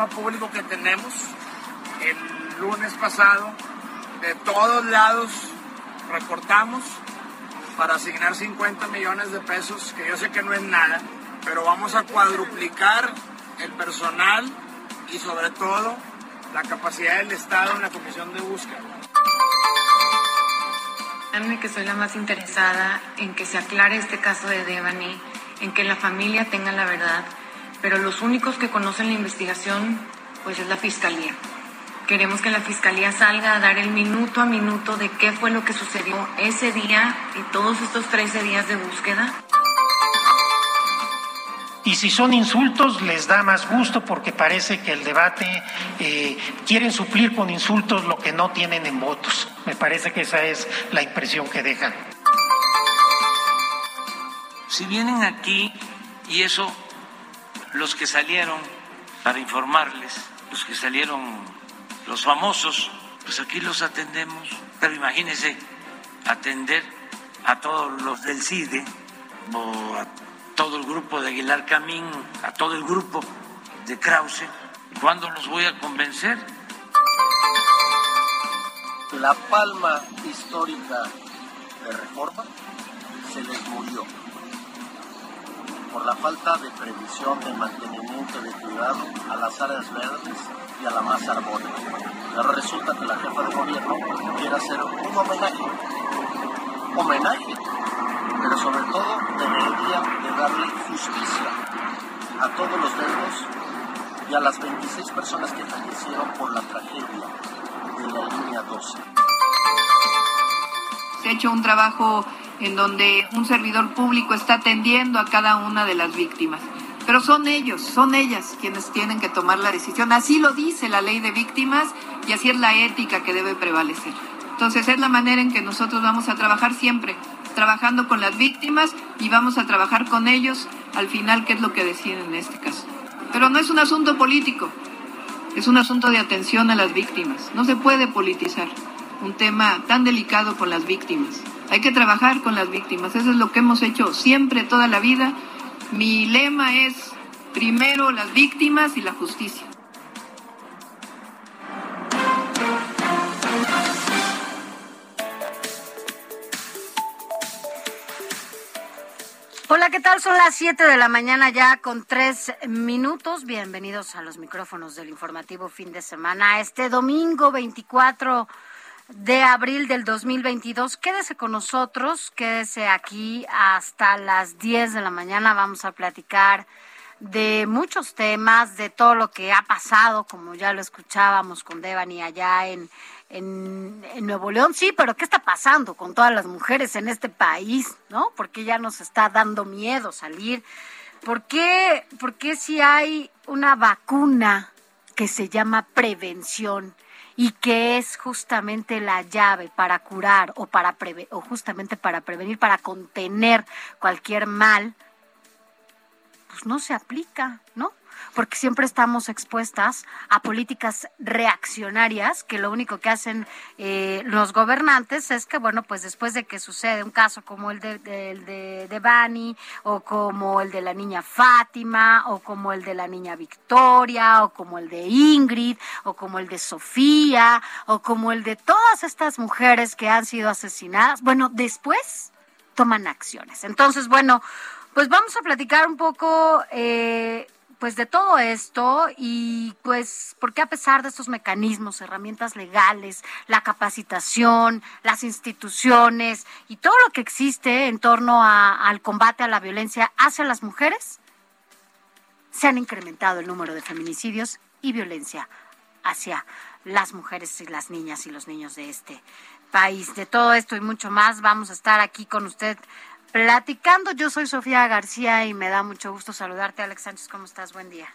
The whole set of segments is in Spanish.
Problema público que tenemos, el lunes pasado, de todos lados recortamos para asignar 50 millones de pesos, que yo sé que no es nada, pero vamos a cuadruplicar el personal y sobre todo la capacidad del Estado en la comisión de búsqueda. Créanme que soy la más interesada en que se aclare este caso de Devani, en que la familia tenga la verdad, pero los únicos que conocen la investigación, pues es la fiscalía. Queremos que la fiscalía salga a dar el minuto a minuto de qué fue lo que sucedió ese día y todos estos 13 días de búsqueda. Y si son insultos, les da más gusto porque parece que el debate eh, quieren suplir con insultos lo que no tienen en votos. Me parece que esa es la impresión que dejan. Si vienen aquí, y eso, los que salieron para informarles, los que salieron, los famosos, pues aquí los atendemos. Pero imagínense, atender a todos los del CIDE o a todo el grupo de Aguilar Camín, a todo el grupo de Krause. ¿Cuándo los voy a convencer? La palma histórica de reforma se les murió por la falta de previsión, de mantenimiento, de cuidado a las áreas verdes y a la masa arbórea. Resulta que la jefa de gobierno quiere hacer un homenaje, homenaje, pero sobre todo debería de darle justicia a todos los dedos y a las 26 personas que fallecieron por la tragedia de la línea 12. Se ha hecho un trabajo en donde un servidor público está atendiendo a cada una de las víctimas. Pero son ellos, son ellas quienes tienen que tomar la decisión. Así lo dice la ley de víctimas y así es la ética que debe prevalecer. Entonces es la manera en que nosotros vamos a trabajar siempre, trabajando con las víctimas y vamos a trabajar con ellos al final, qué es lo que deciden en este caso. Pero no es un asunto político, es un asunto de atención a las víctimas. No se puede politizar un tema tan delicado con las víctimas. Hay que trabajar con las víctimas. Eso es lo que hemos hecho siempre, toda la vida. Mi lema es primero las víctimas y la justicia. Hola, ¿qué tal? Son las 7 de la mañana ya con tres minutos. Bienvenidos a los micrófonos del informativo fin de semana. Este domingo 24 de abril del 2022. Quédese con nosotros, quédese aquí hasta las 10 de la mañana. Vamos a platicar de muchos temas, de todo lo que ha pasado, como ya lo escuchábamos con Devani allá en, en, Nuevo León. Sí, pero ¿qué está pasando con todas las mujeres en este país? ¿No? Porque ya nos está dando miedo salir. ¿Por qué, por qué si hay una vacuna que se llama prevención? Y que es justamente la llave para curar o para preve o justamente para prevenir, para contener cualquier mal, pues no se aplica, ¿no? Porque siempre estamos expuestas a políticas reaccionarias que lo único que hacen eh, los gobernantes es que, bueno, pues después de que sucede un caso como el de, de, de, Bani o como el de la niña Fátima o como el de la niña Victoria o como el de Ingrid o como el de Sofía o como el de todas estas mujeres que han sido asesinadas, bueno, después toman acciones. Entonces, bueno, Pues vamos a platicar un poco eh, pues de todo esto y pues porque a pesar de estos mecanismos, herramientas legales, la capacitación, las instituciones y todo lo que existe en torno al combate a la violencia hacia las mujeres, se han incrementado el número de feminicidios y violencia hacia las mujeres y las niñas y los niños de este país. De todo esto y mucho más vamos a estar aquí con usted platicando. Yo soy Sofía García y me da mucho gusto saludarte. Alex Sánchez, ¿cómo estás? Buen día.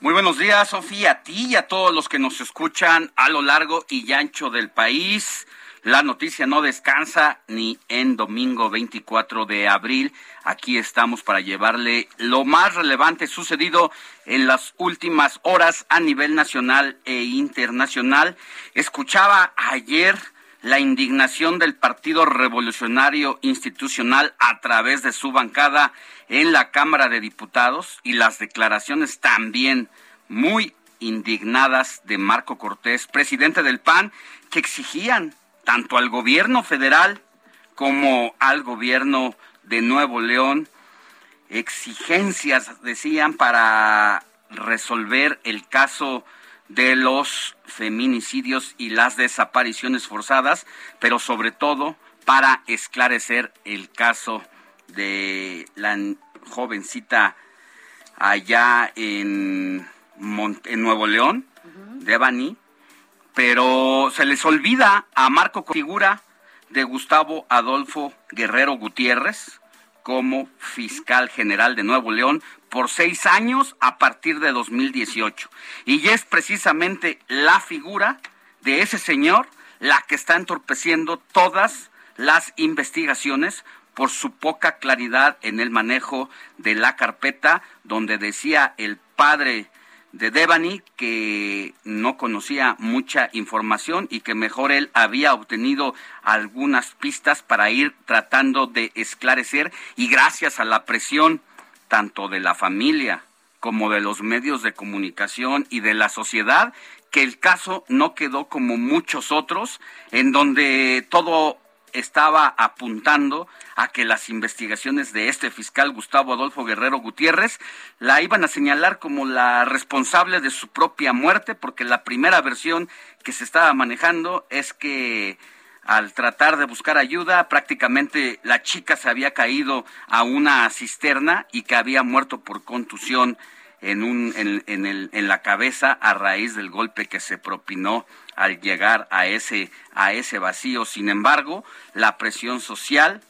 Muy buenos días, Sofía, a ti y a todos los que nos escuchan a lo largo y ancho del país. La noticia no descansa ni en domingo 24 de abril. Aquí estamos para llevarle lo más relevante sucedido en las últimas horas a nivel nacional e internacional. Escuchaba ayer la indignación del Partido Revolucionario Institucional a través de su bancada en la Cámara de Diputados y las declaraciones también muy indignadas de Marco Cortés, presidente del PAN, que exigían tanto al gobierno federal como al gobierno de Nuevo León exigencias, decían, para resolver el caso de los feminicidios y las desapariciones forzadas, pero sobre todo para esclarecer el caso de la jovencita allá en, en Nuevo León, de Bani, pero se les olvida a Marco figura de Gustavo Adolfo Guerrero Gutiérrez como fiscal general de Nuevo León por seis años a partir de 2018. Y es precisamente la figura de ese señor la que está entorpeciendo todas las investigaciones por su poca claridad en el manejo de la carpeta, donde decía el padre de Devani que no conocía mucha información y que mejor él había obtenido algunas pistas para ir tratando de esclarecer. Y gracias a la presión tanto de la familia como de los medios de comunicación y de la sociedad, que el caso no quedó como muchos otros, en donde todo estaba apuntando a que las investigaciones de este fiscal Gustavo Adolfo Guerrero Gutiérrez la iban a señalar como la responsable de su propia muerte, porque la primera versión que se estaba manejando es que al tratar de buscar ayuda, prácticamente la chica se había caído a una cisterna y que había muerto por contusión en, un, en, el, en la cabeza a raíz del golpe que se propinó al llegar a ese, a ese vacío. Sin embargo, la presión social,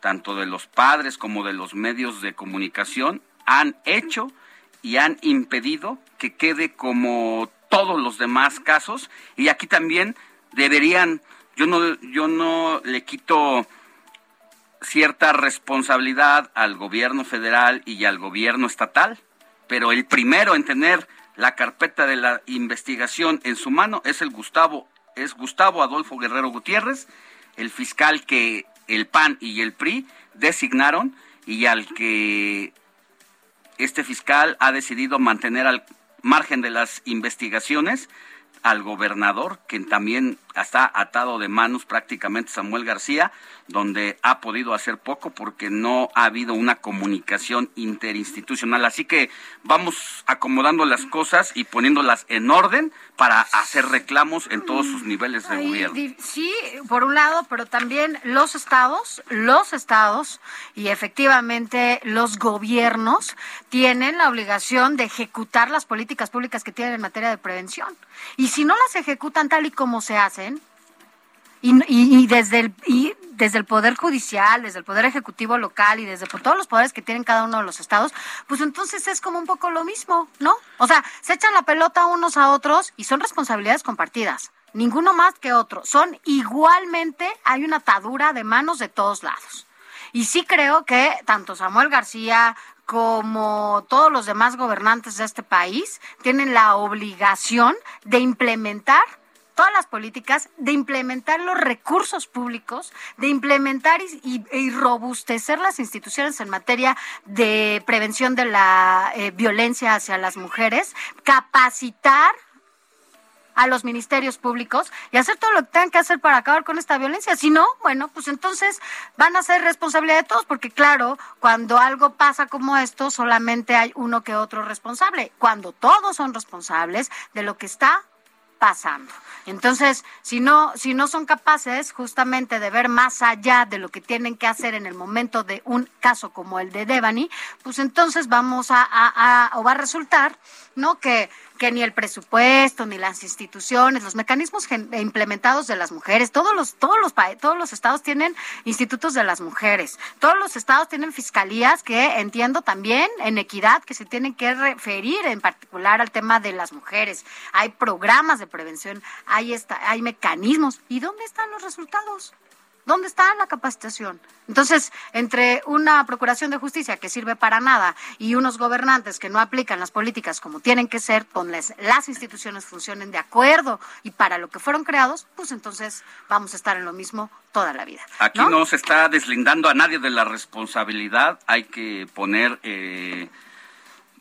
tanto de los padres como de los medios de comunicación, han hecho y han impedido que quede como todos los demás casos. Y aquí también deberían yo no, yo no le quito cierta responsabilidad al gobierno federal y al gobierno estatal, pero el primero en tener la carpeta de la investigación en su mano es el Gustavo, es Gustavo Adolfo Guerrero Gutiérrez, el fiscal que el PAN y el PRI designaron y al que este fiscal ha decidido mantener al margen de las investigaciones al gobernador, que también está atado de manos prácticamente Samuel García, donde ha podido hacer poco porque no ha habido una comunicación interinstitucional. Así que vamos acomodando las cosas y poniéndolas en orden para hacer reclamos en todos sus niveles de gobierno. Sí, por un lado, pero también los estados, los estados y efectivamente los gobiernos tienen la obligación de ejecutar las políticas públicas que tienen en materia de prevención. Y si no las ejecutan tal y como se y desde el poder judicial, desde el poder ejecutivo local y desde todos los poderes que tienen cada uno de los estados, pues entonces es como un poco lo mismo, ¿no? O sea, se echan la pelota unos a otros y son responsabilidades compartidas. Ninguno más que otro. Son igualmente, hay una atadura de manos de todos lados. Y sí creo que tanto Samuel García como todos los demás gobernantes de este país tienen la obligación de implementar todas las políticas, de implementar los recursos públicos, de implementar y, robustecer las instituciones en materia de prevención de la eh, violencia hacia las mujeres, capacitar a los ministerios públicos y hacer todo lo que tengan que hacer para acabar con esta violencia. Si no, bueno, pues entonces van a ser responsabilidad de todos, porque claro, cuando algo pasa como esto, solamente hay uno que otro responsable. Cuando todos son responsables de lo que está pasando. Entonces, si no, si no son capaces justamente de ver más allá de lo que tienen que hacer en el momento de un caso como el de Devani, pues entonces vamos a, a, o va a resultar, ¿no? Que que ni el presupuesto, ni las instituciones, los mecanismos implementados de las mujeres, todos los, todos los, todos los estados tienen institutos de las mujeres, todos los estados tienen fiscalías que entiendo también en equidad que se tienen que referir en particular al tema de las mujeres. Hay programas de prevención, hay, esta, hay mecanismos. ¿Y dónde están los resultados? ¿Dónde está la capacitación? Entonces, entre una procuración de justicia que sirve para nada y unos gobernantes que no aplican las políticas como tienen que ser, donde las instituciones funcionen de acuerdo y para lo que fueron creados, pues entonces vamos a estar en lo mismo toda la vida. Aquí no, se está deslindando a nadie de la responsabilidad. Hay que poner eh,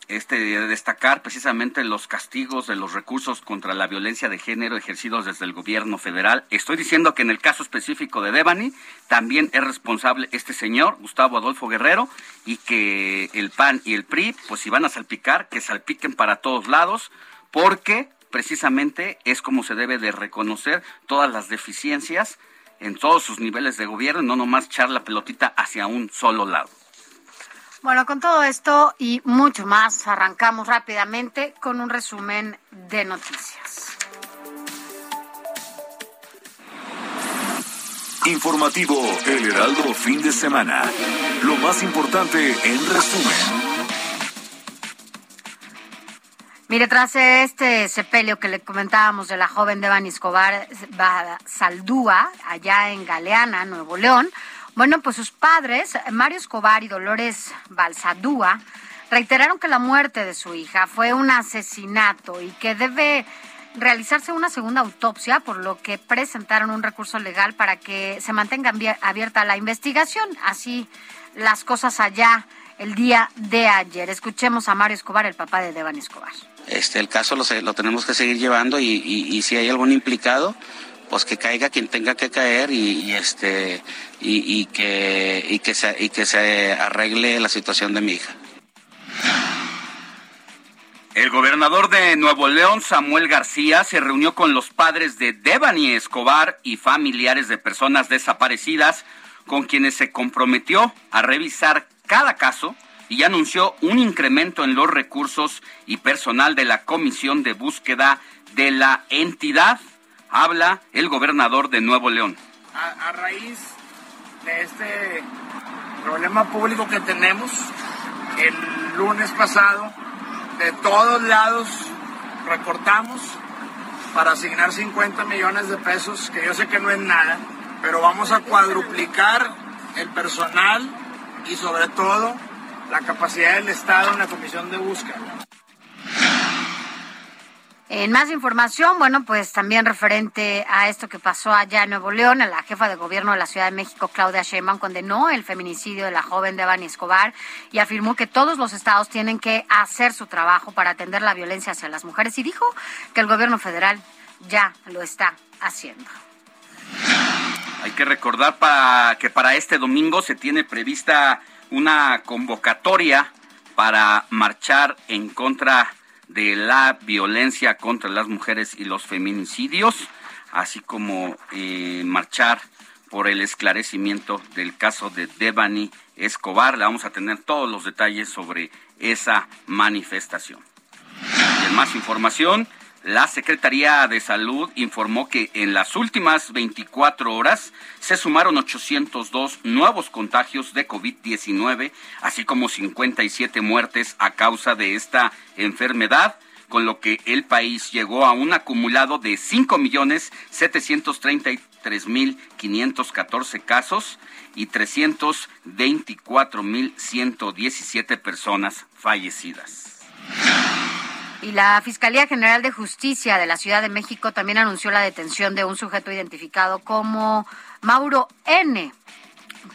este destacar precisamente los castigos de los recursos contra la violencia de género ejercidos desde el gobierno federal. Estoy diciendo que en el caso específico de Devani también es responsable este señor, Gustavo Adolfo Guerrero, y que el PAN y el PRI, pues si van a salpicar, que salpiquen para todos lados, porque precisamente es como se debe de reconocer todas las deficiencias en todos sus niveles de gobierno, no nomás echar la pelotita hacia un solo lado. Bueno, con todo esto y mucho más, arrancamos rápidamente con un resumen de noticias. Informativo El Heraldo Fin de Semana. Lo más importante en resumen. Mire, tras este sepelio que le comentábamos de la joven de Escobar Saldúa, allá en Galeana, Nuevo León, bueno, pues sus padres, Mario Escobar y Dolores Balsadúa, reiteraron que la muerte de su hija fue un asesinato y que debe realizarse una segunda autopsia, por lo que presentaron un recurso legal para que se mantenga abierta la investigación. Así las cosas allá el día de ayer. Escuchemos a Mario Escobar, el papá de Devan Escobar. Este, el caso lo, lo tenemos que seguir llevando y, y si hay algún implicado, pues que caiga quien tenga que caer y, este y, que y que se y que se arregle la situación de mi hija. El gobernador de Nuevo León, Samuel García, se reunió con los padres de Devani Escobar y familiares de personas desaparecidas, con quienes se comprometió a revisar cada caso y anunció un incremento en los recursos y personal de la Comisión de Búsqueda de la entidad habla el gobernador de Nuevo León. A, raíz de este problema público que tenemos, el lunes pasado, de todos lados recortamos para asignar 50 millones de pesos, que yo sé que no es nada, pero vamos a cuadruplicar el personal y sobre todo la capacidad del Estado en la comisión de búsqueda. En más información, bueno, pues también referente a esto que pasó allá en Nuevo León, la jefa de gobierno de la Ciudad de México, Claudia Sheinbaum, condenó el feminicidio de la joven Devani Escobar y afirmó que todos los estados tienen que hacer su trabajo para atender la violencia hacia las mujeres y dijo que el gobierno federal ya lo está haciendo. Hay que recordar para que para este domingo se tiene prevista una convocatoria para marchar en contra de la violencia contra las mujeres y los feminicidios, así como eh, marchar por el esclarecimiento del caso de Devani Escobar. Le vamos a tener todos los detalles sobre esa manifestación. Y en más información, la Secretaría de Salud informó que en las últimas 24 horas se sumaron 802 nuevos contagios de COVID-19, así como 57 muertes a causa de esta enfermedad con lo que el país llegó a un acumulado de 5.733.514 casos y 324.117 personas fallecidas. Y la Fiscalía General de Justicia de la Ciudad de México también anunció la detención de un sujeto identificado como Mauro N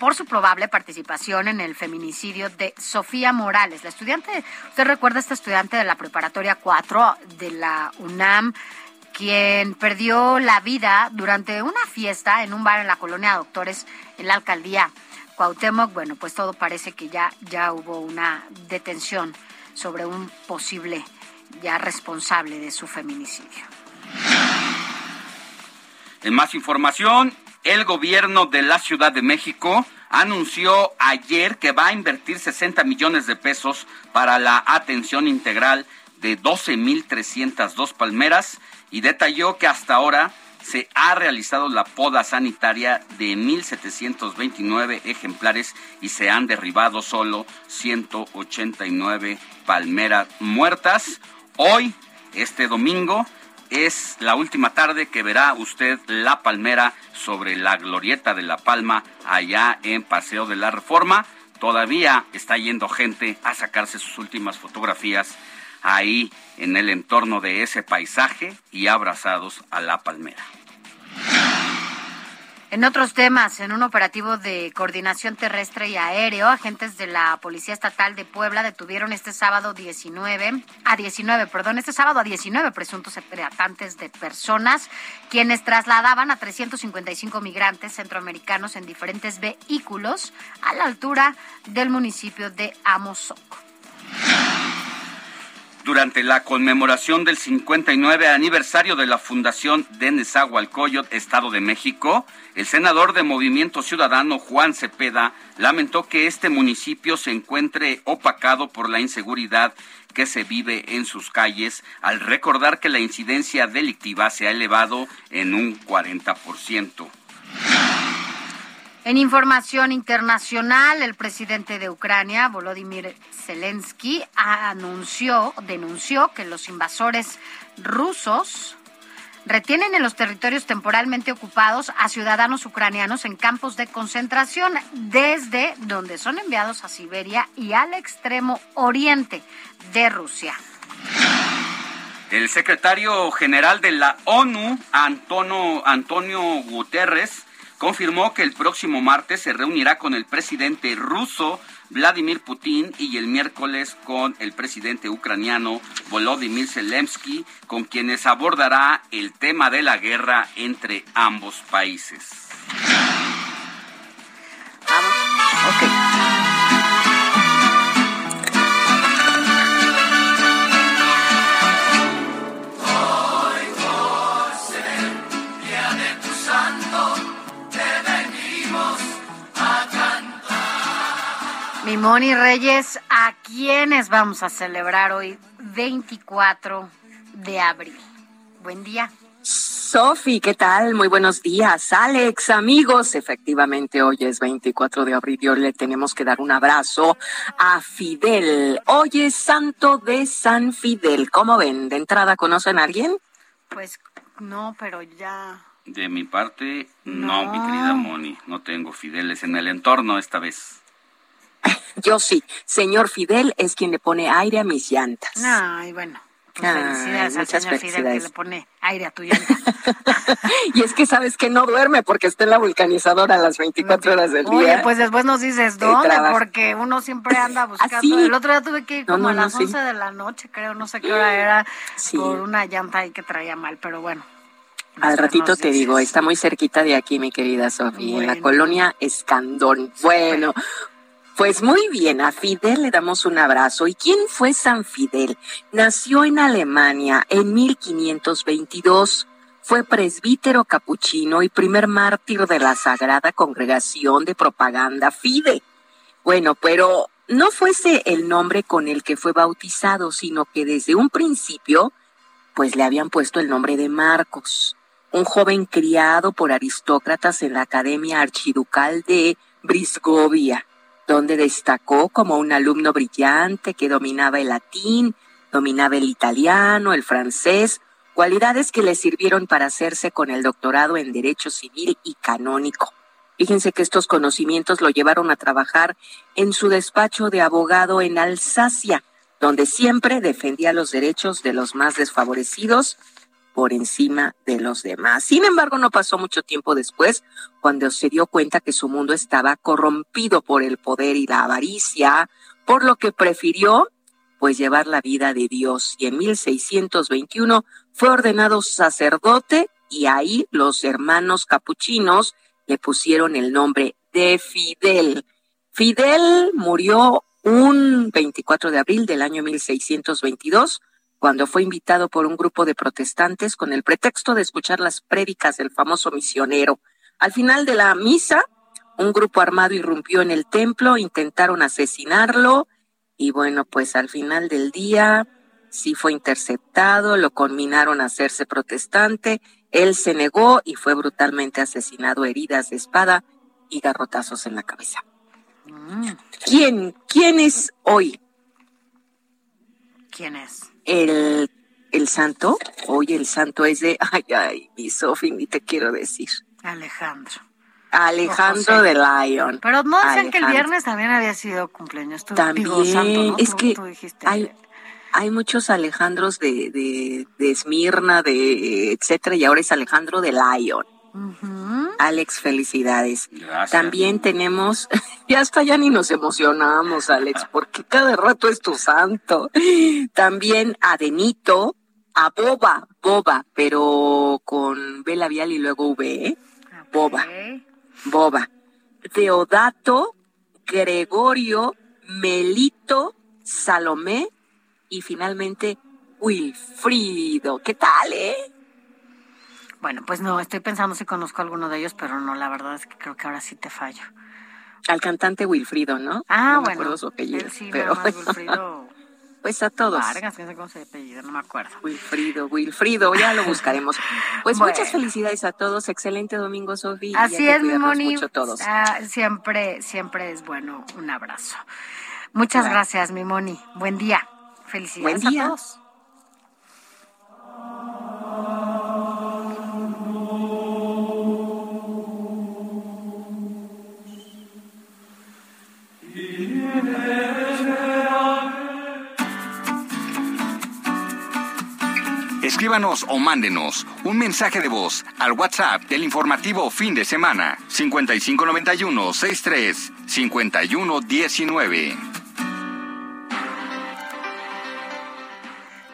por su probable participación en el feminicidio de Sofía Morales, la estudiante, usted recuerda esta estudiante de la preparatoria 4 de la UNAM, quien perdió la vida durante una fiesta en un bar en la colonia Doctores en la alcaldía Cuauhtémoc. Bueno, pues todo parece que ya, ya hubo una detención sobre un posible ya responsable de su feminicidio. En más información, el gobierno de la Ciudad de México anunció ayer que va a invertir 60 millones de pesos para la atención integral de 12.302 palmeras y detalló que hasta ahora se ha realizado la poda sanitaria de 1.729 ejemplares y se han derribado solo 189 palmeras muertas. Hoy, este domingo, es la última tarde que verá usted la palmera sobre la glorieta de La Palma allá en Paseo de la Reforma. Todavía está yendo gente a sacarse sus últimas fotografías ahí en el entorno de ese paisaje y abrazados a la palmera. En otros temas, en un operativo de coordinación terrestre y aéreo, agentes de la Policía Estatal de Puebla detuvieron este sábado 19, a 19, perdón, este sábado a 19 presuntos tratantes de personas, quienes trasladaban a 355 migrantes centroamericanos en diferentes vehículos a la altura del municipio de Amozoc. Durante la conmemoración del 59 aniversario de la fundación de Nezahualcóyotl, Estado de México, el senador de Movimiento Ciudadano Juan Cepeda lamentó que este municipio se encuentre opacado por la inseguridad que se vive en sus calles, al recordar que la incidencia delictiva se ha elevado en un 40%. En información internacional, el presidente de Ucrania, Volodymyr Zelensky, anunció, denunció que los invasores rusos retienen en los territorios temporalmente ocupados a ciudadanos ucranianos en campos de concentración, desde donde son enviados a Siberia y al extremo oriente de Rusia. El secretario general de la ONU, Antonio, Antonio Guterres, confirmó que el próximo martes se reunirá con el presidente ruso Vladimir Putin y el miércoles con el presidente ucraniano Volodymyr Zelensky, con quienes abordará el tema de la guerra entre ambos países. Moni Reyes, ¿a quiénes vamos a celebrar hoy 24 de abril? Buen día. Sofi, ¿qué tal? Muy buenos días. Alex, amigos, efectivamente hoy es 24 de abril y hoy le tenemos que dar un abrazo a Fidel. Hoy es Santo de San Fidel. ¿Cómo ven? ¿De entrada conocen a alguien? Pues no, pero ya... De mi parte, no, no mi querida Moni, no tengo Fideles en el entorno esta vez. Yo sí. Señor Fidel es quien le pone aire a mis llantas. Ay, bueno. Pues felicidades al señor Fidel que le pone aire a tu llanta. y es que sabes que no duerme porque está en la vulcanizadora a las 24 horas del día. Oye, pues después nos dices dónde, porque uno siempre anda buscando. El otro día tuve que ir como a las 11 de la noche, creo, no sé qué hora era, por una llanta ahí que traía mal, pero bueno. Al ratito te digo, está muy cerquita de aquí, mi querida Sofía, en la colonia Escandón. Bueno, pues muy bien, a Fidel le damos un abrazo. ¿Y quién fue San Fidel? Nació en Alemania en 1522. Fue presbítero capuchino y primer mártir de la Sagrada Congregación de Propaganda Fide. Bueno, pero no fuese el nombre con el que fue bautizado, sino que desde un principio, pues le habían puesto el nombre de Marcos, un joven criado por aristócratas en la Academia Archiducal de Brisgovia donde destacó como un alumno brillante que dominaba el latín, dominaba el italiano, el francés, cualidades que le sirvieron para hacerse con el doctorado en Derecho Civil y Canónico. Fíjense que estos conocimientos lo llevaron a trabajar en su despacho de abogado en Alsacia, donde siempre defendía los derechos de los más desfavorecidos por encima de los demás. Sin embargo, no pasó mucho tiempo después cuando se dio cuenta que su mundo estaba corrompido por el poder y la avaricia, por lo que prefirió pues llevar la vida de Dios. Y en 1621 fue ordenado sacerdote y ahí los hermanos capuchinos le pusieron el nombre de Fidel. Fidel murió un 24 de abril del año 1622 cuando fue invitado por un grupo de protestantes con el pretexto de escuchar las prédicas del famoso misionero. Al final de la misa, un grupo armado irrumpió en el templo, intentaron asesinarlo y bueno, pues al final del día sí fue interceptado, lo conminaron a hacerse protestante, él se negó y fue brutalmente asesinado, heridas de espada y garrotazos en la cabeza. Mm. ¿Quién, quién es hoy? ¿Quién es? El, el santo. Hoy el santo es de, ay, ay, mi Sofi, ni te quiero decir. Alejandro. Alejandro de Lion. Pero no decían que el viernes también había sido cumpleaños. también, es que hay, hay muchos Alejandros de, de, de Esmirna, de etcétera, y ahora es Alejandro de Lion. Alex, felicidades. También tenemos, ya hasta ya ni nos emocionamos, Alex, porque cada rato es tu santo. También a Denito, a Boba, Boba, pero con B labial y luego V, ¿eh? Boba. Boba, Deodato, Gregorio, Melito, Salomé y finalmente Wilfrido. ¿Qué tal, eh? Bueno, pues no, estoy pensando si conozco a alguno de ellos, pero no, la verdad es que creo que ahora sí te fallo. Al cantante Wilfrido, ¿no? Ah, no bueno. Me acuerdo su apellido, sí, pero Wilfrido. Pues a todos. Vargas, no sé cómo se apellido, no me acuerdo. Wilfrido, Wilfrido, ya lo buscaremos. Pues muchas felicidades a todos, excelente domingo, Sofía. Así es, mi Moni. Mucho todos. Ah, siempre, siempre es bueno un abrazo. Muchas gracias, mi Moni. Buen día. Felicidades Buen día. a todos. Escríbanos o mándenos un mensaje de voz al WhatsApp del informativo fin de semana 5591 63 5119.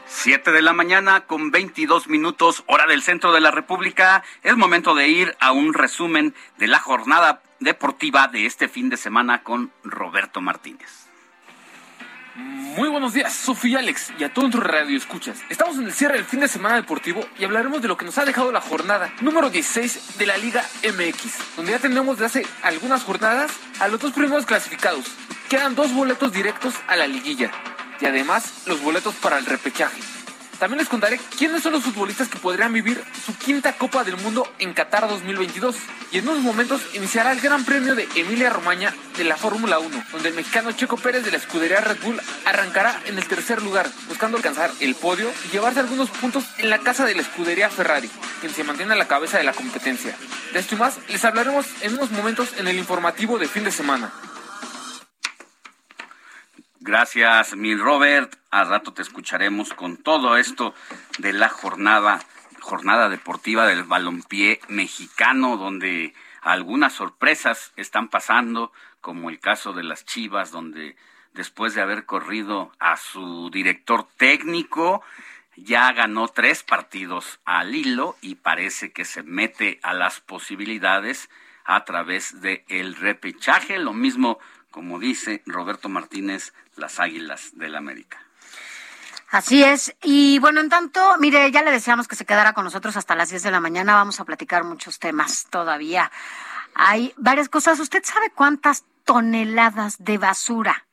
7 de la mañana con 22 minutos, hora del centro de la República. Es momento de ir a un resumen de la jornada deportiva de este fin de semana con Roberto Martínez. Muy buenos días, Sofía Alex y a todos nuestros radio escuchas. Estamos en el cierre del fin de semana deportivo y hablaremos de lo que nos ha dejado la jornada número 16 de la Liga MX, donde ya tenemos de hace algunas jornadas a los dos primeros clasificados. Quedan dos boletos directos a la liguilla y además los boletos para el repechaje. También les contaré quiénes son los futbolistas que podrían vivir su quinta Copa del Mundo en Qatar 2022. Y en unos momentos iniciará el Gran Premio de Emilia Romagna de la Fórmula 1, donde el mexicano Checo Pérez de la escudería Red Bull arrancará en el tercer lugar, buscando alcanzar el podio y llevarse algunos puntos en la casa de la escudería Ferrari, quien se mantiene a la cabeza de la competencia. De esto y más les hablaremos en unos momentos en el informativo de fin de semana. Gracias, mi Robert. A rato te escucharemos con todo esto de la jornada, jornada deportiva del balompié mexicano, donde algunas sorpresas están pasando, como el caso de las Chivas, donde después de haber corrido a su director técnico, ya ganó tres partidos al hilo y parece que se mete a las posibilidades a través del el repechaje. Lo mismo, como dice Roberto Martínez, las Águilas del América. Así es. Y bueno, en tanto, mire, ya le deseamos que se quedara con nosotros hasta las 10 de la mañana. Vamos a platicar muchos temas todavía. Hay varias cosas. ¿Usted sabe cuántas toneladas de basura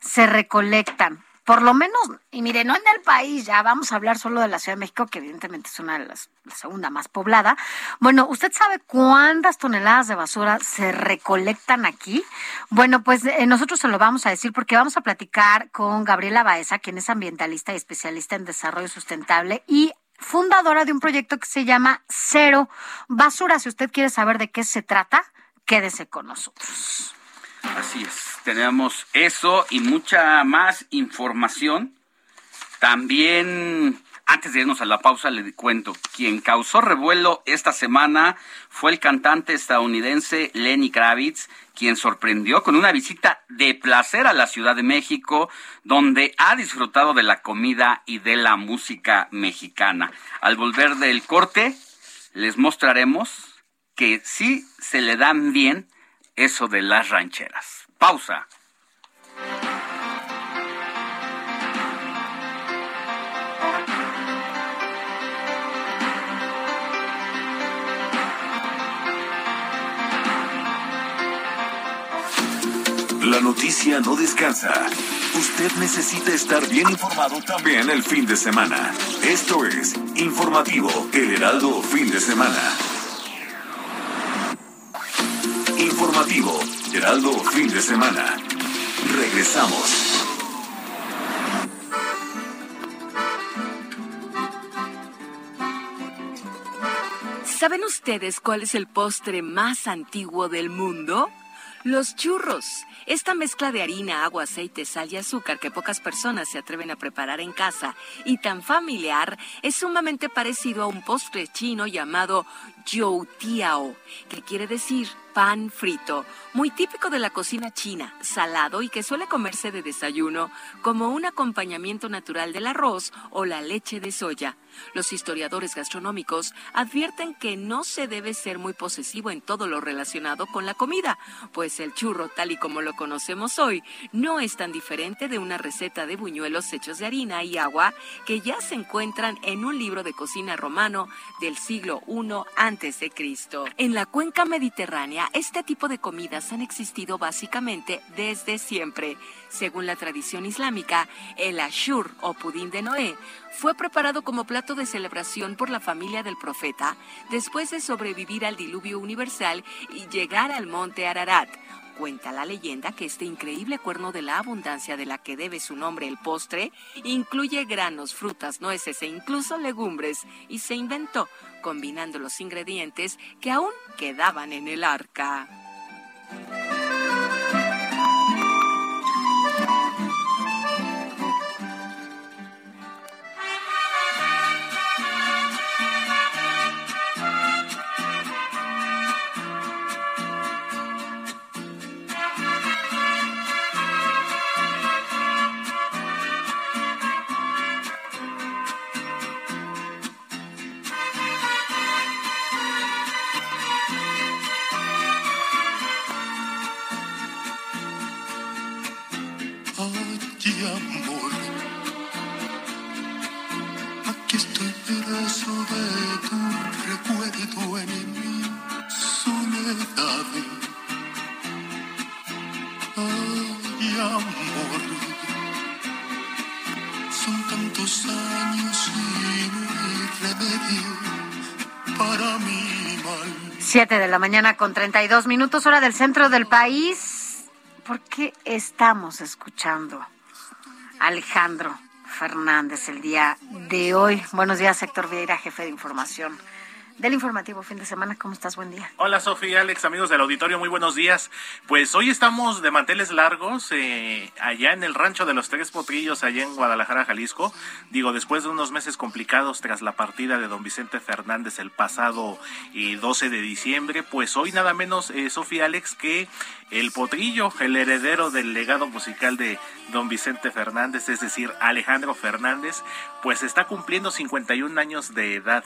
se recolectan por lo menos, y mire, no en el país, ya vamos a hablar solo de la Ciudad de México, que evidentemente es una de las, la segunda más poblada. Bueno, ¿usted sabe cuántas toneladas de basura se recolectan aquí? Bueno, pues eh, nosotros se lo vamos a decir porque vamos a platicar con Gabriela Baeza, quien es ambientalista y especialista en desarrollo sustentable y fundadora de un proyecto que se llama Cero Basura. Si usted quiere saber de qué se trata, quédese con nosotros. Así es tenemos eso y mucha más información. También Antes de irnos a la pausa, le cuento. Quien causó revuelo esta semana fue el cantante estadounidense Lenny Kravitz, quien sorprendió con una visita de placer a la Ciudad de México, donde ha disfrutado de la comida y de la música mexicana. Al volver del corte, les mostraremos que sí se le dan bien eso de las rancheras. Pausa. La noticia no descansa. Usted necesita estar bien informado también el fin de semana. Esto es Informativo El Heraldo Fin de Semana. Informativo Heraldo Fin de Semana. Regresamos. ¿Saben ustedes cuál es el postre más antiguo del mundo? Los churros. Esta mezcla de harina, agua, aceite, sal y azúcar que pocas personas se atreven a preparar en casa y tan familiar es sumamente parecido a un postre chino llamado youtiao, que quiere decir pan frito, muy típico de la cocina china, salado y que suele comerse de desayuno como un acompañamiento natural del arroz o la leche de soya. Los historiadores gastronómicos advierten que no se debe ser muy posesivo en todo lo relacionado con la comida, pues el churro, tal y como lo conocemos hoy, no es tan diferente de una receta de buñuelos hechos de harina y agua que ya se encuentran en un libro de cocina romano del siglo I antes Cristo. En la cuenca mediterránea, este tipo de comidas han existido básicamente desde siempre. Según la tradición islámica, el ashur o pudín de Noé fue preparado como plato de celebración por la familia del profeta después de sobrevivir al diluvio universal y llegar al monte Ararat. Cuenta la leyenda que este increíble cuerno de la abundancia de la que debe su nombre el postre incluye granos, frutas, nueces e incluso legumbres y se inventó combinando los ingredientes que aún quedaban en el arca. Amor, son tantos años y no hay para mi mal. Siete de la mañana con 32 minutos, hora del centro del país. ¿Por qué estamos escuchando a Alejandro Fernández el día de hoy? Buenos días, Héctor Vieira, jefe de información del informativo fin de semana. ¿Cómo estás? Buen día. Hola Sofía, Alex, amigos del auditorio, muy buenos días. Pues hoy estamos de manteles largos eh, allá en el rancho de los Tres Potrillos, allá en Guadalajara, Jalisco. Digo, después de unos meses complicados tras la partida de don Vicente Fernández el pasado eh, 12 de diciembre, pues hoy nada menos, eh, Sofía, Alex, que el Potrillo, el heredero del legado musical de don Vicente Fernández, es decir, Alejandro Fernández, pues está cumpliendo 51 años de edad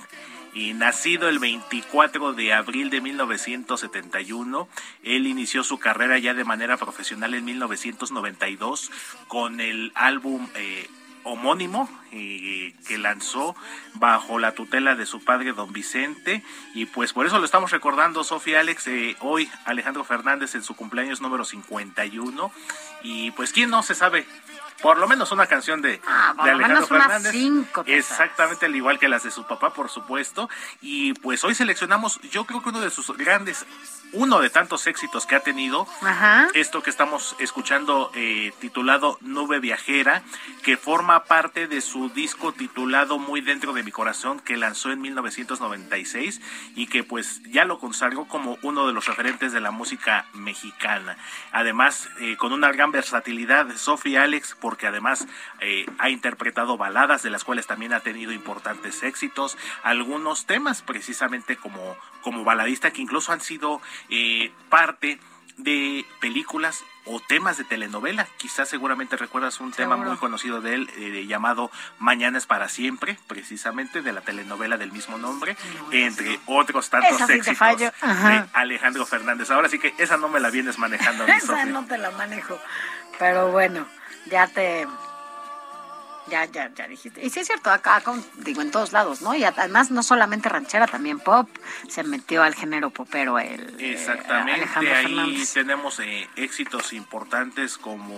y nacido el 24 de abril de 1971. Él inició su carrera ya de manera profesional en 1992 con el álbum eh, homónimo eh, que lanzó bajo la tutela de su padre don Vicente y pues por eso lo estamos recordando Sofía Alex eh, hoy Alejandro Fernández en su cumpleaños número 51 y pues quién no se sabe por lo menos una canción de, Ah, de Alejandro Fernández. cinco, te Exactamente, al igual que las de su papá, por supuesto. Y pues hoy seleccionamos, yo creo que uno de sus grandes, uno de tantos éxitos que ha tenido, Ajá. esto que estamos escuchando eh, titulado Nube Viajera, que forma parte de su su disco titulado Muy dentro de mi corazón que lanzó en 1996 y que pues ya lo consagró como uno de los referentes de la música mexicana. Además, eh, con una gran versatilidad, Sophie Alex, porque además eh, ha interpretado baladas de las cuales también ha tenido importantes éxitos, algunos temas precisamente como, como baladista que incluso han sido eh, parte de películas o temas de telenovela. Quizás seguramente recuerdas un tema muy conocido de él eh, llamado Mañana es para siempre, precisamente de la telenovela del mismo nombre, entre otros tantos éxitos de Alejandro Fernández. Ahora sí que esa no me la vienes manejando. esa no te la manejo, pero bueno, ya te ya, ya, ya dijiste. Y sí es cierto, acá, digo, en todos lados, ¿no? Y además no solamente ranchera, también pop, se metió al género popero el eh, Exactamente, ahí tenemos eh, éxitos importantes como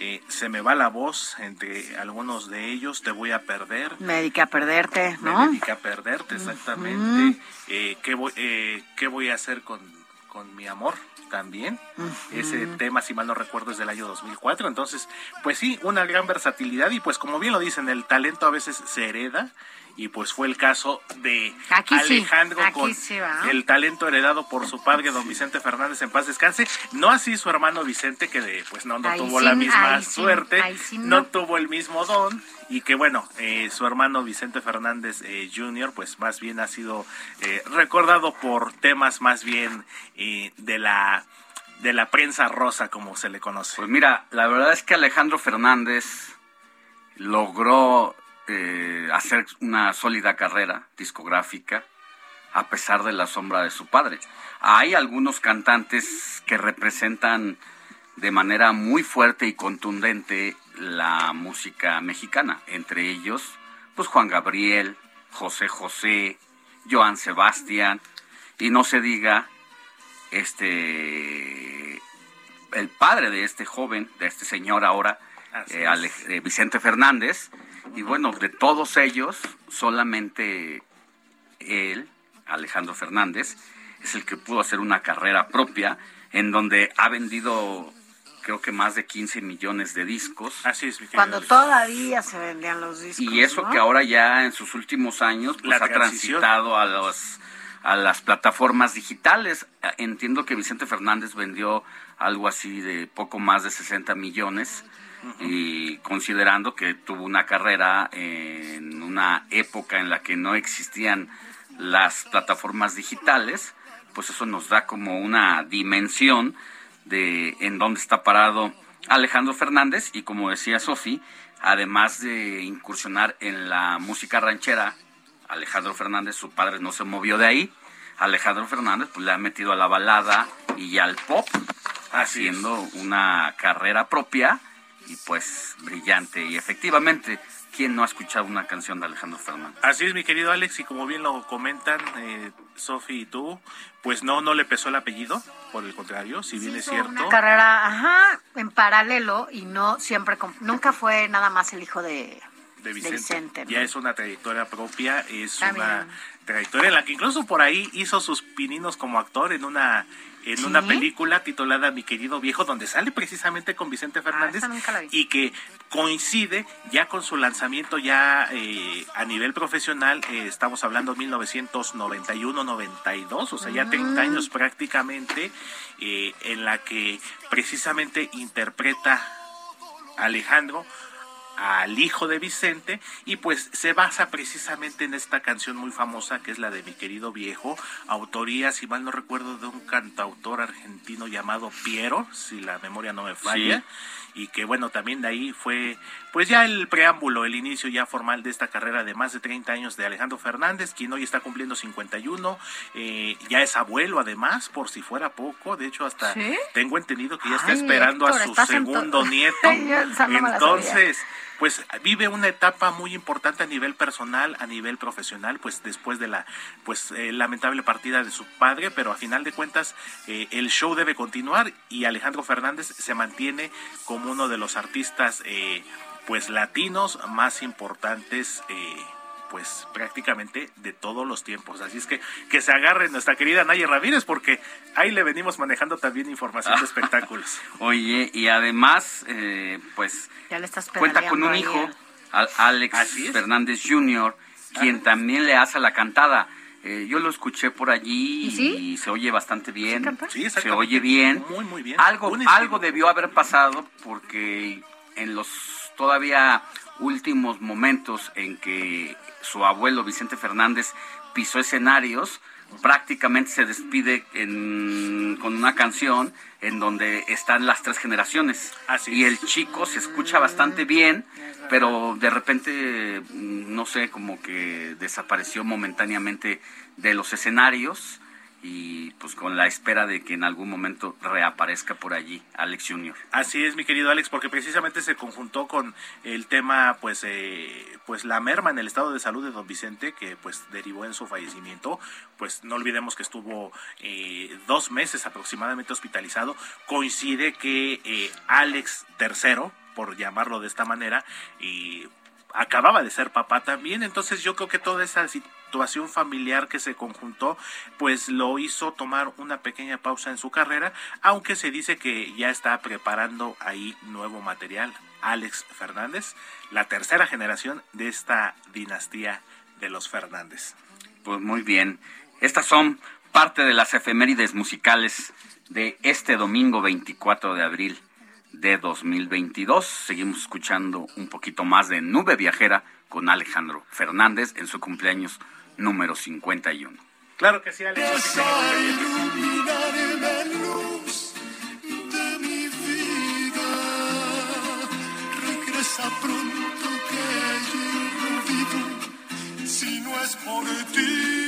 eh, Se me va la voz, entre algunos de ellos, Te voy a perder. Me dediqué a perderte, ¿no? Me dediqué a perderte, exactamente. ¿qué, voy, ¿Qué voy a hacer con, con mi amor? También. Ese tema, si mal no recuerdo, es del año 2004. Entonces, pues sí, una gran versatilidad y pues como bien lo dicen, el talento a veces se hereda y pues fue el caso de Alejandro con el talento heredado por su padre don Vicente Fernández en paz descanse no así su hermano Vicente que de, pues no, no tuvo la misma suerte no. tuvo el mismo don y que bueno eh, su hermano Vicente Fernández eh, Jr. pues más bien ha sido eh, recordado por temas más bien de la de la prensa rosa como se le conoce pues mira la verdad es que Alejandro Fernández logró hacer una sólida carrera discográfica a pesar de la sombra de su padre. Hay algunos cantantes que representan de manera muy fuerte y contundente la música mexicana, entre ellos pues Juan Gabriel, José José, Joan Sebastián y no se diga este el padre de este joven, de este señor ahora, eh, eh, Vicente Fernández, y bueno, de todos ellos, solamente él, Alejandro Fernández, es el que pudo hacer una carrera propia en donde ha vendido creo que más de 15 millones de discos. Así es, Cuando todavía se vendían los discos. Y eso que ahora ya en sus últimos años pues ha transitado a los a las plataformas digitales. Entiendo que Vicente Fernández vendió algo así de poco más de 60 millones y considerando que tuvo una carrera en una época en la que no existían las plataformas digitales, pues eso nos da como una dimensión de en dónde está parado Alejandro Fernández y como decía Sofi, además de incursionar en la música ranchera, Alejandro Fernández, su padre no se movió de ahí, Alejandro Fernández pues le ha metido a la balada y al pop, haciendo una carrera propia y pues brillante. Y efectivamente, ¿quién no ha escuchado una canción de Alejandro Fernández? Así es, mi querido Alex, y como bien lo comentan eh, Sofi y tú, pues no, no le pesó el apellido, por el contrario, si bien es cierto. Una carrera, ajá, en paralelo y no siempre, nunca fue nada más el hijo de, de Vicente. Ya es una trayectoria propia, es una trayectoria en la que incluso por ahí hizo sus pininos como actor en una en una película titulada Mi querido viejo, donde sale precisamente con Vicente Fernández ah, y que coincide ya con su lanzamiento ya eh, a nivel profesional, eh, estamos hablando 1991-92, o sea, ya 30 mm. años prácticamente, eh, en la que precisamente interpreta Alejandro al hijo de Vicente y pues se basa precisamente en esta canción muy famosa que es la de mi querido viejo, autoría, si mal no recuerdo, de un cantautor argentino llamado Piero, si la memoria no me falla. y que bueno, también de ahí fue pues ya el preámbulo, el inicio ya formal de esta carrera de más de 30 años de Alejandro Fernández, quien hoy está cumpliendo 51, eh, ya es abuelo además, por si fuera poco, de hecho hasta tengo entendido que ya está esperando a su segundo nieto. Entonces pues vive una etapa muy importante a nivel personal, a nivel profesional, pues después de la pues eh, lamentable partida de su padre, pero a final de cuentas eh, el show debe continuar y Alejandro Fernández se mantiene como uno de los artistas eh, pues latinos más importantes pues prácticamente de todos los tiempos. Así es que que se agarre nuestra querida Naya Ramírez porque ahí le venimos manejando también información de espectáculos. Oye, y además, pues ya le estás cuenta con un hijo, al Alex Fernández Jr., quien también le hace la cantada. Eh, yo lo escuché por allí y, se oye bastante bien. se oye bien. Muy, muy bien. Algo, algo debió haber pasado porque en los todavía últimos momentos en que su abuelo Vicente Fernández pisó escenarios, prácticamente se despide con una canción en donde están las tres generaciones. y el chico se escucha bastante bien, pero de repente, mm, no sé, como que desapareció momentáneamente de los escenarios y pues con la espera de que en algún momento reaparezca por allí Alex Junior. Así es, mi querido Alex, porque precisamente se conjuntó con el tema, pues, eh, pues la merma en el estado de salud de don Vicente, que pues derivó en su fallecimiento. Pues no olvidemos que estuvo eh, dos meses aproximadamente hospitalizado. Coincide que eh, Alex III, por llamarlo de esta manera, y acababa de ser papá también, entonces yo creo que toda esa situación familiar que se conjuntó, pues lo hizo tomar una pequeña pausa en su carrera, aunque se dice que ya está preparando ahí nuevo material. Alex Fernández, la tercera generación de esta dinastía de los Fernández. Pues muy bien, estas son parte de las efemérides musicales de este domingo 24 de abril de 2022. Seguimos escuchando un poquito más de Nube Viajera con Alejandro Fernández en su cumpleaños número 51. Claro que sí, Alejandro. Regresa pronto que yo no vivo si no es por ti.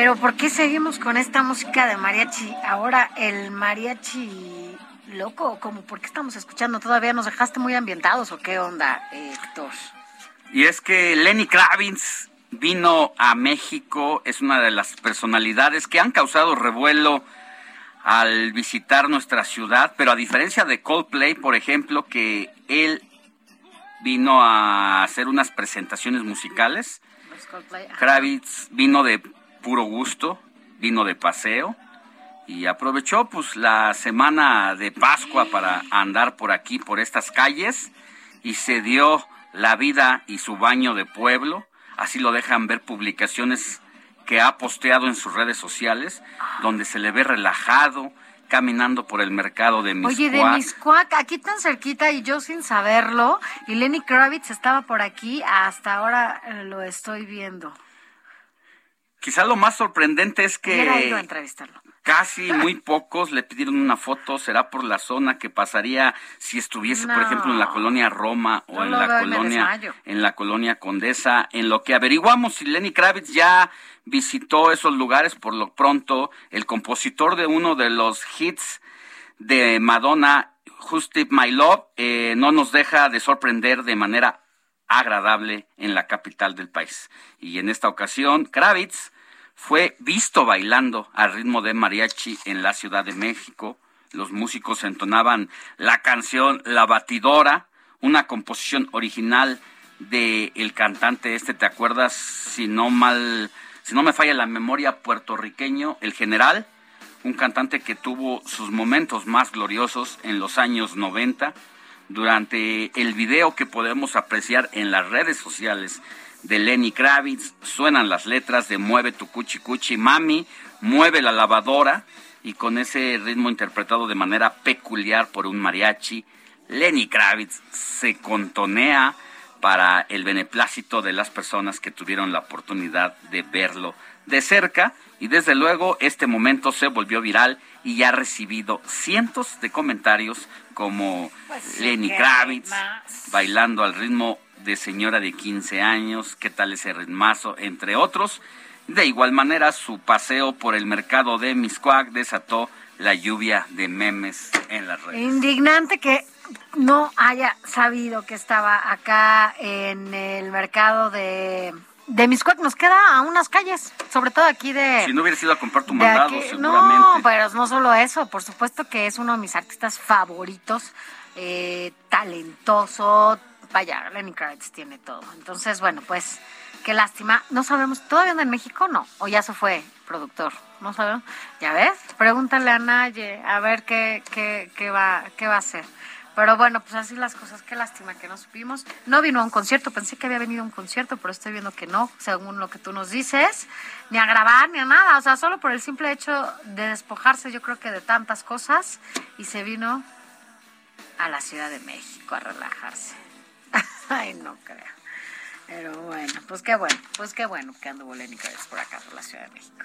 Pero ¿por qué seguimos con esta música de mariachi? Ahora el mariachi loco, como ¿por qué estamos escuchando? ¿Todavía nos dejaste muy ambientados o qué onda, Héctor? Y es que Lenny Kravitz vino a México, es una de las personalidades que han causado revuelo al visitar nuestra ciudad, pero a diferencia de Coldplay, por ejemplo, que él vino a hacer unas presentaciones musicales, Kravitz vino de puro gusto, vino de paseo y aprovechó pues la semana de Pascua para andar por aquí, por estas calles y se dio la vida y su baño de pueblo. Así lo dejan ver publicaciones que ha posteado en sus redes sociales, donde se le ve relajado, caminando por el mercado de Miscuac. Oye, de Miscuac, aquí tan cerquita y yo sin saberlo, y Lenny Kravitz estaba por aquí, hasta ahora eh, lo estoy viendo. Quizá lo más sorprendente es que ido a entrevistarlo. casi muy pocos le pidieron una foto, será por la zona que pasaría si estuviese, por ejemplo, en la colonia Roma o en la colonia en la colonia Condesa, en lo que averiguamos si Lenny Kravitz ya visitó esos lugares por lo pronto, el compositor de uno de los hits de Madonna, Just My Love, eh, no nos deja de sorprender de manera agradable en la capital del país. Y en esta ocasión, Kravitz fue visto bailando al ritmo de mariachi en la Ciudad de México. Los músicos entonaban la canción La Batidora, una composición original de el cantante este, ¿te acuerdas? Si no mal, si no me falla la memoria, puertorriqueño, el general, un cantante que tuvo sus momentos más gloriosos en los años 90 durante el video que podemos apreciar en las redes sociales de Lenny Kravitz, suenan las letras de Mueve tu cuchi cuchi mami, mueve la lavadora y con ese ritmo interpretado de manera peculiar por un mariachi, Lenny Kravitz se contonea para el beneplácito de las personas que tuvieron la oportunidad de verlo de cerca y desde luego este momento se volvió viral y ha recibido cientos de comentarios como pues Lenny Kravitz bailando al ritmo de señora de 15 años, qué tal ese ritmazo, entre otros. De igual manera, su paseo por el mercado de Miscuac desató la lluvia de memes en las redes. Indignante que no haya sabido que estaba acá en el mercado de, de Miscuac. Nos queda a unas calles, sobre todo aquí de... Si no hubiera ido a comprar tu mandado, aquí- seguramente. No, pero no solo eso, por supuesto que es uno de mis artistas favoritos, eh, talentoso, vaya, Lenny Kravitz tiene todo. Entonces, bueno, pues qué lástima. No sabemos, ¿todavía anda en México? No, o ya se fue productor, no sabemos. ¿Ya ves? Pregúntale a Naye, a ver qué, qué, qué, va, qué va a hacer. Pero bueno, pues así las cosas, qué lástima que no supimos. No vino a un concierto, pensé que había venido a un concierto, pero estoy viendo que no, según lo que tú nos dices, ni a grabar, ni a nada. O sea, solo por el simple hecho de despojarse, yo creo que de tantas cosas, y se vino a la Ciudad de México a relajarse. Ay, no creo. Pero bueno, pues qué bueno, pues qué bueno que anduvo Lenny por acá, por la Ciudad de México.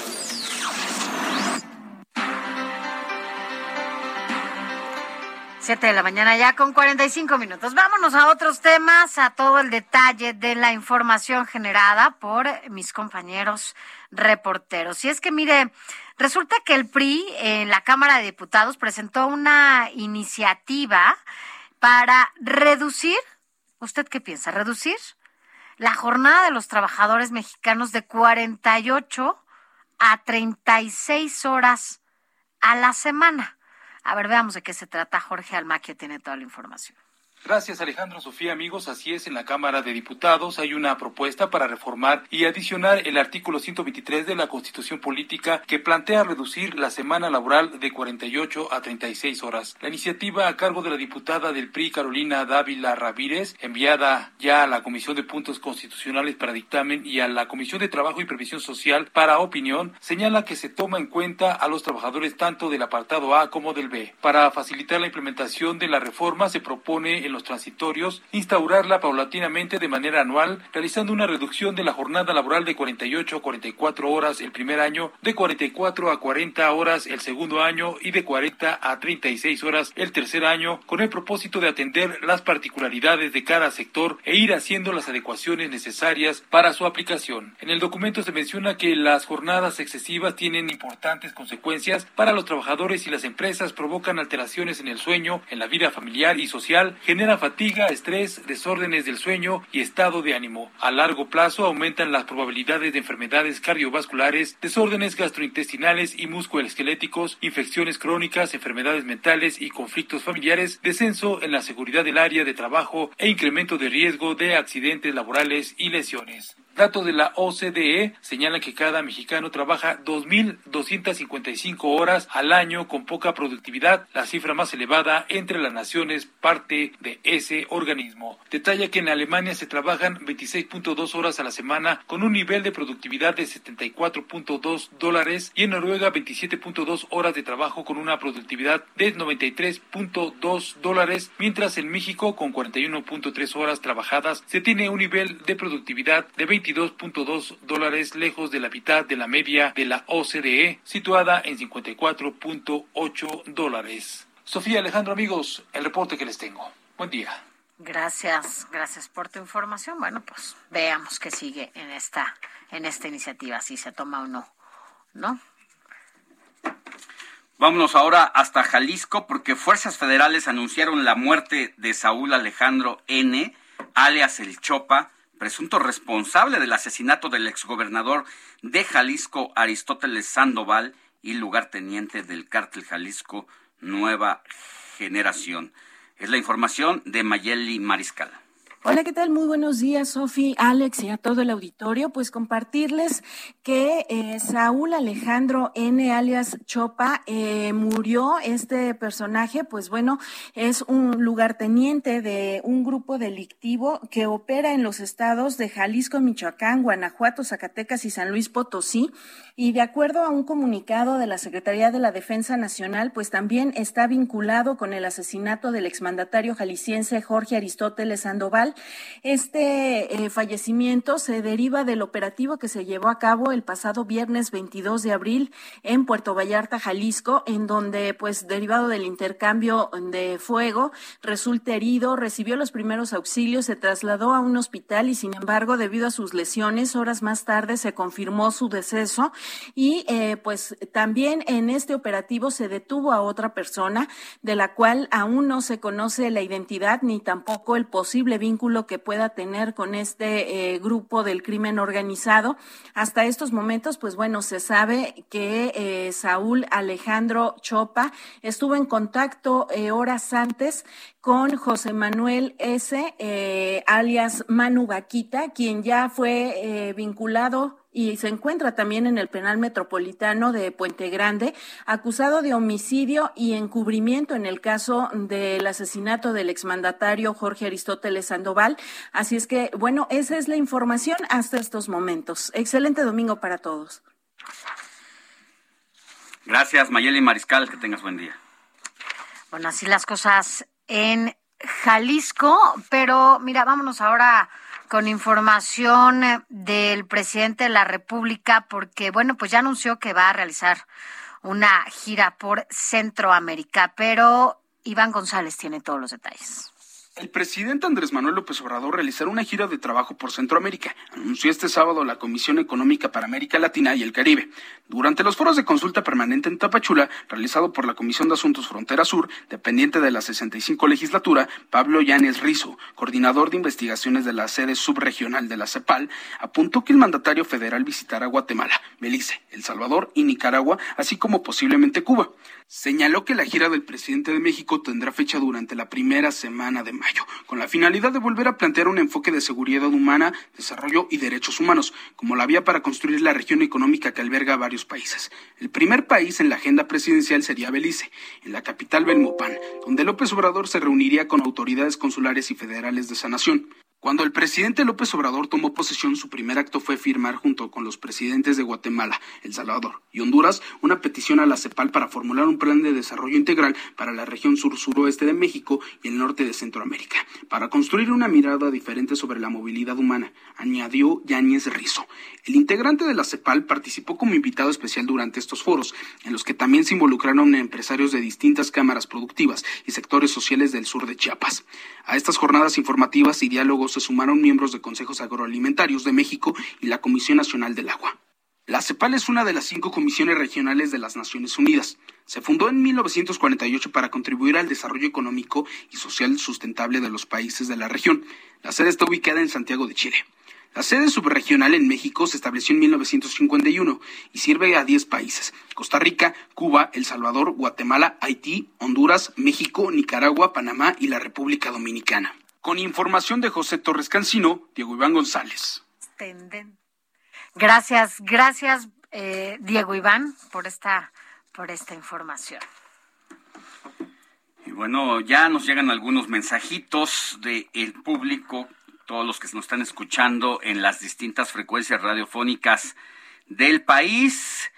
Siete de la mañana ya con 45 minutos. Vámonos a otros temas, a todo el detalle de la información generada por mis compañeros reporteros. Y es que, mire, resulta que el PRI en la Cámara de Diputados presentó una iniciativa para reducir, ¿usted qué piensa? ¿Reducir la jornada de los trabajadores mexicanos de 48 a 36 horas a la semana? A ver, veamos de qué se trata. Jorge Almaquio tiene toda la información. Gracias Alejandro Sofía, amigos. Así es, en la Cámara de Diputados hay una propuesta para reformar y adicionar el artículo 123 de la Constitución Política que plantea reducir la semana laboral de 48 a 36 horas. La iniciativa a cargo de la diputada del PRI Carolina Dávila Ramírez, enviada ya a la Comisión de Puntos Constitucionales para dictamen y a la Comisión de Trabajo y Previsión Social para opinión, señala que se toma en cuenta a los trabajadores tanto del apartado A como del B. Para facilitar la implementación de la reforma se propone en los transitorios instaurarla paulatinamente de manera anual, realizando una reducción de la jornada laboral de 48 a 44 horas el primer año, de 44 a 40 horas el segundo año y de 40 a 36 horas el tercer año, con el propósito de atender las particularidades de cada sector e ir haciendo las adecuaciones necesarias para su aplicación. En el documento se menciona que las jornadas excesivas tienen importantes consecuencias para los trabajadores y las empresas, provocan alteraciones en el sueño, en la vida familiar y social, generan fatiga, estrés, desórdenes del sueño y estado de ánimo. A largo plazo aumentan las probabilidades de enfermedades cardiovasculares, desórdenes gastrointestinales y musculoesqueléticos, infecciones crónicas, enfermedades mentales y conflictos familiares, descenso en la seguridad del área de trabajo e incremento de riesgo de accidentes laborales y lesiones. Datos de la OCDE señalan que cada mexicano trabaja 2.255 horas al año con poca productividad, la cifra más elevada entre las naciones parte de ese organismo. Detalla que en Alemania se trabajan 26.2 horas a la semana con un nivel de productividad de 74.2 dólares y en Noruega 27.2 horas de trabajo con una productividad de 93.2 dólares, mientras en México con 41.3 horas trabajadas se tiene un nivel de productividad de 22.2 dólares lejos de la mitad de la media de la OCDE, situada en 54.8 dólares. Sofía Alejandro, amigos, el reporte que les tengo. Buen día. Gracias, gracias por tu información. Bueno, pues veamos qué sigue en esta, en esta iniciativa, si se toma o no, ¿no? Vámonos ahora hasta Jalisco porque fuerzas federales anunciaron la muerte de Saúl Alejandro N., alias El Chopa, presunto responsable del asesinato del exgobernador de Jalisco, Aristóteles Sandoval, y lugarteniente del cártel Jalisco Nueva Generación. Es la información de Mayeli Mariscal. Hola, ¿qué tal? Muy buenos días, Sofi, Alex y a todo el auditorio. Pues compartirles que eh, Saúl Alejandro N. alias Chopa eh, murió. Este personaje, pues bueno, es un lugarteniente de un grupo delictivo que opera en los estados de Jalisco, Michoacán, Guanajuato, Zacatecas y San Luis Potosí. Y de acuerdo a un comunicado de la Secretaría de la Defensa Nacional, pues también está vinculado con el asesinato del exmandatario jalisciense Jorge Aristóteles Sandoval Este eh, fallecimiento se deriva del operativo que se llevó a cabo el pasado viernes 22 de abril en Puerto Vallarta, Jalisco, en donde, pues, derivado del intercambio de fuego, resulta herido, recibió los primeros auxilios, se trasladó a un hospital y, sin embargo, debido a sus lesiones, horas más tarde se confirmó su deceso y, eh, pues, también en este operativo se detuvo a otra persona de la cual aún no se conoce la identidad ni tampoco el posible vínculo que pueda tener con este eh, grupo del crimen organizado. Hasta estos momentos, pues bueno, se sabe que eh, Saúl Alejandro Chopa estuvo en contacto eh, horas antes con José Manuel S., alias Manu Vaquita, quien ya fue vinculado y se encuentra también en el penal metropolitano de Puente Grande, acusado de homicidio y encubrimiento en el caso del asesinato del exmandatario Jorge Aristóteles Sandoval. Así es que, bueno, esa es la información hasta estos momentos. Excelente domingo para todos. Gracias, Mayeli Mariscal, que tengas buen día. Bueno, así las cosas en Jalisco, pero mira, vámonos ahora con información eh, del presidente de la República, porque, bueno, pues ya anunció que va a realizar una gira por Centroamérica, pero Iván González tiene todos los detalles. El presidente Andrés Manuel López Obrador realizará una gira de trabajo por Centroamérica, anunció este sábado la Comisión Económica para América Latina y el Caribe. Durante los foros de consulta permanente en Tapachula, realizado por la Comisión de Asuntos Frontera Sur, dependiente de la 65 legislatura, Pablo Llanes Rizo, coordinador de investigaciones de la sede subregional de la CEPAL, apuntó que el mandatario federal visitará Guatemala, Belice, El Salvador y Nicaragua, así como posiblemente Cuba. Señaló que la gira del presidente de México tendrá fecha durante la primera semana de mayo, con la finalidad de volver a plantear un enfoque de seguridad humana, desarrollo y derechos humanos, como la vía para construir la región económica que alberga varios países. El primer país en la agenda presidencial sería Belice, en la capital Belmopán, donde López Obrador se reuniría con autoridades consulares y federales de esa nación. Cuando el presidente López Obrador tomó posesión, su primer acto fue firmar junto con los presidentes de Guatemala, El Salvador y Honduras una petición a la CEPAL para formular un plan de desarrollo integral para la región sur-suroeste de México y el norte de Centroamérica, para construir una mirada diferente sobre la movilidad humana, añadió Yáñez Rizo. El integrante de la CEPAL participó como invitado especial durante estos foros, en los que también se involucraron empresarios de distintas cámaras productivas y sectores sociales del sur de Chiapas. A estas jornadas informativas y diálogos se sumaron miembros de consejos agroalimentarios de México y la Comisión Nacional del Agua. La CEPAL es una de las cinco comisiones regionales de las Naciones Unidas. Se fundó en 1948 para contribuir al desarrollo económico y social sustentable de los países de la región. La sede está ubicada en Santiago de Chile. La sede subregional en México se estableció en 1951 y sirve a 10 países, Costa Rica, Cuba, El Salvador, Guatemala, Haití, Honduras, México, Nicaragua, Panamá y la República Dominicana. Con información de José Torres Cancino, Diego Iván González. Gracias, gracias eh, Diego Iván por esta, por esta información. Y bueno, ya nos llegan algunos mensajitos del público, todos los que nos están escuchando en las distintas frecuencias radiofónicas del país.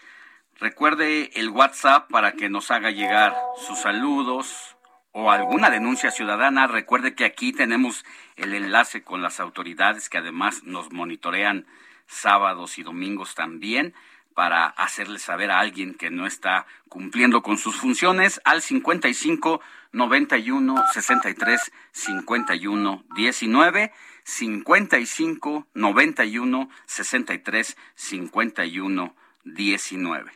Recuerde el WhatsApp para que nos haga llegar sus saludos, o alguna denuncia ciudadana, recuerde que aquí tenemos el enlace con las autoridades que además nos monitorean sábados y domingos también para hacerle saber a alguien que no está cumpliendo con sus funciones al 55 91 63 51 19 55 91 63 51 19.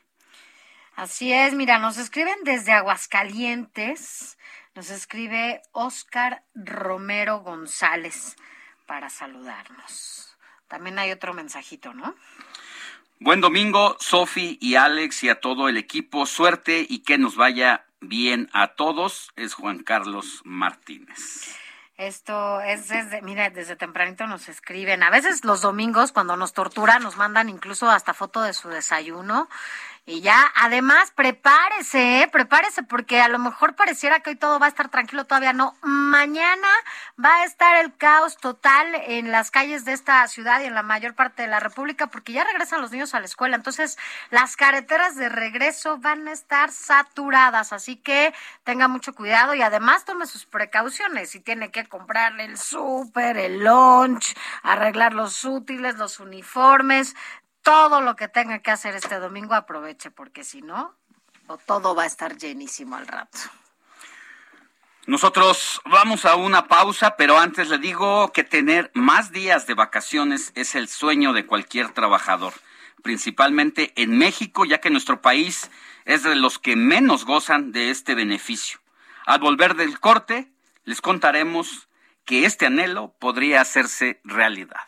Así es, mira, nos escriben desde Aguascalientes nos escribe Oscar Romero González para saludarnos. También hay otro mensajito, ¿no? Buen domingo, Sofi y Alex y a todo el equipo. Suerte y que nos vaya bien a todos. Es Juan Carlos Martínez. Esto es desde, mira, desde tempranito nos escriben. A veces los domingos, cuando nos torturan, nos mandan incluso hasta foto de su desayuno Y ya, además, prepárese, ¿eh? prepárese, porque a lo mejor pareciera que hoy todo va a estar tranquilo, todavía no. Mañana va a estar el caos total en las calles de esta ciudad y en la mayor parte de la República, porque ya regresan los niños a la escuela. Entonces, las carreteras de regreso van a estar saturadas, así que tenga mucho cuidado y además tome sus precauciones. Si tiene que comprar el súper, el lunch, arreglar los útiles, los uniformes, todo lo que tenga que hacer este domingo, aproveche, porque si no, todo va a estar llenísimo al rato. Nosotros vamos a una pausa, pero antes le digo que tener más días de vacaciones es el sueño de cualquier trabajador, principalmente en México, ya que nuestro país es de los que menos gozan de este beneficio. Al volver del corte, les contaremos que este anhelo podría hacerse realidad.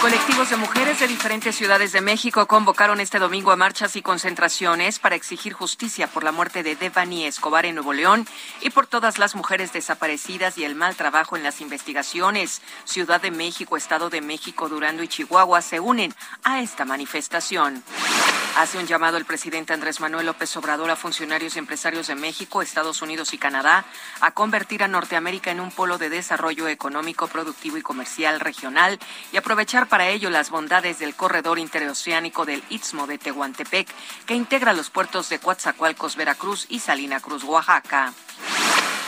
Colectivos de mujeres de diferentes ciudades de México convocaron este domingo a marchas y concentraciones para exigir justicia por la muerte de Devani Escobar en Nuevo León y por todas las mujeres desaparecidas y el mal trabajo en las investigaciones. Ciudad de México, Estado de México, Durango y Chihuahua se unen a esta manifestación. Hace un llamado el presidente Andrés Manuel López Obrador a funcionarios y empresarios de México, Estados Unidos y Canadá a convertir a Norteamérica en un polo de desarrollo económico, productivo y comercial regional y aprovechar para ello las bondades del corredor interoceánico del Istmo de Tehuantepec, que integra los puertos de Coatzacoalcos, Veracruz y Salina Cruz, Oaxaca.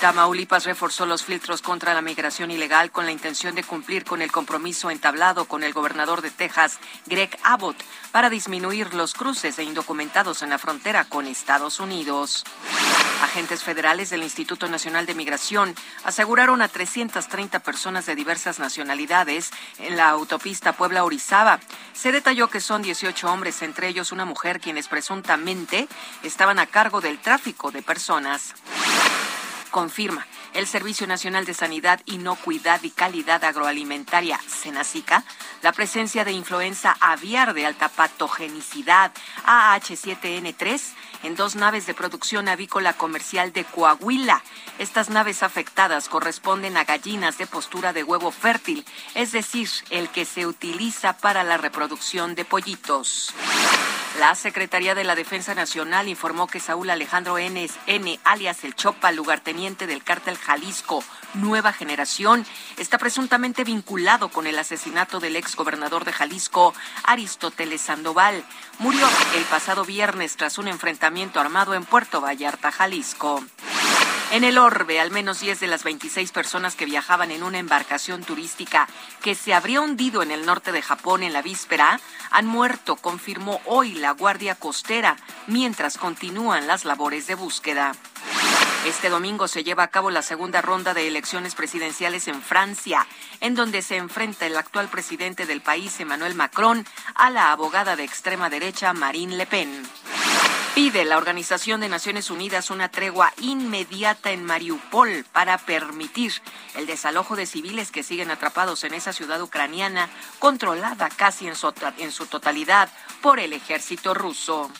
Tamaulipas reforzó los filtros contra la migración ilegal con la intención de cumplir con el compromiso entablado con el gobernador de Texas, Greg Abbott, para disminuir los cruces de indocumentados en la frontera con Estados Unidos. Agentes federales del Instituto Nacional de Migración aseguraron a 330 personas de diversas nacionalidades en la autopista Puebla-Orizaba. Se detalló que son 18 hombres, entre ellos una mujer, quienes presuntamente estaban a cargo del tráfico de personas confirma el Servicio Nacional de Sanidad, Inocuidad y Calidad Agroalimentaria, SENACICA, la presencia de influenza aviar de alta patogenicidad, AH7N3, en dos naves de producción avícola comercial de Coahuila. Estas naves afectadas corresponden a gallinas de postura de huevo fértil, es decir, el que se utiliza para la reproducción de pollitos. La Secretaría de la Defensa Nacional informó que Saúl Alejandro N, N alias El Chopa, lugarteniente del cártel Jalisco Nueva Generación, está presuntamente vinculado con el asesinato del ex gobernador de Jalisco, Aristóteles Sandoval. Murió el pasado viernes tras un enfrentamiento armado en Puerto Vallarta, Jalisco. En el orbe, al menos 10 de las 26 personas que viajaban en una embarcación turística que se habría hundido en el norte de Japón en la víspera han muerto, confirmó hoy la Guardia Costera, mientras continúan las labores de búsqueda. Este domingo se lleva a cabo la segunda ronda de elecciones presidenciales en Francia, en donde se enfrenta el actual presidente del país, Emmanuel Macron, a la abogada de extrema derecha, Marine Le Pen. Pide la Organización de Naciones Unidas una tregua inmediata en Mariupol para permitir el desalojo de civiles que siguen atrapados en esa ciudad ucraniana, controlada casi en su, en su totalidad por el ejército ruso.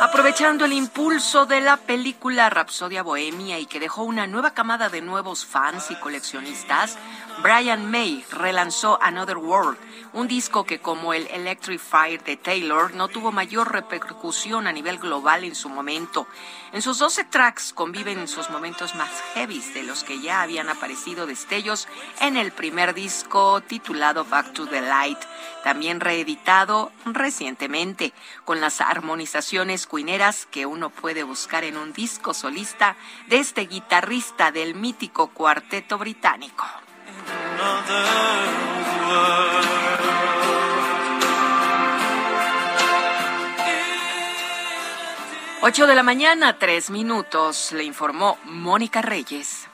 Aprovechando el impulso de la película Rapsodia Bohemia y que dejó una nueva camada de nuevos fans y coleccionistas, Brian May relanzó Another World, un disco que como el Electric de Taylor no tuvo mayor repercusión a nivel global en su momento. En sus 12 tracks conviven sus momentos más heavies de los que ya habían aparecido destellos en el primer disco titulado Back to the Light, también reeditado recientemente, con las armonizaciones cuineras que uno puede buscar en un disco solista de este guitarrista del mítico cuarteto británico. 8 de la mañana, tres minutos, le informó Mónica Reyes.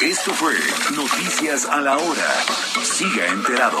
Esto fue Noticias a la Hora. Siga enterado.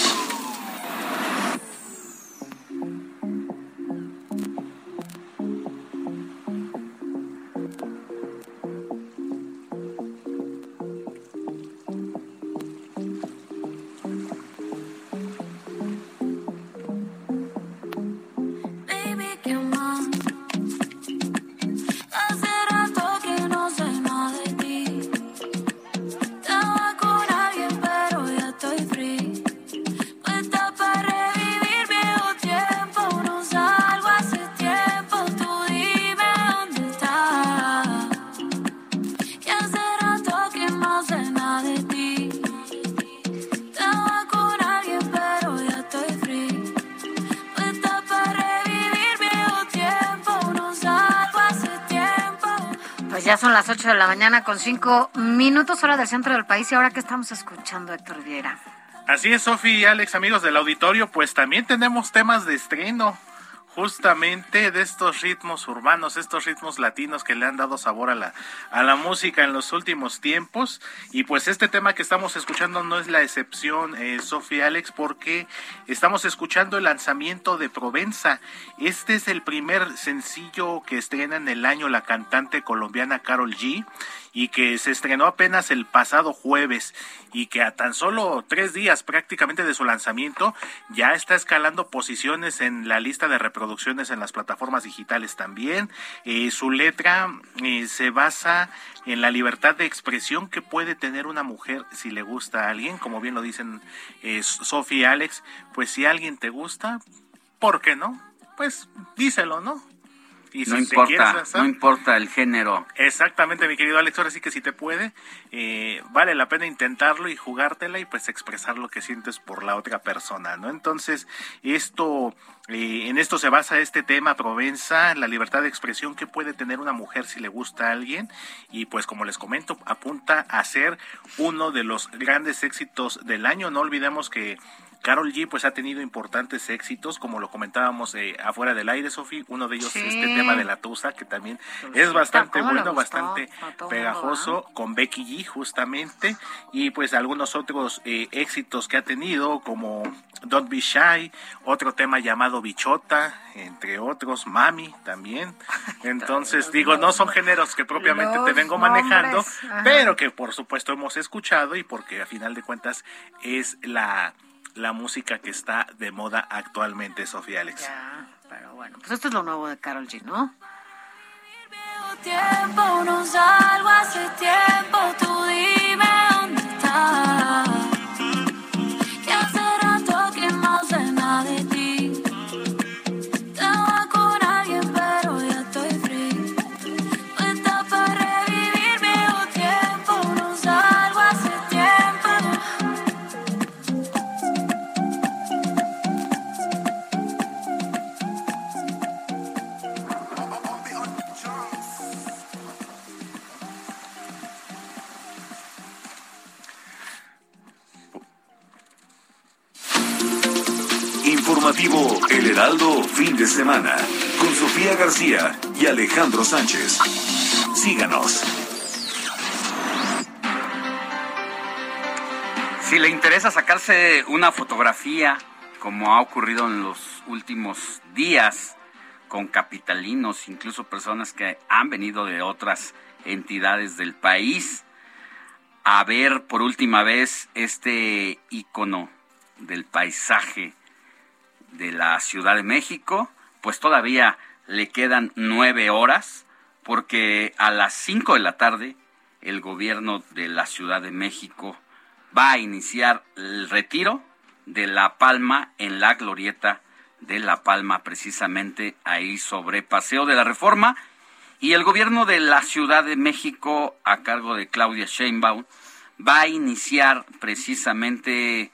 La mañana con 5 minutos hora del centro del país y ahora que estamos escuchando Héctor Viera. Así es, Sofi y Alex, amigos del auditorio, pues también tenemos temas de estreno justamente de estos ritmos urbanos, estos ritmos latinos que le han dado sabor a la, a la música en los últimos tiempos. Y pues este tema que estamos escuchando no es la excepción, eh, Sofía Alex, porque estamos escuchando el lanzamiento de Provenza. Este es el primer sencillo que estrena en el año la cantante colombiana Carol G y que se estrenó apenas el pasado jueves y que a tan solo tres días prácticamente de su lanzamiento ya está escalando posiciones en la lista de reproducciones en las plataformas digitales también. Eh, su letra eh, se basa en la libertad de expresión que puede tener una mujer si le gusta a alguien, como bien lo dicen eh, y Alex, pues si alguien te gusta, ¿por qué no? Pues díselo, ¿no? No importa, no importa el género. Exactamente, mi querido Alex, ahora sí que si te puede, eh, vale la pena intentarlo y jugártela y pues expresar lo que sientes por la otra persona, ¿no? Entonces, esto, eh, en esto se basa este tema, Provenza, la libertad de expresión que puede tener una mujer si le gusta a alguien y pues como les comento, apunta a ser uno de los grandes éxitos del año. No olvidemos que Carol G pues ha tenido importantes éxitos, como lo comentábamos eh, afuera del aire, Sofi, uno de ellos este tema de la Tusa, que también es bastante bueno, bastante pegajoso, con Becky G justamente, y pues algunos otros eh, éxitos que ha tenido, como Don't Be Shy, otro tema llamado Bichota, entre otros, Mami también. Entonces, digo, no son géneros que propiamente te vengo manejando, pero que por supuesto hemos escuchado y porque a final de cuentas es la la música que está de moda actualmente, Sofía Alex. Ya, pero bueno, pues esto es lo nuevo de Carol G, ¿no? Tiempo, no salgo hace tiempo, Heraldo Fin de Semana con Sofía García y Alejandro Sánchez. Síganos. Si le interesa sacarse una fotografía, como ha ocurrido en los últimos días, con capitalinos, incluso personas que han venido de otras entidades del país, a ver por última vez este icono del paisaje de la Ciudad de México, pues todavía le quedan nueve horas, porque a las cinco de la tarde el gobierno de la Ciudad de México va a iniciar el retiro de La Palma en la glorieta de La Palma, precisamente ahí sobre Paseo de la Reforma. Y el gobierno de la Ciudad de México, a cargo de Claudia Sheinbaum, va a iniciar precisamente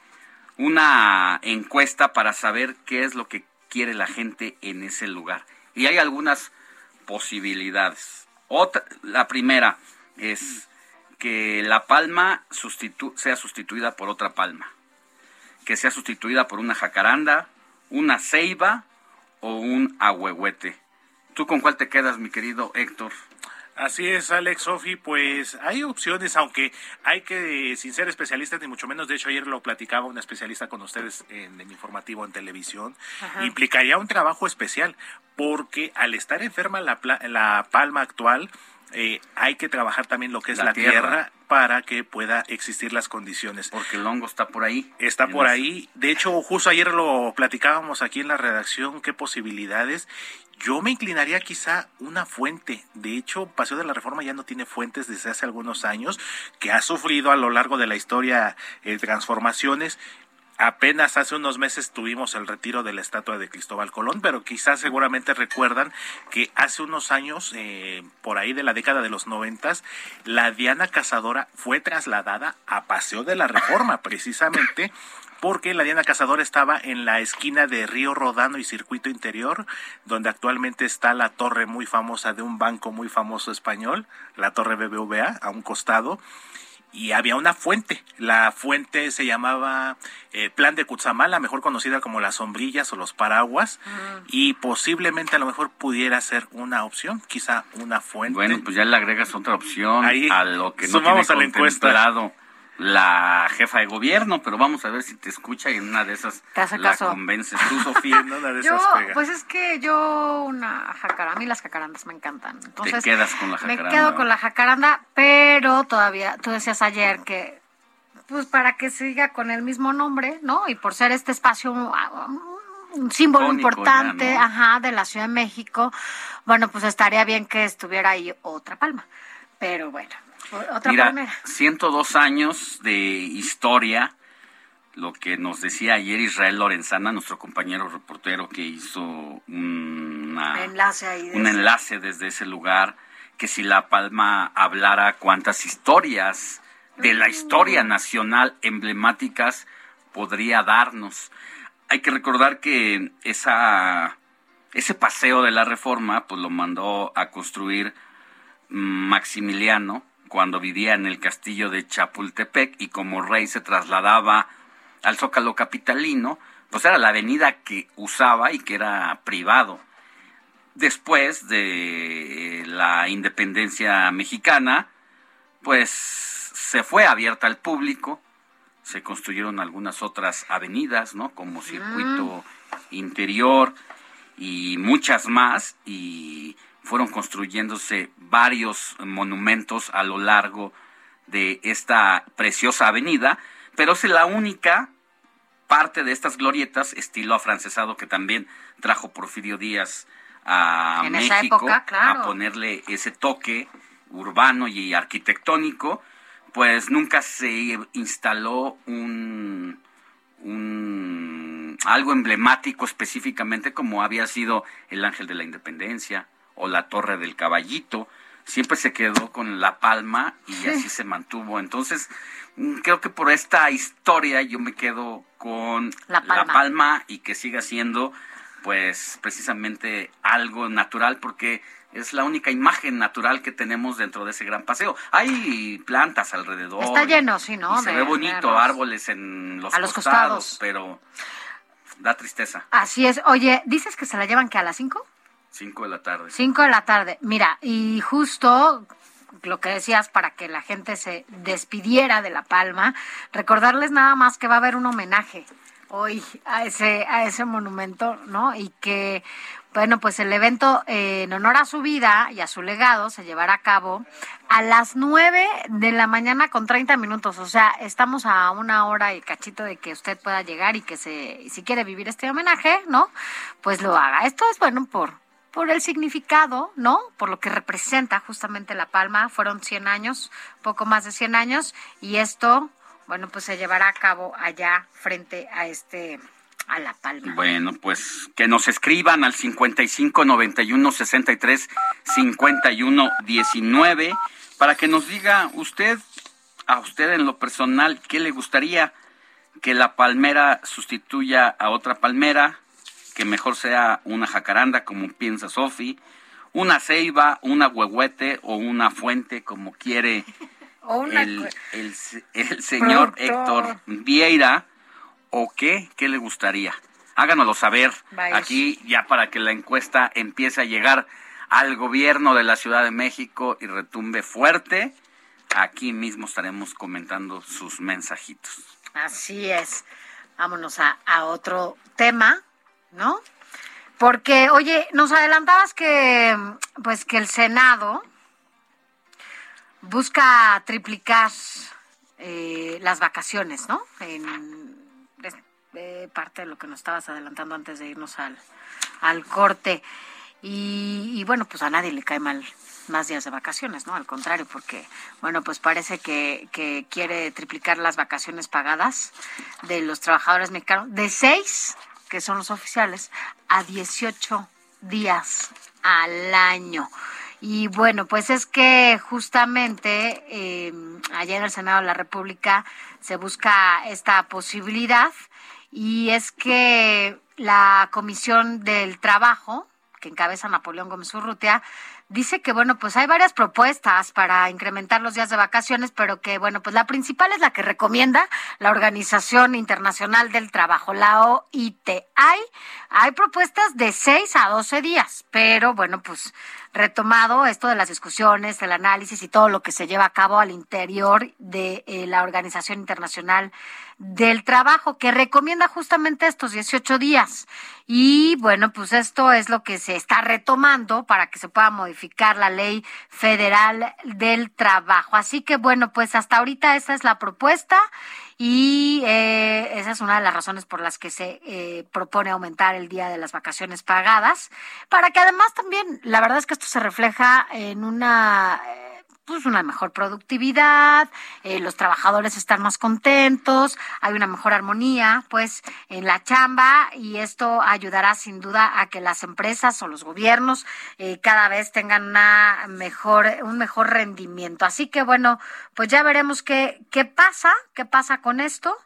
una encuesta para saber qué es lo que quiere la gente en ese lugar. Y hay algunas posibilidades. Otra, la primera es que la palma sea sustituida por otra palma, que sea sustituida por una jacaranda, una ceiba o un ahuehuete. ¿Tú con cuál te quedas, mi querido Héctor? Así es, Alex Sofi, pues hay opciones, aunque hay que, sin ser especialistas, ni mucho menos, de hecho ayer lo platicaba un especialista con ustedes en el informativo en televisión, implicaría un trabajo especial, porque al estar enferma la, la palma actual, eh, hay que trabajar también lo que es la, tierra. para que pueda existir las condiciones. Porque el hongo está por ahí. Está por ahí. De hecho, justo ayer lo platicábamos aquí en la redacción, qué posibilidades. Yo me inclinaría quizá una fuente. De hecho, Paseo de la Reforma ya no tiene fuentes desde hace algunos años, que ha sufrido a lo largo de la historia eh, transformaciones. Apenas hace unos meses tuvimos el retiro de la estatua de Cristóbal Colón, pero quizás seguramente recuerdan que hace unos años, eh, por ahí de la década de los noventas, la Diana Cazadora fue trasladada a Paseo de la Reforma, precisamente porque la Diana Cazadora estaba en la esquina de Río Rodano y Circuito Interior, donde actualmente está la torre muy famosa de un banco muy famoso español, la torre BBVA, a un costado, y había una fuente. La fuente se llamaba eh, Plan de Cutzamala, mejor conocida como las sombrillas o los paraguas, ah. y posiblemente a lo mejor pudiera ser una opción, quizá una fuente. Bueno, pues ya le agregas otra opción a lo que no tiene a la encuesta la jefa de gobierno, pero vamos a ver si te escucha y en una de esas la convences tú, Sofía. en una de esas Pues es que yo una jacaranda, a mí las jacarandas me encantan. Entonces, te quedas con la jacaranda. Me quedo con la jacaranda, pero todavía, tú decías ayer que, pues para que siga con el mismo nombre, ¿no? Y por ser este espacio un símbolo importante, ajá, de la Ciudad de México, bueno, pues estaría bien que estuviera ahí otra palma. Pero bueno, otra Mira, 102 años de historia, lo que nos decía ayer Israel Lorenzana, nuestro compañero reportero que hizo un enlace desde ese lugar, que si La Palma hablara cuántas historias de la historia mm. nacional emblemáticas podría darnos. Hay que recordar que esa, ese paseo de la reforma pues lo mandó a construir Maximiliano cuando vivía en el castillo de Chapultepec y como rey se trasladaba al Zócalo capitalino, pues era la avenida que usaba y que era privado. Después de la independencia mexicana, pues se fue abierta al público, se construyeron algunas otras avenidas, ¿no? Como circuito interior y muchas más, y fueron construyéndose varios monumentos a lo largo de esta preciosa avenida, pero es la única parte de estas glorietas, estilo afrancesado, que también trajo Porfirio Díaz a México a ponerle ese toque urbano y arquitectónico, pues nunca se instaló un, un algo emblemático específicamente como había sido el Ángel de la Independencia, o la Torre del Caballito. Siempre se quedó con La Palma y así se mantuvo. Entonces, mm, creo que por esta historia yo me quedo con La Palma, y que siga siendo, pues, precisamente algo natural porque es la única imagen natural que tenemos dentro de ese gran paseo. Hay plantas alrededor. Está lleno, sí, ¿no? se ve bonito, árboles en los, costados, costados, pero da tristeza. Así es. Oye, ¿dices que se la llevan que a las 5? Cinco de la tarde. Cinco de la tarde. Mira, y justo lo que decías para que la gente se despidiera de La Palma, recordarles nada más que va a haber un homenaje hoy a ese, a ese monumento, ¿no? Y que, bueno, pues el evento eh, en honor a su vida y a su legado se llevará a cabo a las 9 de la mañana con 30 minutos. O sea, estamos a una hora y cachito de que usted pueda llegar y que se, si quiere vivir este homenaje, ¿no? Pues lo haga. Esto es bueno por, por el significado, ¿no? Por lo que representa justamente La Palma. Fueron 100 años, poco más de 100 años, y esto, bueno, pues se llevará a cabo allá frente a este a La Palma. Bueno, pues que nos escriban al 55 91 63 51 19 para que nos diga usted, a usted en lo personal, qué le gustaría que la palmera sustituya a otra palmera, que mejor sea una jacaranda, como piensa Sofi, una ceiba, una huehuete o una fuente, como quiere el, el, el señor. Héctor Vieira, o qué, qué le gustaría. Háganoslo saber Vaya. aquí ya para que la encuesta empiece a llegar al gobierno de la Ciudad de México y retumbe fuerte. Aquí mismo estaremos comentando sus mensajitos. Así es. Vámonos a, a otro tema, ¿no? Porque, oye, nos adelantabas que, pues, que el Senado busca triplicar eh, las vacaciones, ¿no? En eh, parte de lo que nos estabas adelantando antes de irnos al, al corte. Y, y bueno, pues a nadie le cae mal más días de vacaciones, ¿no? Al contrario, porque, bueno, pues parece que, que quiere triplicar las vacaciones pagadas de los trabajadores mexicanos de seis, que son los oficiales, a 18 días al año. Y bueno, pues es que justamente eh, allá en el Senado de la República se busca esta posibilidad y es que la Comisión del Trabajo, que encabeza Napoleón Gómez Urrutia, dice que, bueno, pues hay varias propuestas para incrementar los días de vacaciones, pero que, bueno, pues la principal es la que recomienda la Organización Internacional del Trabajo, la OIT. Hay, hay propuestas de 6 a 12 días, pero, bueno, pues retomado esto de las discusiones, el análisis y todo lo que se lleva a cabo al interior de eh, la Organización Internacional del Trabajo, que recomienda justamente estos 18 días. Y bueno, pues esto es lo que se está retomando para que se pueda modificar la ley federal del trabajo. Así que bueno, pues hasta ahorita esa es la propuesta y eh, esa es una de las razones por las que se eh, propone aumentar el día de las vacaciones pagadas, para que además también, la verdad es que esto se refleja en una... pues una mejor productividad, eh, los trabajadores están más contentos, hay una mejor armonía, pues, en la chamba y esto ayudará sin duda a que las empresas o los gobiernos eh, cada vez tengan una mejor, un mejor rendimiento. Así que bueno, pues ya veremos qué, qué pasa, qué pasa con esto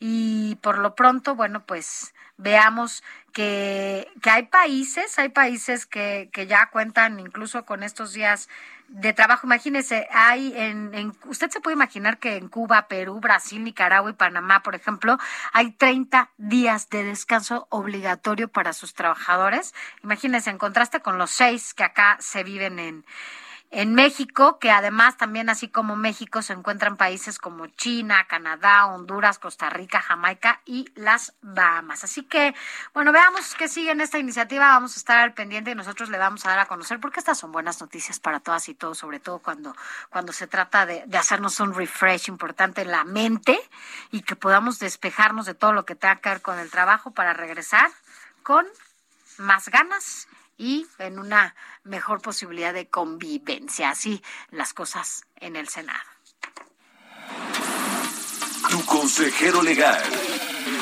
y por lo pronto, bueno, pues veamos que, que hay países, hay países que, ya cuentan incluso con estos días de trabajo. Imagínese, hay en, en, usted se puede imaginar que en Cuba, Perú, Brasil, Nicaragua y Panamá, por ejemplo, hay 30 días de descanso obligatorio para sus trabajadores. Imagínese, en contraste con los seis que acá se viven en, en México, que además también así como México se encuentran países como China, Canadá, Honduras, Costa Rica, Jamaica y las Bahamas. Así que, bueno, veamos qué sigue en esta iniciativa, vamos a estar al pendiente y nosotros le vamos a dar a conocer porque estas son buenas noticias para todas y todos, sobre todo cuando, cuando se trata de, de hacernos un refresh importante en la mente y que podamos despejarnos de todo lo que tenga que ver con el trabajo para regresar con más ganas y en una mejor posibilidad de convivencia. Así las cosas en el Senado. Tu consejero legal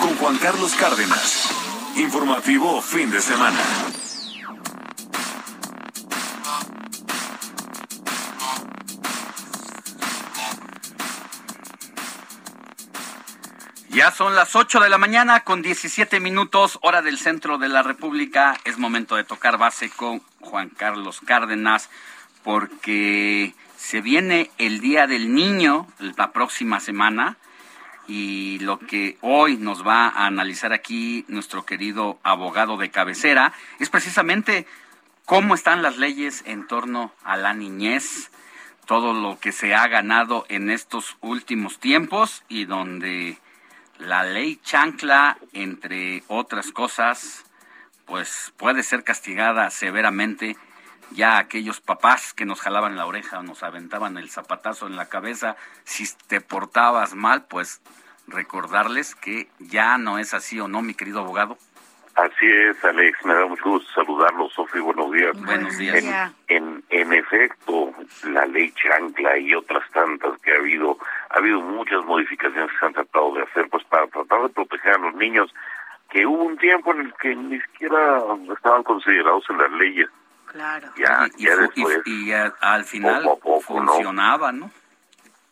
con Juan Carlos Cárdenas. Informativo fin de semana. Ya son las 8 de la mañana con 17 minutos, hora del centro de la República. Es momento de tocar base con Juan Carlos Cárdenas porque se viene el Día del Niño la próxima semana y lo que hoy nos va a analizar aquí nuestro querido abogado de cabecera es precisamente cómo están las leyes en torno a la niñez, todo lo que se ha ganado en estos últimos tiempos y donde la ley chancla, entre otras cosas, pues puede ser castigada severamente. Ya aquellos papás que nos jalaban la oreja, nos aventaban el zapatazo en la cabeza, si te portabas mal, pues recordarles que ya no es así o no, mi querido abogado. Así es, Alex, me da mucho gusto saludarlo, Sofía, buenos días. Buenos días. En, en, efecto, la ley chancla y otras tantas que ha habido, ha habido muchas modificaciones que se han tratado de hacer, pues para tratar de proteger a los niños, que hubo un tiempo en el que ni siquiera estaban considerados en las leyes. Claro. Ya, y, ya después, y- al final poco a poco, ¿no? funcionaba, ¿no?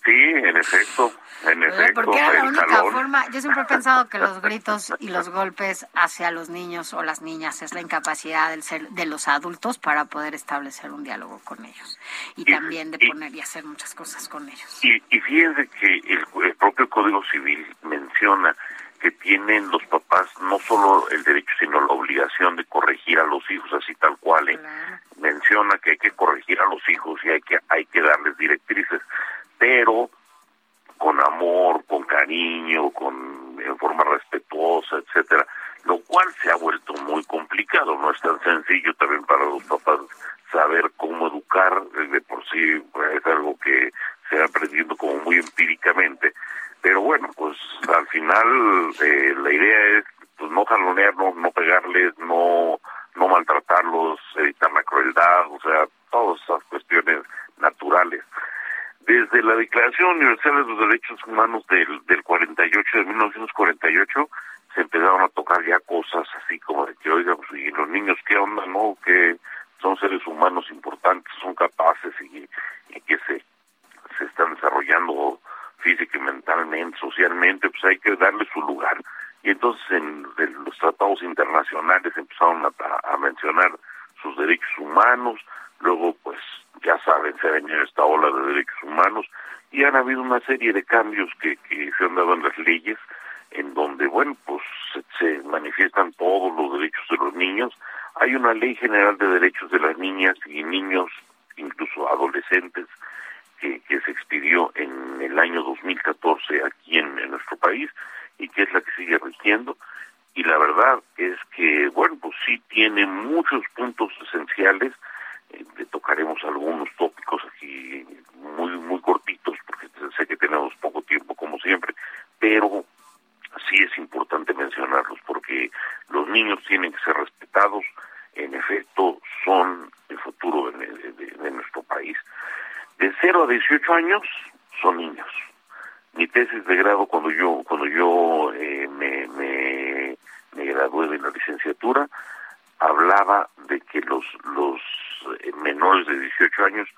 Sí, en efecto, en efecto, Porque era la única forma, yo siempre he pensado que los gritos y los golpes hacia los niños o las niñas es la incapacidad del ser, de los adultos para poder establecer un diálogo con ellos y también de poner y hacer muchas cosas con ellos. Y, y fíjense que el, el propio Código Civil menciona que tienen los papás no solo el derecho, sino la obligación de corregir a los hijos así tal cual. ¿eh? Menciona que hay que corregir a los hijos y hay que, hay que darles directrices, con amor, con cariño, con en forma respetuosa, etcétera, lo cual se ha vuelto muy complicado, no es tan sencillo también para los papás saber cómo educar, eh, de por sí pues, es algo que se va aprendiendo como muy empíricamente, pero bueno, pues al final eh, la idea es pues no jalonearnos, no pegarles, no no maltratarlos, evitar la crueldad, o sea, todas esas cuestiones naturales. Desde la Declaración Universal de los Derechos Humanos del, del 48, de 1948, se empezaron a tocar ya cosas así como de que, oiga, pues, y los niños, ¿qué onda, no? Que son seres humanos importantes, son capaces y, que se, se están desarrollando física y mentalmente, socialmente, pues hay que darle su lugar. Y entonces en, en los tratados internacionales empezaron a, a mencionar sus derechos humanos, luego pues ya saben, se ha venido esta ola de derechos humanos y han habido una serie de cambios que, que se han dado en las leyes en donde, bueno, pues se, manifiestan todos los derechos de los niños. Hay una ley general de derechos de las niñas y niños, incluso adolescentes, que, que se expidió en el año 2014 aquí en nuestro país y que es la que sigue rigiendo. Y la verdad es que, bueno, pues sí tiene muchos puntos esenciales. Eh, tocaremos algunos tópicos aquí muy, muy cortitos, porque sé que tenemos poco tiempo, como siempre, pero sí es importante mencionarlos, porque los niños tienen que ser respetados. En efecto, son el futuro de, nuestro país. De 0 a 18 años son niños mi tesis de grado cuando yo cuando yo eh, me, me, me gradué de la licenciatura hablaba de que los los de 18 años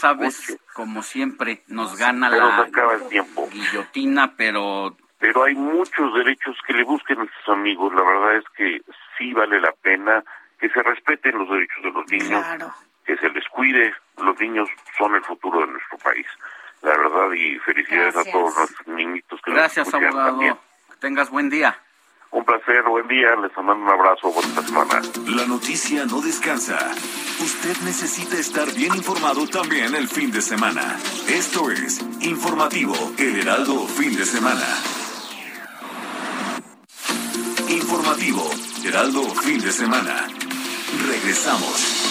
sabes, como siempre, nos gana pero la acaba el tiempo. guillotina, pero... Pero hay muchos derechos que le busquen a nuestros amigos. La verdad es que sí vale la pena que se respeten los derechos de los niños, que se les cuide. Los niños son el futuro de nuestro país. La verdad, y felicidades Gracias. a todos los niñitos que Gracias, nos escuchan abogado. también. Que tengas buen día. Un placer, buen día, les mando un abrazo, necesita estar bien informado también el fin de semana. Esto es Informativo El Heraldo Fin de Semana. Informativo Heraldo Fin de Semana. Regresamos.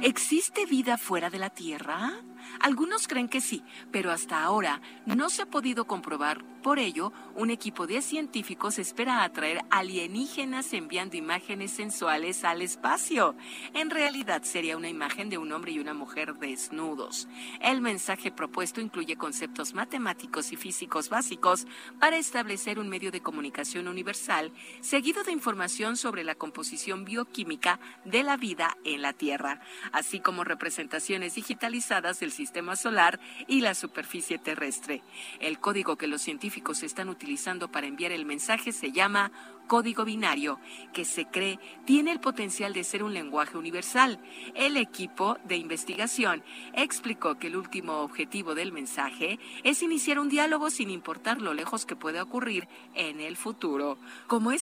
¿Existe vida fuera de la Tierra? Algunos creen que sí, pero hasta ahora no se ha podido comprobar. Por ello, un equipo de científicos espera atraer alienígenas enviando imágenes sensuales al espacio. En realidad sería una imagen de un hombre y una mujer desnudos. El mensaje propuesto incluye conceptos matemáticos y físicos básicos para establecer un medio de comunicación universal, seguido de información sobre la composición bioquímica de la vida en la Tierra, así como representaciones digitalizadas del sistema solar y la superficie terrestre. El código que los científicos están utilizando para enviar el mensaje se llama código binario, que se cree tiene el potencial de ser un lenguaje universal. El equipo de investigación explicó que el último objetivo del mensaje es iniciar un diálogo sin importar lo lejos que pueda ocurrir en el futuro. Como es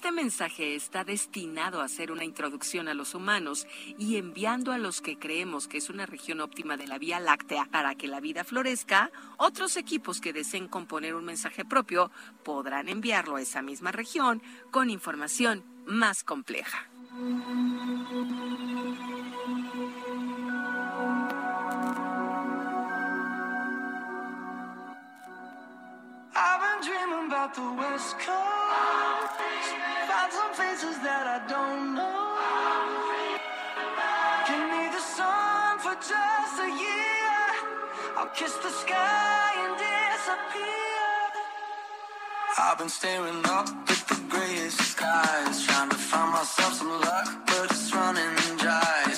Este mensaje está destinado a ser una introducción a los humanos y enviando a los que creemos que es una región óptima de la Vía Láctea para que la vida florezca, otros equipos que deseen componer un mensaje propio podrán enviarlo a esa misma región con información más compleja. Found some faces that I don't know. Give me the sun for just a year. I'll kiss the sky and disappear. I've been staring up at the grayest skies, trying to find myself some luck, but it's running dry.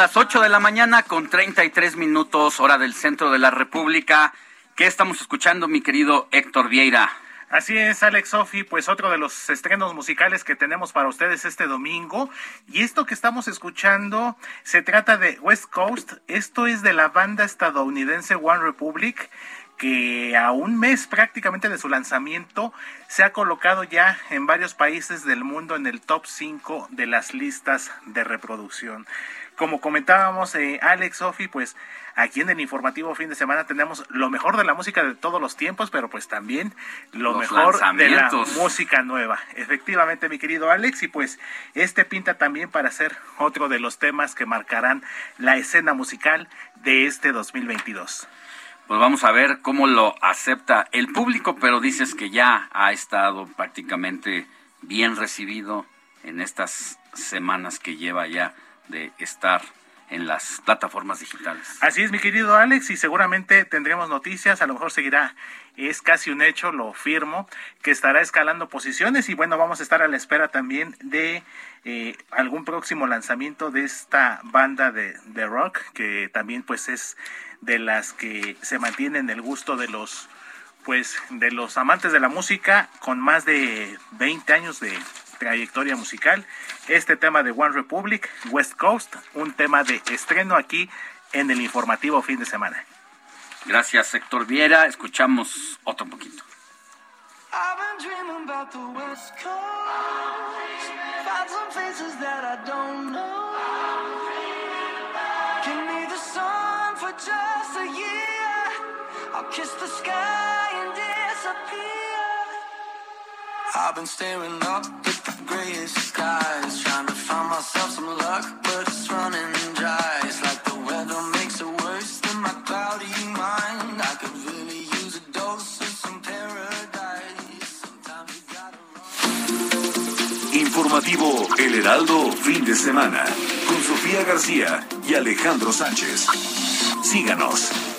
Las 8 de la mañana con 33 minutos, hora del centro de la República. ¿Qué estamos escuchando, mi querido Héctor Vieira? Así es, Alex Sofi, pues otro de los estrenos musicales que tenemos para ustedes este domingo. Y esto que estamos escuchando se trata de West Coast. Esto es de la banda estadounidense One Republic que a un mes prácticamente de su lanzamiento se ha colocado ya en varios países del mundo en el top 5 de las listas de reproducción. Como comentábamos, eh, Alex Sofi, pues aquí en el informativo fin de semana tenemos lo mejor de la música de todos los tiempos, pero pues también lo mejor de la música nueva. Efectivamente, mi querido Alex, y pues este pinta también para ser otro de los temas que marcarán la escena musical de este 2022 pues vamos a ver cómo lo acepta el público, pero dices que ya ha estado prácticamente bien recibido en estas semanas que lleva ya de estar en las plataformas digitales. Así es, mi querido Alex, y seguramente tendremos noticias, a lo mejor seguirá, es casi un hecho, lo firmo, que estará escalando posiciones y bueno, vamos a estar a la espera también de eh, algún próximo lanzamiento de esta banda de, rock, que también pues es de las que se mantienen el gusto de los pues de los amantes de la música con más de 20 años de trayectoria musical. Este tema de One Republic, West Coast, un tema de estreno aquí en el informativo fin de semana. Gracias, Héctor Viera. Escuchamos otro poquito. just a year. I'll kiss the sky and disappear. I've been staring up at the grayest skies, trying to find myself some luck, but it's running dry. It's like the weather makes it worse than my cloudy mind. I could really use a dose of some paradise. Sometimes you gotta Informativo El Heraldo, fin de semana, con Sofía García y Alejandro Sánchez. Síganos.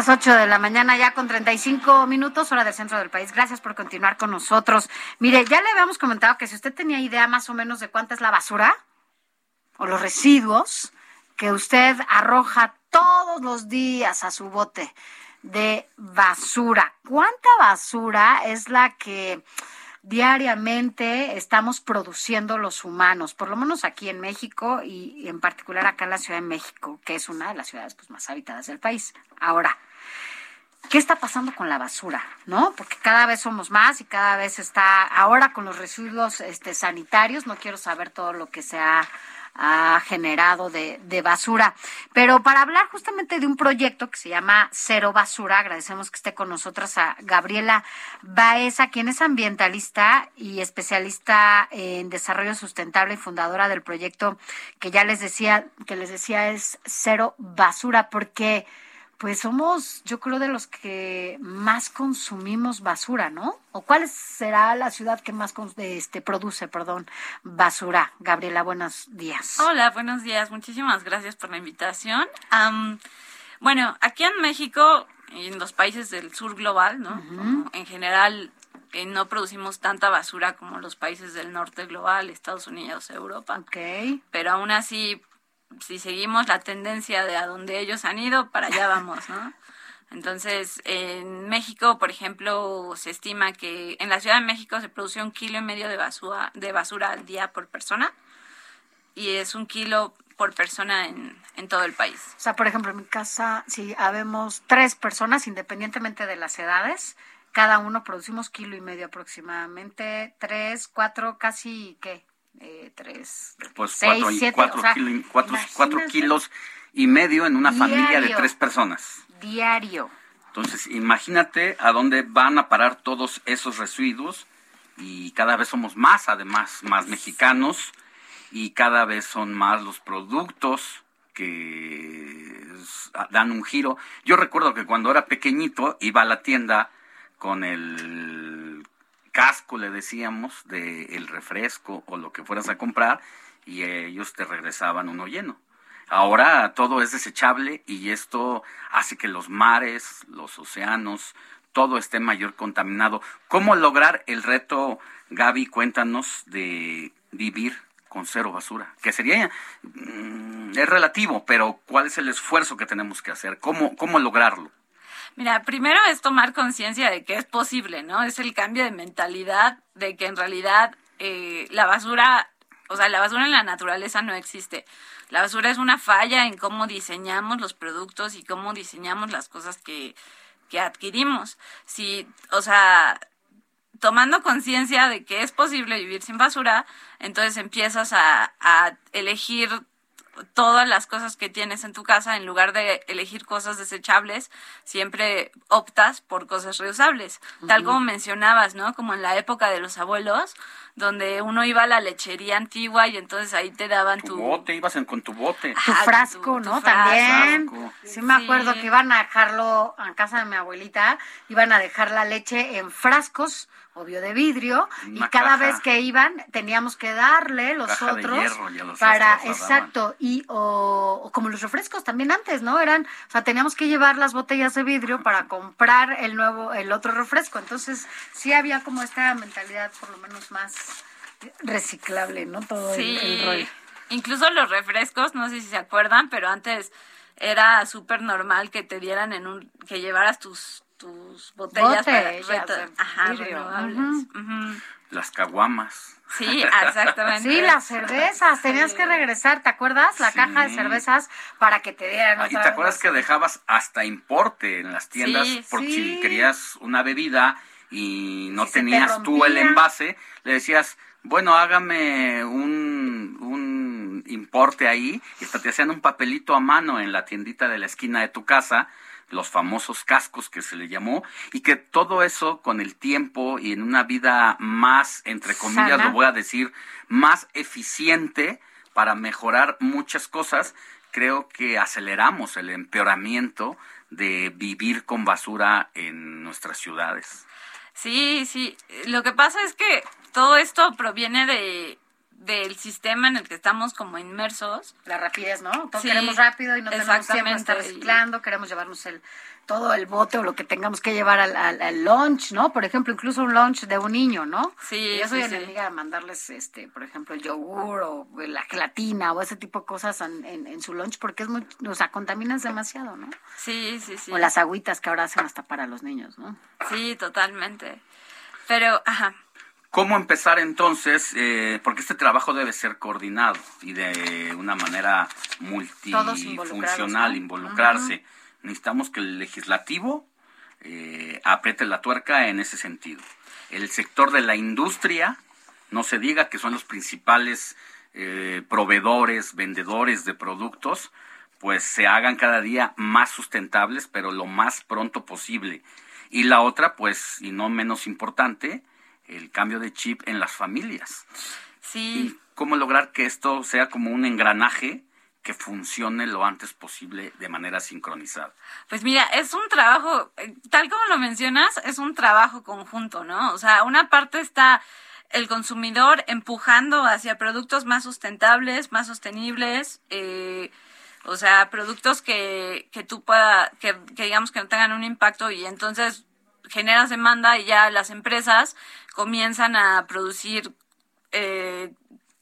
Las 8 de la mañana ya con 35 minutos, hora del centro del país. Gracias por continuar con nosotros. Mire, ya le habíamos comentado que si usted tenía idea más o menos de cuánta es la basura o los residuos que usted arroja todos los días a su bote de basura. ¿Cuánta basura es la que diariamente estamos produciendo los humanos, por lo menos aquí en México y en particular acá en la Ciudad de México, que es una de las ciudades pues, más habitadas del país. Ahora, ¿qué está pasando con la basura? ¿No? Porque cada vez somos más y cada vez está, ahora con los residuos este, sanitarios, no quiero saber todo lo que se ha generado de, de, basura. Pero para hablar justamente de un proyecto que se llama Cero Basura, agradecemos que esté con nosotros a Gabriela Baeza, quien es ambientalista y especialista en desarrollo sustentable y fundadora del proyecto que ya les decía, que les decía es Cero Basura, porque pues somos, yo creo, de los que más consumimos basura, ¿no? ¿O cuál será la ciudad que más este, produce, perdón, basura? Gabriela, buenos días. Hola, buenos días. Muchísimas gracias por la invitación. bueno, aquí en México y en los países del sur global, ¿no? En general, eh, no producimos tanta basura como los países del norte global, Estados Unidos, Europa. Ok. Pero aún así, si seguimos la tendencia de a donde ellos han ido, para allá vamos, ¿no? Entonces, en México, por ejemplo, se estima que en la Ciudad de México se produce un kilo y medio de basura, de basura al día por persona y es un kilo por persona en, en todo el país. O sea, por ejemplo, en mi casa, si habemos tres personas, independientemente de las edades, cada uno producimos kilo y medio aproximadamente, tres, cuatro, casi, ¿qué? Eh, tres, pues seis, cuatro, siete, cuatro, o sea, kilo- cuatro- cuatro kilos y medio en una familia de tres personas. diario. Entonces, imagínate a dónde van a parar todos esos residuos y cada vez somos más, además, más mexicanos y cada vez son más los productos que dan un giro. Yo recuerdo que cuando era pequeñito iba a la tienda con el casco, le decíamos, del refresco o lo que fueras a comprar y ellos te regresaban uno lleno. Ahora todo es desechable y esto hace que los mares, los océanos, todo esté mayor contaminado. ¿Cómo lograr el reto, Gaby? Cuéntanos de vivir con cero basura, que sería, mm, es relativo, pero ¿cuál es el esfuerzo que tenemos que hacer? ¿Cómo, cómo lograrlo? Mira, primero es tomar conciencia de que es posible, ¿no? Es el cambio de mentalidad de que en realidad eh, la basura, o sea, la basura en la naturaleza no existe. La basura es una falla en cómo diseñamos los productos y cómo diseñamos las cosas que, que adquirimos. Si, o sea, tomando conciencia de que es posible vivir sin basura, entonces empiezas a, a elegir todas las cosas que tienes en tu casa, en lugar de elegir cosas desechables, siempre optas por cosas reusables. Tal como mencionabas, ¿no? Como en la época de los abuelos, donde uno iba a la lechería antigua y entonces ahí te daban Tu tu... bote, ibas en- con tu bote. Tu frasco, ¿no? También. frasco. Sí me acuerdo que iban a dejarlo en casa de mi abuelita, iban a dejar la leche en frascos, obvio de vidrio, y cada caja. vez que iban teníamos que darle los Caja otros hierro, y a los para exacto y o, o como los refrescos también antes, ¿no? Eran, o sea, teníamos que llevar las botellas de vidrio para comprar el nuevo el otro refresco. Entonces, sí había como esta mentalidad por lo menos más reciclable, ¿no? Todo el- Sí, el rollo. incluso los refrescos, no sé si se acuerdan, pero antes era súper normal que te dieran en un, que llevaras tus tus botellas, para Botellas reto- de ajá, renovables. Las caguamas. Sí, exactamente. Sí, las cervezas, tenías que regresar, ¿te acuerdas? La Sí. caja de cervezas para que te dieran Ah, ¿Y te acuerdas las- que dejabas hasta importe en las tiendas? Sí, porque sí. si querías una bebida y no Si se te tenías tú el envase, le decías, bueno, hágame un, un importe ahí, y hasta te hacían un papelito a mano en la tiendita de la esquina de tu casa, los famosos cascos que se le llamó, y que todo eso con el tiempo y en una vida más, entre comillas, Sana. lo voy a decir, más eficiente para mejorar muchas cosas, creo que aceleramos el empeoramiento de vivir con basura en nuestras ciudades. Sí, sí. Lo que pasa es que todo esto proviene de del sistema en el que estamos como inmersos. La rapidez, ¿no? Todo Sí, queremos rápido y no tenemos tiempo de estar reciclando, queremos llevarnos el todo el bote o lo que tengamos que llevar al, al, al lunch, ¿no? Por ejemplo, incluso un lunch de un niño, ¿no? Sí, Yo soy sí, sí. enemiga de mandarles, este, por ejemplo, el yogur o la gelatina o ese tipo de cosas en, en- en su lunch porque es muy, o sea, contaminas demasiado, ¿no? Sí, sí, sí. O las agüitas que ahora hacen hasta para los niños, ¿no? Sí, totalmente. Pero, ajá. ¿Cómo empezar entonces? Eh, porque este trabajo debe ser coordinado y de una manera multifuncional, involucrarse. Necesitamos que el legislativo eh, apriete la tuerca en ese sentido. El sector de la industria, no se diga que son los principales eh, proveedores, vendedores de productos, pues se hagan cada día más sustentables, pero lo más pronto posible. Y la otra, pues, y no menos importante, el cambio de chip en las familias. Sí. ¿Cómo lograr que esto sea como un engranaje que funcione lo antes posible de manera sincronizada? Pues mira, es un trabajo, tal como lo mencionas, es un trabajo conjunto, ¿no? O sea, una parte está el consumidor empujando hacia productos más sustentables, más sostenibles, eh, o sea, productos que, que tú puedas, que, que digamos que no tengan un impacto y entonces generas demanda y ya las empresas comienzan a producir eh,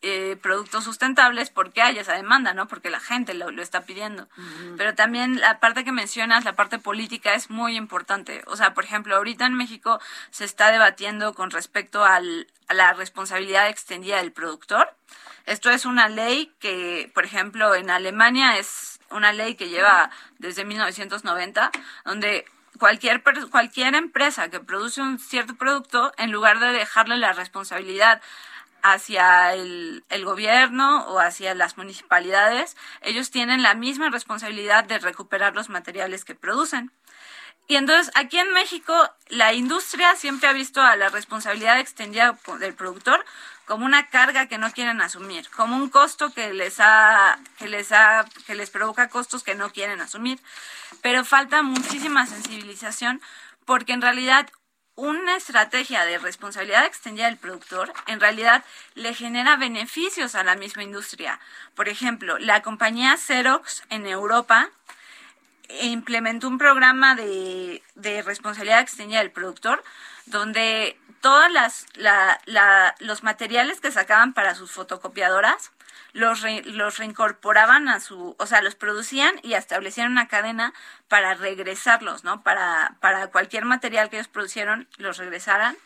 eh, productos sustentables porque hay esa demanda, ¿no? Porque la gente lo, lo está pidiendo. Pero también la parte que mencionas, la parte política, es muy importante. O sea, por ejemplo, ahorita en México se está debatiendo con respecto al, a la responsabilidad extendida del productor. Esto es una ley que, por ejemplo, en Alemania es una ley que lleva desde 1990, donde cualquier, cualquier empresa que produce un cierto producto, en lugar de dejarle la responsabilidad hacia el, el gobierno o hacia las municipalidades, ellos tienen la misma responsabilidad de recuperar los materiales que producen. Y entonces aquí en México la industria siempre ha visto a la responsabilidad extendida del productor como una carga que no quieren asumir, como un costo que les ha que les ha que les provoca costos que no quieren asumir, pero falta muchísima sensibilización porque en realidad una estrategia de responsabilidad extendida del productor en realidad le genera beneficios a la misma industria. Por ejemplo, la compañía Xerox en Europa implementó un programa de, de responsabilidad extendida del productor donde todas las la, la, los materiales que sacaban para sus fotocopiadoras los, re- los reincorporaban a su, o sea, los producían y establecían una cadena para regresarlos, ¿no? Para, para cualquier material que ellos producieron, los regresaran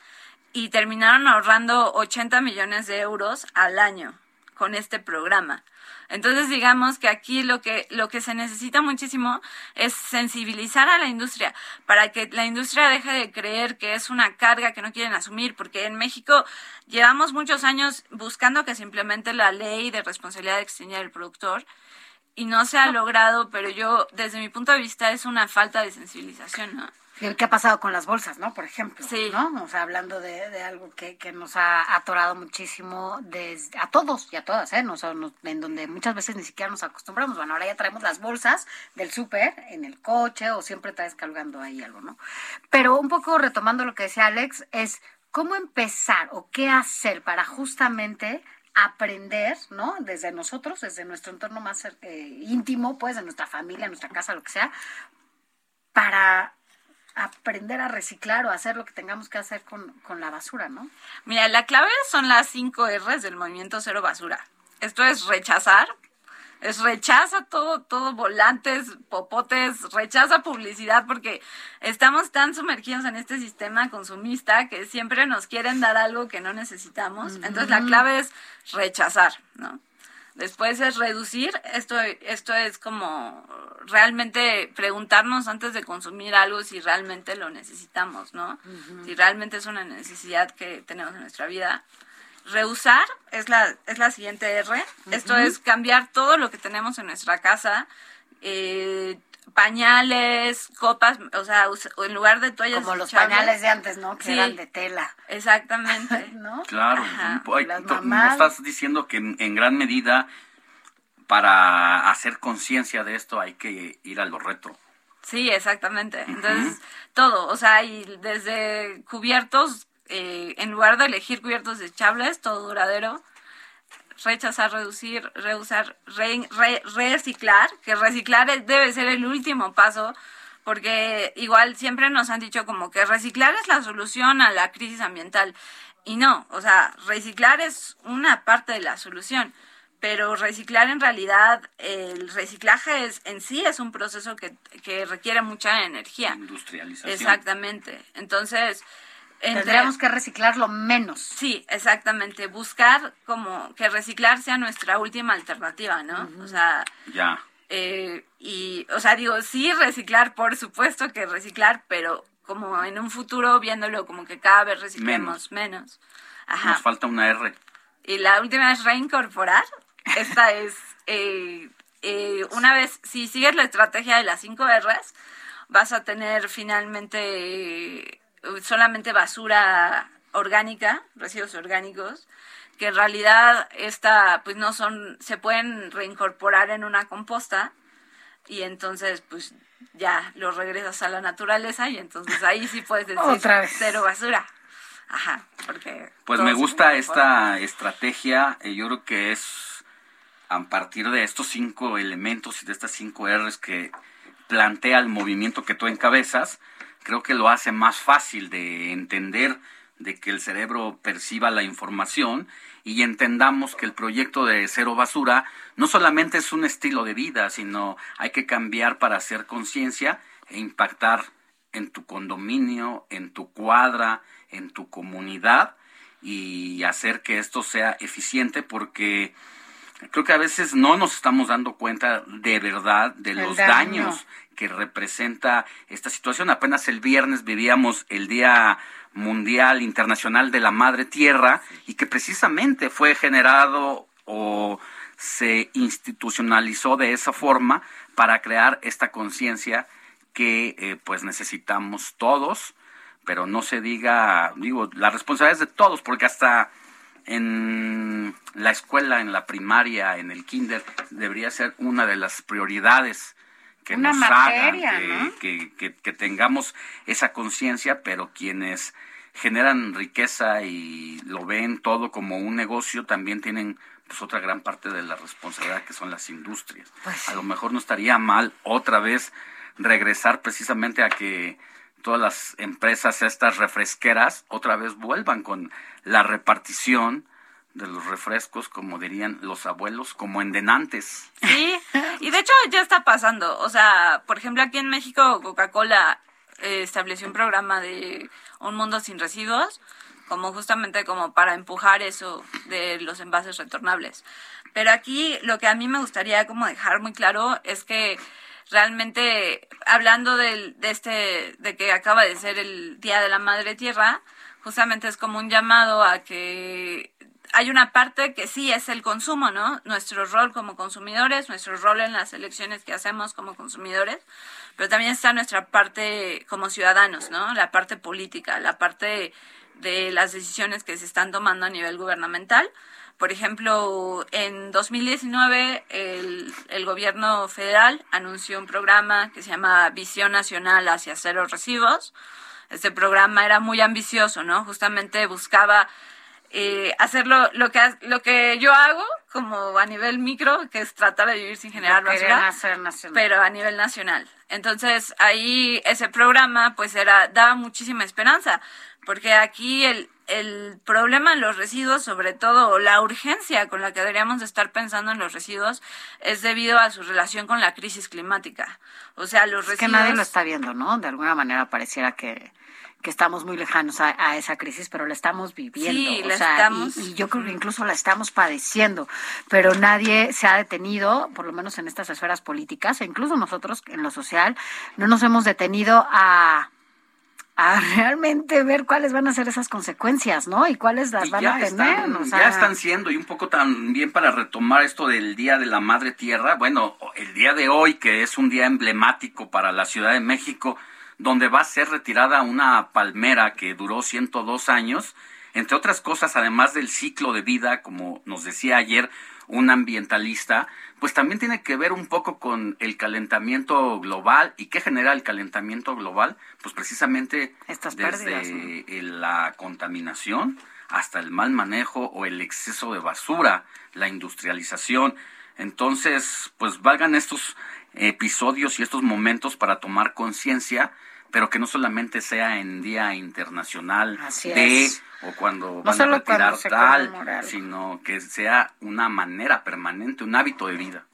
y terminaron ahorrando 80 millones de euros al año con este programa. Entonces, digamos que aquí lo que, lo que se necesita muchísimo es sensibilizar a la industria para que la industria deje de creer que es una carga que no quieren asumir, porque en México llevamos muchos años buscando que se implemente la ley de responsabilidad extendida del productor y no se ha logrado, pero yo, desde mi punto de vista, es una falta de sensibilización, ¿no? El que ha pasado con las bolsas, ¿no? Por ejemplo, Sí. ¿no? O sea, hablando de, de algo que, que nos ha atorado muchísimo desde, a todos y a todas, ¿eh? No, o sea, nos- en donde muchas veces ni siquiera nos acostumbramos. Bueno, ahora ya traemos las bolsas del súper en el coche o siempre traes cargando ahí algo, ¿no? Pero un poco retomando lo que decía Alex, es cómo empezar o qué hacer para justamente aprender, ¿no? Desde nosotros, desde nuestro entorno más eh, íntimo, pues, de nuestra familia, nuestra casa, lo que sea, para aprender a reciclar o hacer lo que tengamos que hacer con, con la basura, ¿no? Mira, la clave son las cinco R's del movimiento cero basura. Esto es rechazar, es rechaza todo, todo volantes, popotes, rechaza publicidad porque estamos tan sumergidos en este sistema consumista que siempre nos quieren dar algo que no necesitamos. Entonces la clave es rechazar, ¿no? Después es reducir, esto, esto es como realmente preguntarnos antes de consumir algo si realmente lo necesitamos, ¿no? Si realmente es una necesidad que tenemos en nuestra vida. Reusar es la, es la siguiente R. Esto es cambiar todo lo que tenemos en nuestra casa. eh, pañales, copas, o sea, en lugar de toallas Como los pañales de antes, ¿no? Que Sí. eran de tela. Exactamente. ¿No? Claro, estás diciendo que en, en gran medida para hacer conciencia de esto hay que ir a lo retro. Sí, exactamente. Entonces, todo, o sea, y desde cubiertos, eh, en lugar de elegir cubiertos desechables, todo duradero, rechazar, reducir, reusar, re- re- reciclar, que reciclar debe ser el último paso, porque igual siempre nos han dicho como que reciclar es la solución a la crisis ambiental. Y no, o sea, reciclar es una parte de la solución, pero reciclar en realidad, el reciclaje es, en sí es un proceso que, que requiere mucha energía. Industrialización. Exactamente. Entonces, Tendríamos que reciclarlo menos. Sí, exactamente. Buscar como que reciclar sea nuestra última alternativa, ¿no? O sea, Ya. eh, y, o sea, digo, sí reciclar, por supuesto que reciclar, pero como en un futuro viéndolo como que cada vez reciclemos menos. Ajá. Nos falta una R. Y la última es reincorporar. Esta es, eh, eh, una vez, si sigues la estrategia de las cinco R's, vas a tener finalmente eh, solamente basura orgánica, residuos orgánicos, que en realidad esta, pues no son, se pueden reincorporar en una composta y entonces pues ya lo regresas a la naturaleza y entonces ahí sí puedes decir Otra vez. cero basura. Ajá, porque... Pues me gusta esta estrategia. eh, Yo creo que es a partir de estos cinco elementos y de estas cinco R's que plantea el movimiento que tú encabezas, creo que lo hace más fácil de entender, de que el cerebro perciba la información y entendamos que el proyecto de cero basura no solamente es un estilo de vida, sino hay que cambiar para hacer conciencia e impactar en tu condominio, en tu cuadra, en tu comunidad y hacer que esto sea eficiente porque creo que a veces no nos estamos dando cuenta de verdad de El los daño. daños que representa esta situación. Apenas el viernes vivíamos el Día Mundial Internacional de la Madre Tierra y que precisamente fue generado o se institucionalizó de esa forma para crear esta conciencia que eh, pues necesitamos todos, pero no se diga, digo, la responsabilidad es de todos, porque hasta en la escuela, en la primaria, en el kinder, debería ser una de las prioridades que Una nos materia, hagan, que, ¿no? que, que- que tengamos esa conciencia, pero quienes generan riqueza y lo ven todo como un negocio, también tienen pues otra gran parte de la responsabilidad que son las industrias. Pues A lo mejor no estaría mal otra vez regresar precisamente a que todas las empresas estas refresqueras otra vez vuelvan con la repartición de los refrescos, como dirían los abuelos, como en denantes. Sí, y de hecho ya está pasando. O sea, por ejemplo, aquí en México Coca-Cola eh, estableció un programa de un mundo sin residuos, como justamente como para empujar eso de los envases retornables. Pero aquí lo que a mí me gustaría como dejar muy claro es que realmente hablando del, de este de que acaba de ser el Día de la Madre Tierra, justamente es como un llamado a que hay una parte que sí es el consumo, ¿no? Nuestro rol como consumidores, nuestro rol en las elecciones que hacemos como consumidores, pero también está nuestra parte como ciudadanos, ¿no? La parte política, la parte de las decisiones que se están tomando a nivel gubernamental. Por ejemplo, en 2019 el, el gobierno federal anunció un programa que se llama Visión Nacional hacia Cero Residuos. Este programa era muy ambicioso, ¿no? Justamente buscaba eh, hacer lo, lo que lo que yo hago como a nivel micro, que es tratar de vivir sin generar Lo querían basura, hacer nacional. pero a nivel nacional. Entonces ahí ese programa pues era daba muchísima esperanza, porque aquí el el problema en los residuos, sobre todo o la urgencia con la que deberíamos de estar pensando en los residuos, es debido a su relación con la crisis climática. O sea, los Es residuos que nadie lo está viendo, ¿no? De alguna manera pareciera que, que estamos muy lejanos a, a esa crisis, pero la estamos viviendo. Sí, o la sea, estamos- Y, y yo creo que incluso la estamos padeciendo, pero nadie se ha detenido, por lo menos en estas esferas políticas, e incluso nosotros en lo social, no nos hemos detenido a a realmente ver cuáles van a ser esas consecuencias, ¿no? Y cuáles las Y van a tener. están, o sea, ya están siendo, y un poco también para retomar esto del Día de la Madre Tierra, bueno, el día de hoy, que es un día emblemático para la Ciudad de México, donde va a ser retirada una palmera que duró 102 años, entre otras cosas, además del ciclo de vida, como nos decía ayer un ambientalista, pues también tiene que ver un poco con el calentamiento global. ¿Y qué genera el calentamiento global? Pues precisamente Estas desde pérdidas, la contaminación hasta el mal manejo o el exceso de basura, la industrialización. Entonces, pues valgan estos episodios y estos momentos para tomar conciencia, pero que no solamente sea en Día Internacional Así de es. o cuando No van a retirar tal, sino que sea una manera permanente, un hábito de vida.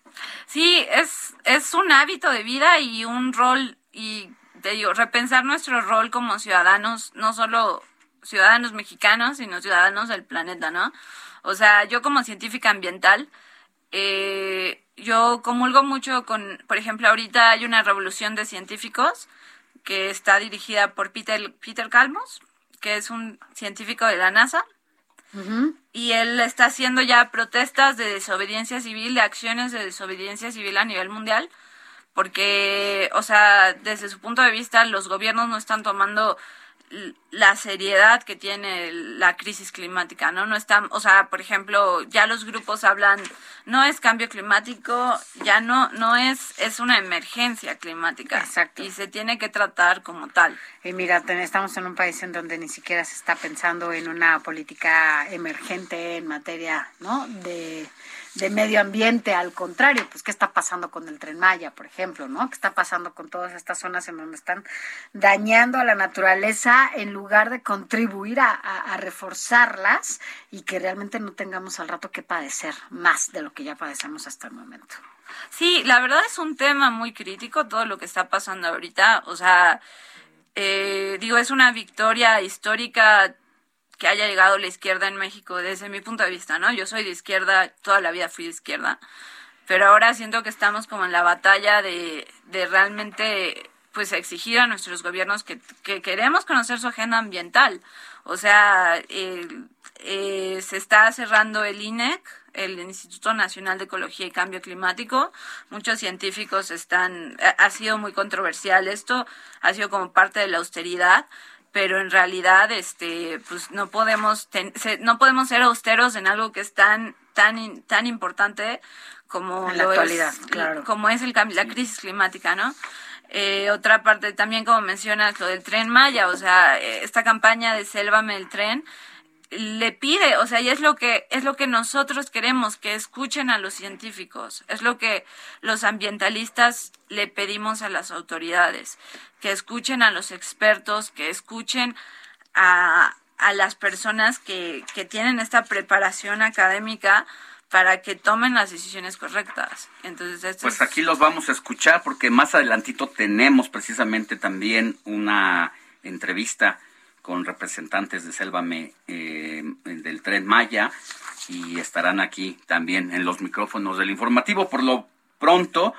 Sí, es, es un hábito de vida y un rol, y te digo, repensar nuestro rol como ciudadanos, no solo ciudadanos mexicanos, sino ciudadanos del planeta, ¿no? O sea, yo como científica ambiental, eh, yo comulgo mucho con, por ejemplo, ahorita hay una revolución de científicos que está dirigida por Peter, Peter Calmos, que es un científico de la NASA, y él está haciendo ya protestas de desobediencia civil, de acciones de desobediencia civil a nivel mundial, porque, o sea, desde su punto de vista, los gobiernos no están tomando la seriedad que tiene la crisis climática, ¿no? No están, o sea, por ejemplo, ya los grupos hablan, no es cambio climático, ya no, no es, es una emergencia climática. Exacto. Y se tiene que tratar como tal. Y mira, estamos en un país en donde ni siquiera se está pensando en una política emergente en materia, ¿no? De, de medio ambiente, al contrario, pues qué está pasando con el Tren Maya, por ejemplo, ¿no? ¿Qué está pasando con todas estas zonas en donde están dañando a la naturaleza en lugar de contribuir a, a- reforzarlas y que realmente no tengamos al rato que padecer más de lo que ya padecemos hasta el momento? Sí, la verdad es un tema muy crítico todo lo que está pasando ahorita. O sea, eh, digo, es una victoria histórica que haya llegado la izquierda en México desde mi punto de vista, ¿no? Yo soy de izquierda, toda la vida fui de izquierda, pero ahora siento que estamos como en la batalla de, de realmente pues exigir a nuestros gobiernos que, que queremos conocer su agenda ambiental. O sea, eh, se está cerrando el INEC, el Instituto Nacional de Ecología y Cambio Climático. Muchos científicos están, ha sido muy controversial esto, ha sido como parte de la austeridad, pero en realidad este pues no podemos no podemos ser austeros en algo que es tan tan tan importante como la actualidad, claro. como es el la crisis climática, ¿no? Eh, otra parte también como mencionas lo del tren Maya, o sea, esta campaña de Sélvame el tren le pide, o sea, y es lo que es lo que nosotros queremos que escuchen a los científicos, es lo que los ambientalistas le pedimos a las autoridades, que escuchen a los expertos, que escuchen a, a las personas que, que tienen esta preparación académica para que tomen las decisiones correctas. Entonces, pues aquí los vamos a escuchar porque más adelantito tenemos precisamente también una entrevista con representantes de Sélvame eh, del Tren Maya y estarán aquí también en los micrófonos del informativo. Por lo pronto,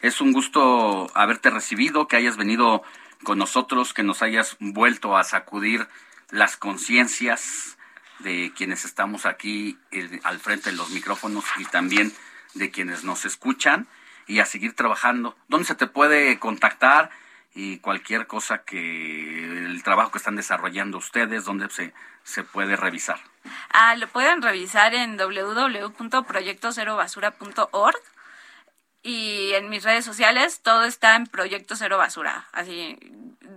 es un gusto haberte recibido, que hayas venido con nosotros, que nos hayas vuelto a sacudir las conciencias de quienes estamos aquí al frente de los micrófonos y también de quienes nos escuchan y a seguir trabajando. ¿Dónde se te puede contactar? Y cualquier cosa que el trabajo que están desarrollando ustedes, donde se, se puede revisar. Ah, lo pueden revisar en www.proyectocerobasura.org y en mis redes sociales todo está en Proyecto Cero Basura. Así,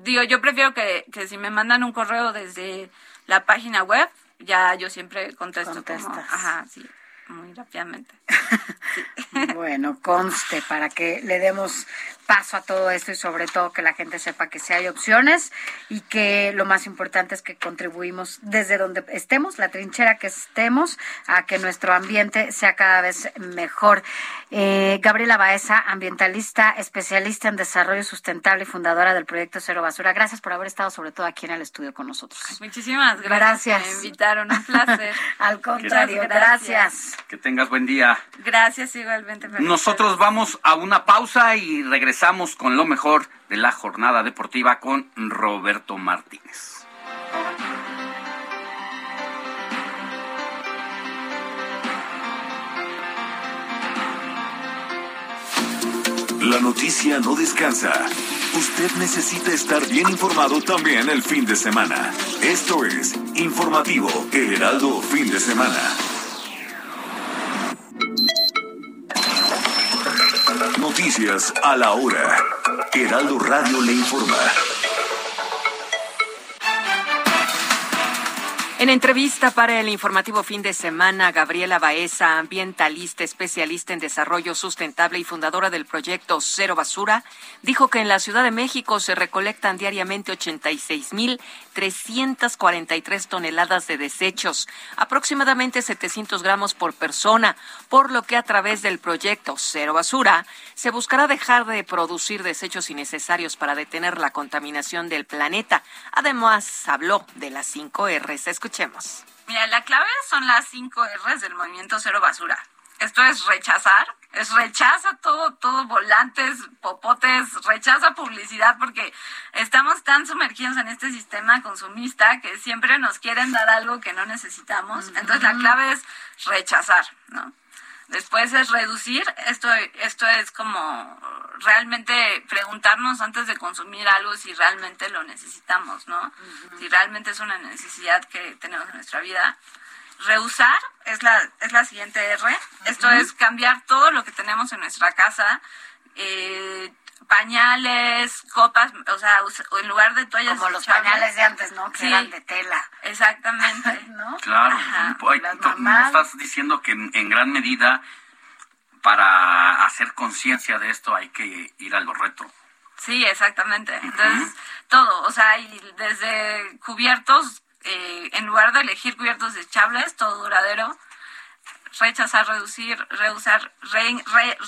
digo, yo prefiero que, que si me mandan un correo desde la página web, ya yo siempre contesto. ajá, sí muy rápidamente. bueno, conste para que le demos paso a todo esto y sobre todo que la gente sepa que sí hay opciones y que lo más importante es que contribuimos desde donde estemos, la trinchera que estemos, a que nuestro ambiente sea cada vez mejor. Eh, Gabriela Baeza, ambientalista, especialista en desarrollo sustentable y fundadora del proyecto Cero Basura. Gracias por haber estado sobre todo aquí en el estudio con nosotros. Muchísimas gracias. Me invitaron, un placer. Al contrario, gracias. Que tengas buen día. Gracias igualmente. Nosotros vamos a una pausa y regresamos con lo mejor de la jornada deportiva con Roberto Martínez. La noticia no descansa. Usted necesita estar bien informado también el fin de semana. Esto es Informativo El Heraldo Fin de Semana. Noticias a la hora. Heraldo Radio le informa. En entrevista para el informativo fin de semana, Gabriela Baeza, ambientalista, especialista en desarrollo sustentable y fundadora del proyecto Cero Basura, dijo que en la Ciudad de México se recolectan diariamente 86.343 toneladas de desechos, aproximadamente 700 gramos por persona, por lo que a través del proyecto Cero Basura se buscará dejar de producir desechos innecesarios para detener la contaminación del planeta. Además, habló de las 5 R's. Escuchemos. Mira, la clave son las 5 R's del movimiento Cero Basura. Esto es rechazar, es rechaza todo, todo volantes, popotes, rechaza publicidad porque estamos tan sumergidos en este sistema consumista que siempre nos quieren dar algo que no necesitamos. Entonces la clave es rechazar, ¿no? Después es reducir, esto, esto es como realmente preguntarnos antes de consumir algo si realmente lo necesitamos, ¿no? Si realmente es una necesidad que tenemos en nuestra vida. Reusar es la, es la siguiente R. Esto es cambiar todo lo que tenemos en nuestra casa. Eh, pañales, copas, o sea, en lugar de toallas como los pañales de antes, ¿no? Que eran de tela. Exactamente, ¿no? Claro, me estás diciendo que en, gran medida para hacer conciencia de esto hay que ir a lo retro. Sí, exactamente. Entonces, todo, o sea, y desde cubiertos, eh, en lugar de elegir cubiertos desechables, todo duradero, rechazar, reducir, reusar,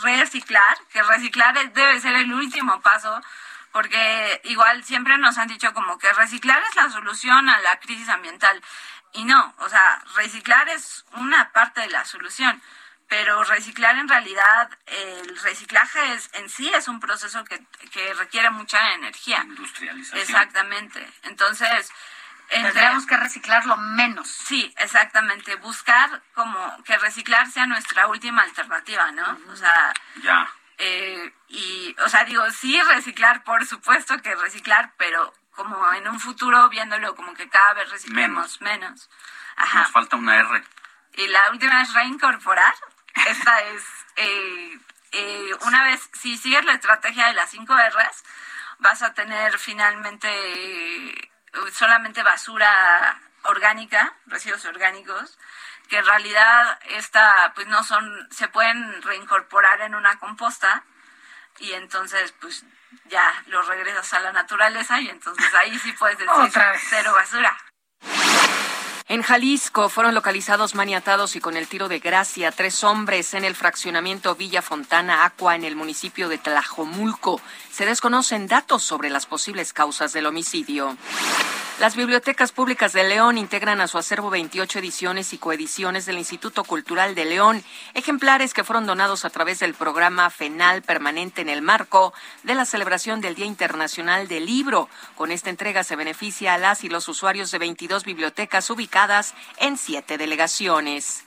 reciclar, que reciclar debe ser el último paso, porque igual siempre nos han dicho como que reciclar es la solución a la crisis ambiental. Y no, o sea, reciclar es una parte de la solución, pero reciclar en realidad, el reciclaje es, en sí es un proceso que, que requiere mucha energía. Industrialización. Exactamente. Entonces, Tendríamos que reciclarlo menos. Sí, exactamente. Buscar como que reciclar sea nuestra última alternativa, ¿no? O sea. Ya. Eh, y, o sea, digo, sí reciclar, por supuesto que reciclar, pero como en un futuro viéndolo como que cada vez reciclemos menos. Ajá. Nos falta una R. Y la última es reincorporar. Esta es, eh, eh, una vez, si sigues la estrategia de las cinco R's, vas a tener finalmente eh, solamente basura orgánica, residuos orgánicos, que en realidad esta, pues no son, se pueden reincorporar en una composta y entonces pues ya los regresas a la naturaleza y entonces ahí sí puedes decir cero basura. En Jalisco fueron localizados maniatados y con el tiro de gracia tres hombres en el fraccionamiento Villa Fontana Aqua en el municipio de Tlajomulco. Se desconocen datos sobre las posibles causas del homicidio. Las bibliotecas públicas de León integran a su acervo 28 ediciones y coediciones del Instituto Cultural de León, ejemplares que fueron donados a través del programa FENAL permanente en el marco de la celebración del Día Internacional del Libro. Con esta entrega se beneficia a las y los usuarios de 22 bibliotecas ubicadas en siete delegaciones.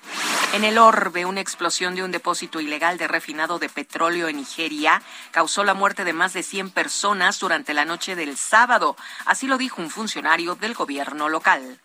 En el Orbe, una explosión de un depósito ilegal de refinado de petróleo en Nigeria causó la muerte de más de 100 personas durante la noche del sábado. Así lo dijo un funcionario del gobierno local.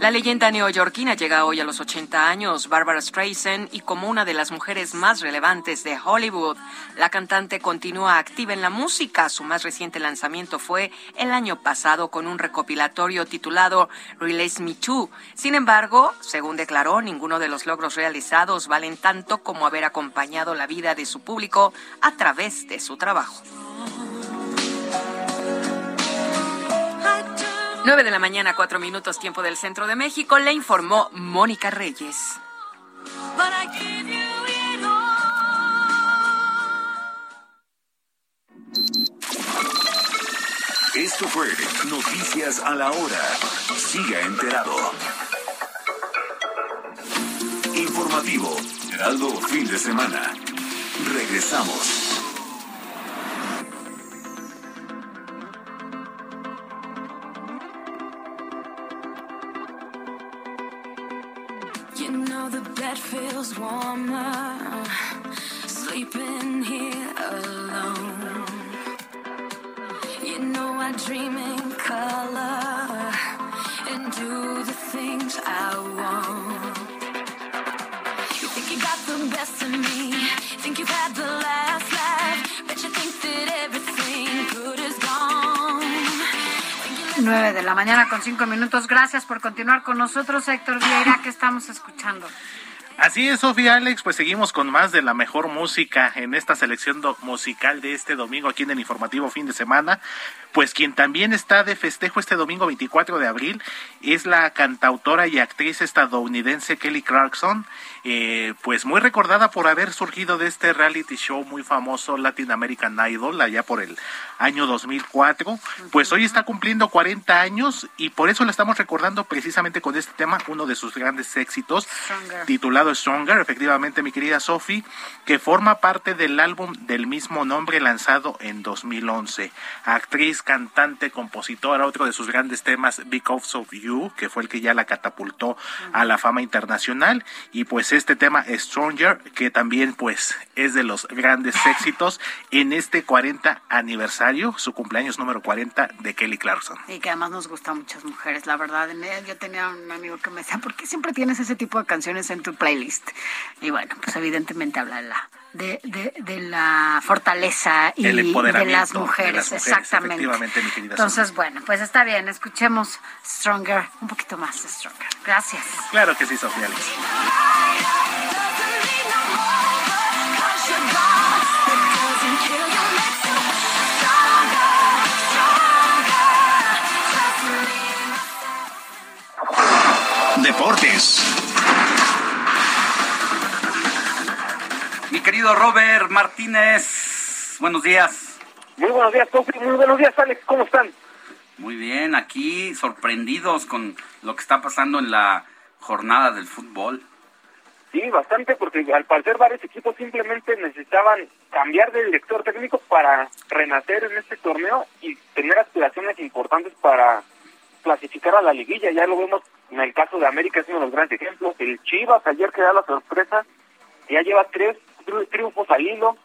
La leyenda neoyorquina llega hoy a los 80 años, Barbara Streisand, y como una de las mujeres más relevantes de Hollywood, la cantante continúa activa en la música. Su más reciente lanzamiento fue el año pasado con un recopilatorio titulado Release Me Too. Sin embargo, según declaró, ninguno de los logros realizados valen tanto como haber acompañado la vida de su público a través de su trabajo. 9 de la mañana, cuatro minutos, tiempo del centro de México, le informó Mónica Reyes. Esto fue Noticias a la Hora. Siga enterado. Informativo, Heraldo Fin de Semana. Regresamos. Bed feels warmer sleeping here alone. You know I dream in color and do the things I want. You think you got the best of me, think you've had the last laugh, but you think that everything good is gone. 9 de la mañana con 5 minutos. Gracias por continuar con nosotros, Héctor Vieira, que estamos escuchando. Así es, Sofía Alex, pues seguimos con más de la mejor música en esta selección musical de este domingo aquí en el informativo fin de semana. Pues quien también está de festejo este domingo 24 de abril es la cantautora y actriz estadounidense Kelly Clarkson, eh, pues muy recordada por haber surgido de este reality show muy famoso Latin American Idol allá por el año 2004. Pues hoy está cumpliendo 40 años y por eso la estamos recordando precisamente con este tema, uno de sus grandes éxitos titulado Stronger, efectivamente mi querida Sophie, que forma parte del álbum del mismo nombre lanzado en 2011. Actriz, cantante, compositora, otro de sus grandes temas, Because of You, que fue el que ya la catapultó a la fama internacional, y pues este tema Stronger, que también pues es de los grandes éxitos en este 40 aniversario, su cumpleaños número 40 de Kelly Clarkson. Y que además nos gustan muchas mujeres, la verdad. Yo tenía un amigo que me decía, ¿por qué siempre tienes ese tipo de canciones en tu playlist? Y bueno, pues evidentemente habla de la, de, de, de la fortaleza y El de las de mujeres, las mujeres, exactamente. efectivamente, mi querida Entonces, bueno, pues está bien, escuchemos Stronger, un poquito más de Stronger. Gracias. Claro que sí, Sofía Alex. Deportes. Querido Robert Martínez, buenos días. Muy buenos días, Sofi. Muy buenos días, Alex. ¿Cómo están? Muy bien, aquí sorprendidos con lo que está pasando en la jornada del fútbol. Sí, bastante, porque al parecer varios equipos simplemente necesitaban cambiar de director técnico para renacer en este torneo y tener aspiraciones importantes para clasificar a la liguilla. Ya lo vemos en el caso de América, es uno de los grandes ejemplos. El Chivas ayer que da la sorpresa, ya lleva tres triunfos al hilo,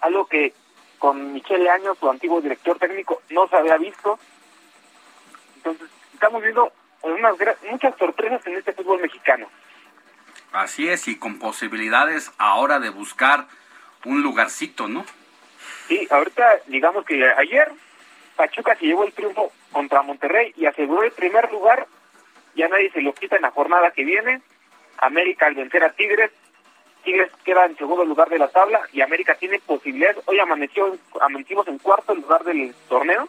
algo que con Michele Año, su antiguo director técnico, no se había visto. Entonces, estamos viendo unas muchas sorpresas en este fútbol mexicano. Así es, y con posibilidades ahora de buscar un lugarcito, ¿no? Sí, ahorita digamos que ayer Pachuca se llevó el triunfo contra Monterrey y aseguró el primer lugar. Ya nadie se lo quita en la jornada que viene. América al vencer a Tigres. Tigres queda en segundo lugar de la tabla y América tiene posibilidades. Hoy amaneció, amanecimos en cuarto lugar del torneo,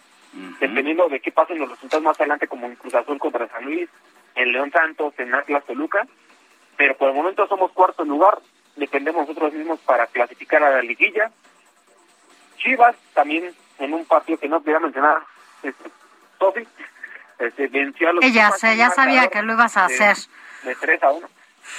dependiendo de qué pasen los resultados más adelante, como en Cruz Azul contra San Luis, en León Santos, en Atlas Toluca. Pero por el momento somos cuarto lugar, dependemos nosotros mismos para clasificar a la liguilla. Chivas también en un partido que no quería mencionar, este, Sofi, este, venció a los Ella, en ya sabía que lo ibas a de- hacer. De 3 a 1.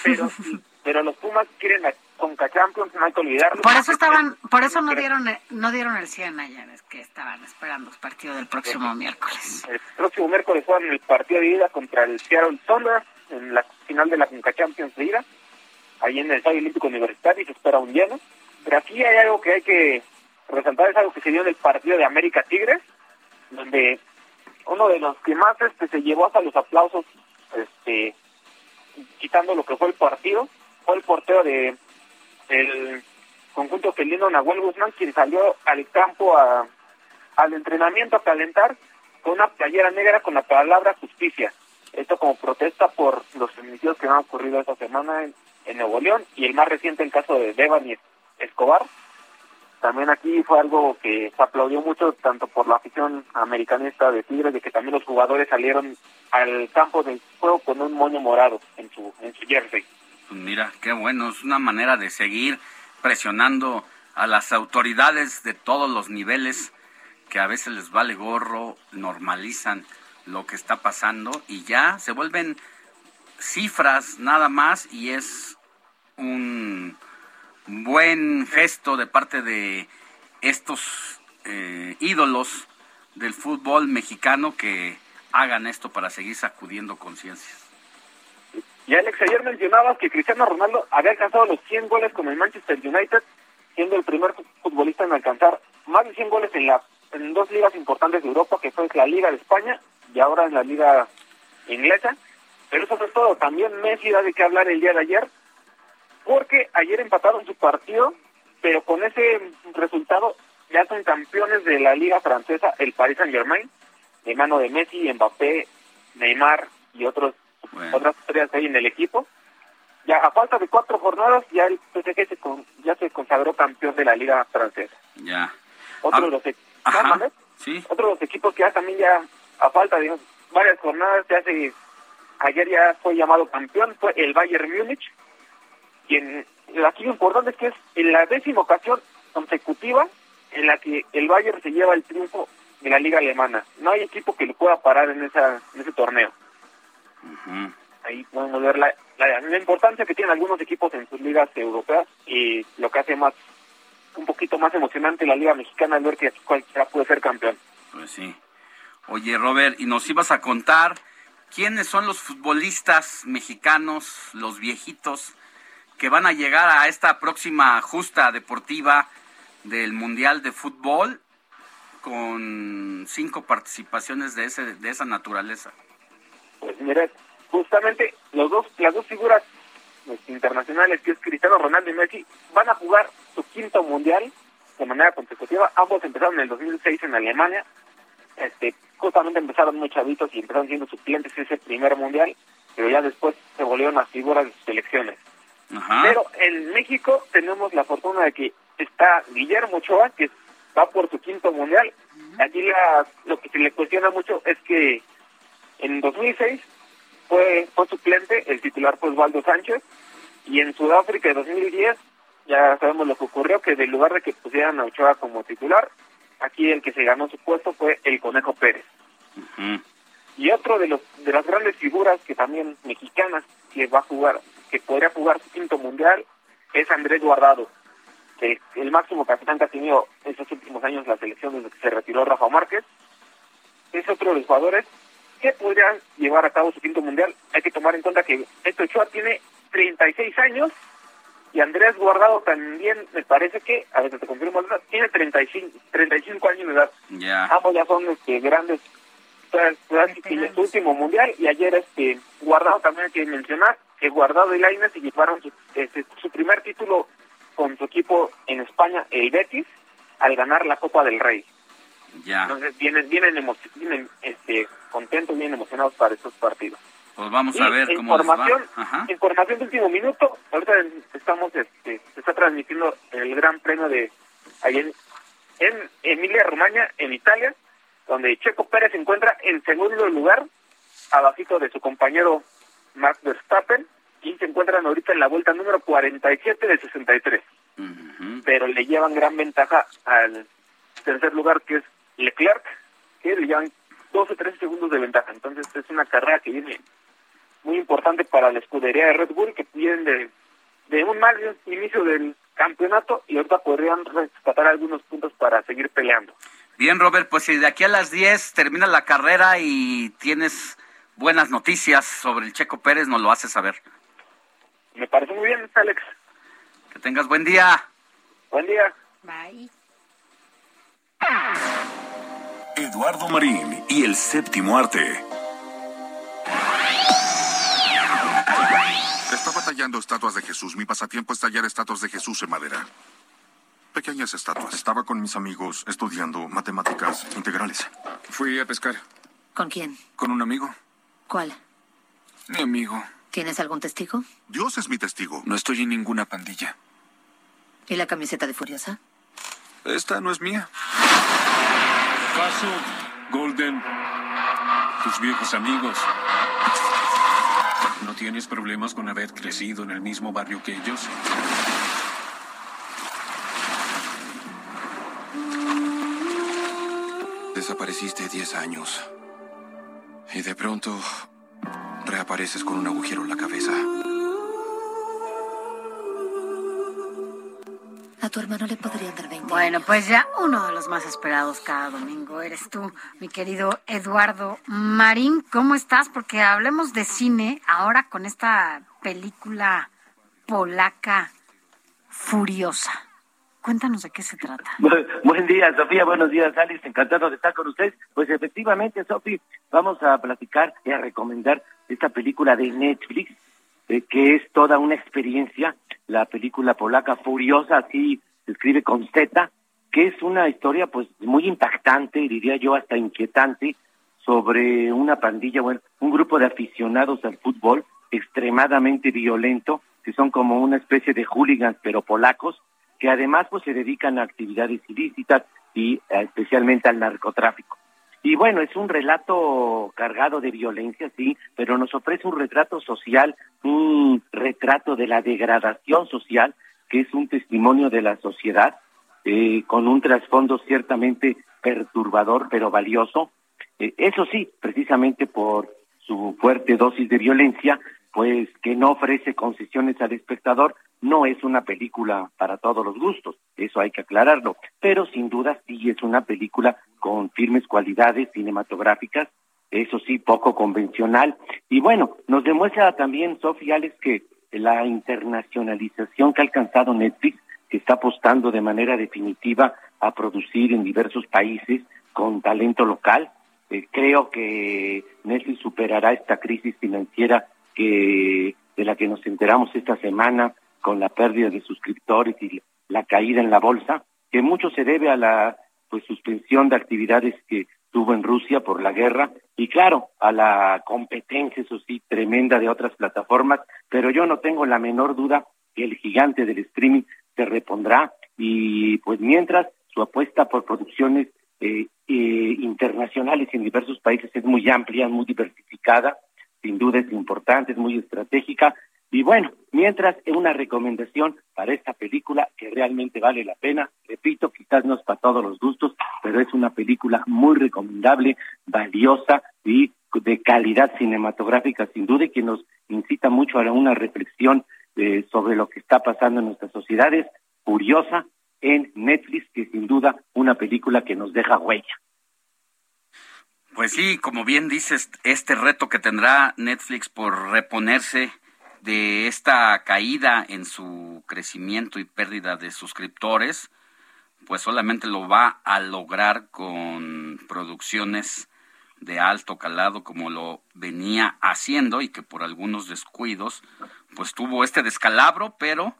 Pero, pero los Pumas quieren la Conca Champions, no hay que olvidarlo. Por eso estaban, por eso no dieron, no dieron el 100 ayer, es que estaban esperando el partido del próximo miércoles. El próximo miércoles juegan el partido de ida contra el Seattle Thunder en la final de la Conca Champions de ida, ahí en el Estadio Olímpico Universitario y se espera un lleno. Pero aquí hay algo que hay que resaltar, es algo que se dio en el partido de América Tigres, donde uno de los que más este, se llevó hasta los aplausos, este, quitando lo que fue el partido, fue el portero de el conjunto felino Nahuel Guzmán, quien salió al campo a, al entrenamiento a calentar con una playera negra con la palabra justicia. Esto como protesta por los feminicidios que han ocurrido esta semana en, en Nuevo León y el más reciente el caso de Devani Escobar. También aquí fue algo que se aplaudió mucho tanto por la afición americanista de Tigres, de que también los jugadores salieron al campo del juego con un moño morado en su, en su jersey. Pues mira, qué bueno, es una manera de seguir presionando a las autoridades de todos los niveles que a veces les vale gorro, normalizan lo que está pasando y ya se vuelven cifras nada más y es un buen gesto de parte de estos eh, ídolos del fútbol mexicano que hagan esto para seguir sacudiendo conciencias. Y Alex, ayer mencionabas que Cristiano Ronaldo había alcanzado los 100 goles con el Manchester United, siendo el primer futbolista en alcanzar más de 100 goles en, la, en dos ligas importantes de Europa, que fue la Liga de España y ahora en la Liga Inglesa. Pero eso es todo, también Messi da de qué hablar el día de ayer, porque ayer empataron su partido, pero con ese resultado ya son campeones de la Liga Francesa, el Paris Saint-Germain, de mano de Messi, Mbappé, Neymar y otros otras estrellas ahí en el equipo. Ya a falta de cuatro jornadas, ya el PSG se con- ya se consagró campeón de la Liga Francesa. Ya. Otro Ah, de los. Sí. otro de los equipos que ya también ya a falta de varias jornadas ya se ayer ya fue llamado campeón fue el Bayern Múnich quien aquí lo importante es que es en la décima ocasión consecutiva en la que el Bayern se lleva el triunfo de la liga alemana no hay equipo que lo pueda parar en esa en ese torneo ahí podemos ver la, importancia que tienen algunos equipos en sus ligas europeas y lo que hace más un poquito más emocionante la liga mexicana es ver que cualquiera puede ser campeón Pues sí. Oye, Robert, y nos ibas a contar quiénes son los futbolistas mexicanos, los viejitos, que van a llegar a esta próxima justa deportiva del Mundial de Fútbol con cinco participaciones de, ese, de esa naturaleza. Pues mira, justamente los dos, las dos figuras este, internacionales, que es Cristiano Ronaldo y Messi, van a jugar su quinto mundial de manera consecutiva. Ambos empezaron en el 2006 en Alemania. Este, justamente empezaron muy chavitos y empezaron siendo suplentes ese primer mundial, pero ya después se volvieron las figuras de sus selecciones. Pero en México tenemos la fortuna de que está Guillermo Ochoa, que va por su quinto mundial. Aquí la, lo que se le cuestiona mucho es que en 2006 fue, fue suplente, el titular fue Osvaldo Sánchez, y en Sudáfrica de 2010 ya sabemos lo que ocurrió, que en lugar de que pusieran a Ochoa como titular, aquí el que se ganó su puesto fue el Conejo Pérez. Y otro de los de las grandes figuras que también mexicanas que va a jugar, que podría jugar su quinto mundial, es Andrés Guardado, que es el máximo capitán que ha tenido estos últimos años la selección desde que se retiró Rafa Márquez. Es otro de los jugadores que podrían llevar a cabo su quinto mundial. Hay que tomar en cuenta que este Ochoa tiene 36 años y Andrés Guardado también, me parece que, a ver, te confirmo, tiene 35, 35 años de edad. Ya. Ambos ya son este, grandes, en su último mundial. Y ayer este Guardado también hay que mencionar que Guardado y Lainez se llevaron su, este, su primer título con su equipo en España, el Betis, al ganar la Copa del Rey. Ya. Entonces vienen, vienen, vienen este, contentos, bien emocionados para estos partidos. Pues vamos Y a ver cómo les va. información, Ajá. información de último minuto. Ahorita estamos, este, se está transmitiendo el Gran Premio de ahí en, Emilia Romagna, en Italia, donde Checo Pérez se encuentra en segundo lugar, abajito de su compañero Max Verstappen, y se encuentran ahorita en la vuelta número 47 de 63. Pero le llevan gran ventaja al tercer lugar, que es Leclerc, que le llevan 12 13 segundos de ventaja. Entonces es una carrera que viene muy importante para la escudería de Red Bull, que vienen de, de un mal inicio del campeonato y ahorita podrían rescatar algunos puntos para seguir peleando. Bien, Robert, pues si de aquí a las 10 termina la carrera y tienes buenas noticias sobre el Checo Pérez, nos lo haces saber. Me parece muy bien, Alex. Que tengas buen día. Buen día. Bye. Eduardo Marín y el séptimo arte. Estaba tallando estatuas de Jesús. Mi pasatiempo es tallar estatuas de Jesús en madera. Pequeñas estatuas. Estaba con mis amigos estudiando matemáticas integrales. Fui a pescar ¿Con quién? ¿Con un amigo? ¿Cuál? Mi amigo. ¿Tienes algún testigo? Dios es mi testigo. No estoy en ninguna pandilla. ¿Y la camiseta de Furiosa? Esta no es mía. Caso Golden. Tus viejos amigos. ¿No tienes problemas con haber crecido en el mismo barrio que ellos? Desapareciste 10 años. Y de pronto reapareces con un agujero en la cabeza. A tu hermano le podrían dar 20 Bueno, pues ya uno de los más esperados cada domingo eres tú, mi querido Eduardo Marín. ¿Cómo estás? Porque hablemos de cine ahora con esta película polaca furiosa. Cuéntanos de qué se trata. Bu- Buen día, Sofía. Buenos días, Alice. Encantado de estar con ustedes. Pues efectivamente, Sofía, vamos a platicar y a recomendar esta película de Netflix, eh, que es toda una experiencia. La película polaca Furiosa, así se escribe con Z, que es una historia pues muy impactante, diría yo hasta inquietante, sobre una pandilla, bueno, un grupo de aficionados al fútbol extremadamente violento, que son como una especie de hooligans, pero polacos, que además pues se dedican a actividades ilícitas y eh, especialmente al narcotráfico. Y bueno, es un relato cargado de violencia, sí, pero nos ofrece un retrato social, un retrato de la degradación social, que es un testimonio de la sociedad, eh, con un trasfondo ciertamente perturbador, pero valioso. Eh, eso sí, precisamente por su fuerte dosis de violencia, pues que no ofrece concesiones al espectador, no es una película para todos los gustos, eso hay que aclararlo, pero sin duda sí es una película con firmes cualidades cinematográficas, eso sí, poco convencional. Y bueno, nos demuestra también, Sofía Alex, que la internacionalización que ha alcanzado Netflix, que está apostando de manera definitiva a producir en diversos países con talento local, eh, creo que Netflix superará esta crisis financiera que de la que nos enteramos esta semana con la pérdida de suscriptores y la caída en la bolsa, que mucho se debe a la pues suspensión de actividades que tuvo en Rusia por la guerra y claro, a la competencia, eso sí, tremenda de otras plataformas, pero yo no tengo la menor duda que el gigante del streaming se repondrá y pues mientras su apuesta por producciones eh, eh, internacionales en diversos países es muy amplia, muy diversificada, sin duda es importante, es muy estratégica. Y bueno, mientras una recomendación para esta película que realmente vale la pena, repito, quizás no es para todos los gustos, pero es una película muy recomendable, valiosa y de calidad cinematográfica sin duda y que nos incita mucho a una reflexión eh, sobre lo que está pasando en nuestras sociedades, curiosa en Netflix, que sin duda una película que nos deja huella. Pues sí, como bien dices, este reto que tendrá Netflix por reponerse de esta caída en su crecimiento y pérdida de suscriptores, pues solamente lo va a lograr con producciones de alto calado como lo venía haciendo y que por algunos descuidos pues tuvo este descalabro, pero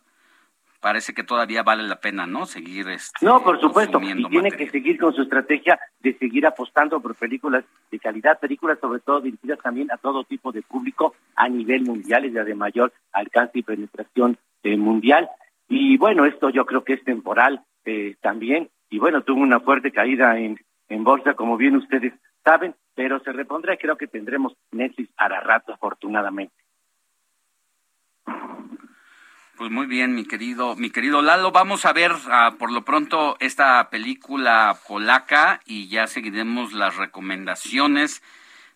parece que todavía vale la pena, ¿no? Seguir este, No, por supuesto, y tiene que seguir con su estrategia de seguir apostando por películas de calidad, películas sobre todo dirigidas también a todo tipo de público a nivel mundial y de mayor alcance y penetración eh, mundial. Y bueno, esto yo creo que es temporal eh, también. Y bueno, tuvo una fuerte caída en, en bolsa, como bien ustedes saben, pero se repondrá. Creo que tendremos Netflix para rato, afortunadamente. Pues muy bien, mi querido, mi querido Lalo, vamos a ver ah, por lo pronto esta película polaca y ya seguiremos las recomendaciones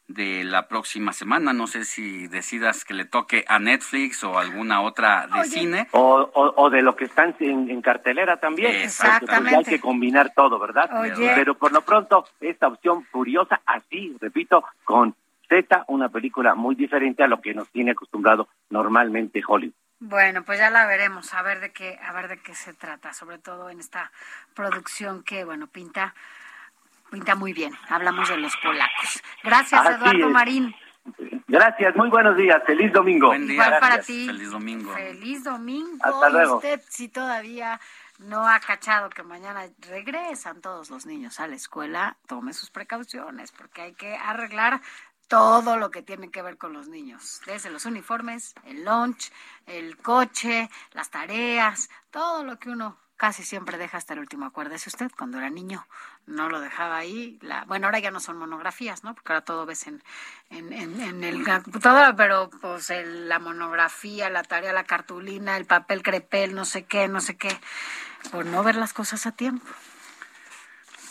de la próxima semana. No sé si decidas que le toque a Netflix o alguna otra de cine. O, o, o de lo que están en, en cartelera también. Exactamente. Pues, hay que combinar todo, ¿verdad? Oye. Pero por lo pronto, esta opción curiosa, así, repito, con Z, una película muy diferente a lo que nos tiene acostumbrado normalmente Hollywood. Bueno, pues ya la veremos, a ver de qué, a ver de qué se trata, sobre todo en esta producción que, bueno, pinta, pinta muy bien. Hablamos de los polacos. Gracias, Así Eduardo es. Marín. Gracias, muy buenos días, feliz domingo. Igual para ti. Feliz domingo. Feliz domingo. Hasta Y luego. Usted si todavía no ha cachado que mañana regresan todos los niños a la escuela, tome sus precauciones porque hay que arreglar todo lo que tiene que ver con los niños, desde los uniformes, el lunch, el coche, las tareas, todo lo que uno casi siempre deja hasta el último. Acuérdese usted, cuando era niño no lo dejaba ahí. La, bueno, ahora ya no son monografías, ¿no? Porque ahora todo ves en, en, en, en el la computadora, pero pues el- la monografía, la tarea, la cartulina, el papel crepel, no sé qué, no sé qué, por no ver las cosas a tiempo.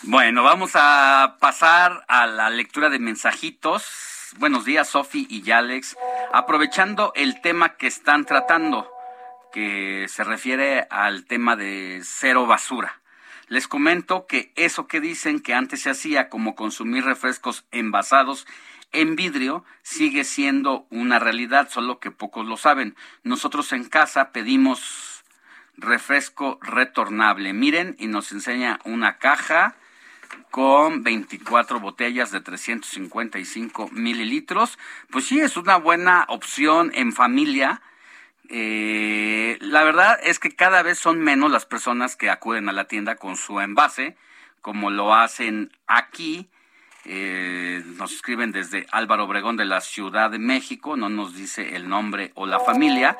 Bueno, vamos a pasar a la lectura de mensajitos. Buenos días, Sofi y Alex. Aprovechando el tema que están tratando, que se refiere al tema de cero basura. Les comento que eso que dicen que antes se hacía como consumir refrescos envasados en vidrio sigue siendo una realidad, solo que pocos lo saben. Nosotros en casa pedimos refresco retornable. Miren, y nos enseña una caja con 24 botellas de 355 mililitros. Pues sí, es una buena opción en familia. Eh, la verdad es que cada vez son menos las personas que acuden a la tienda con su envase, como lo hacen aquí. Eh, nos escriben desde Álvaro Obregón de la Ciudad de México, no nos dice el nombre o la familia,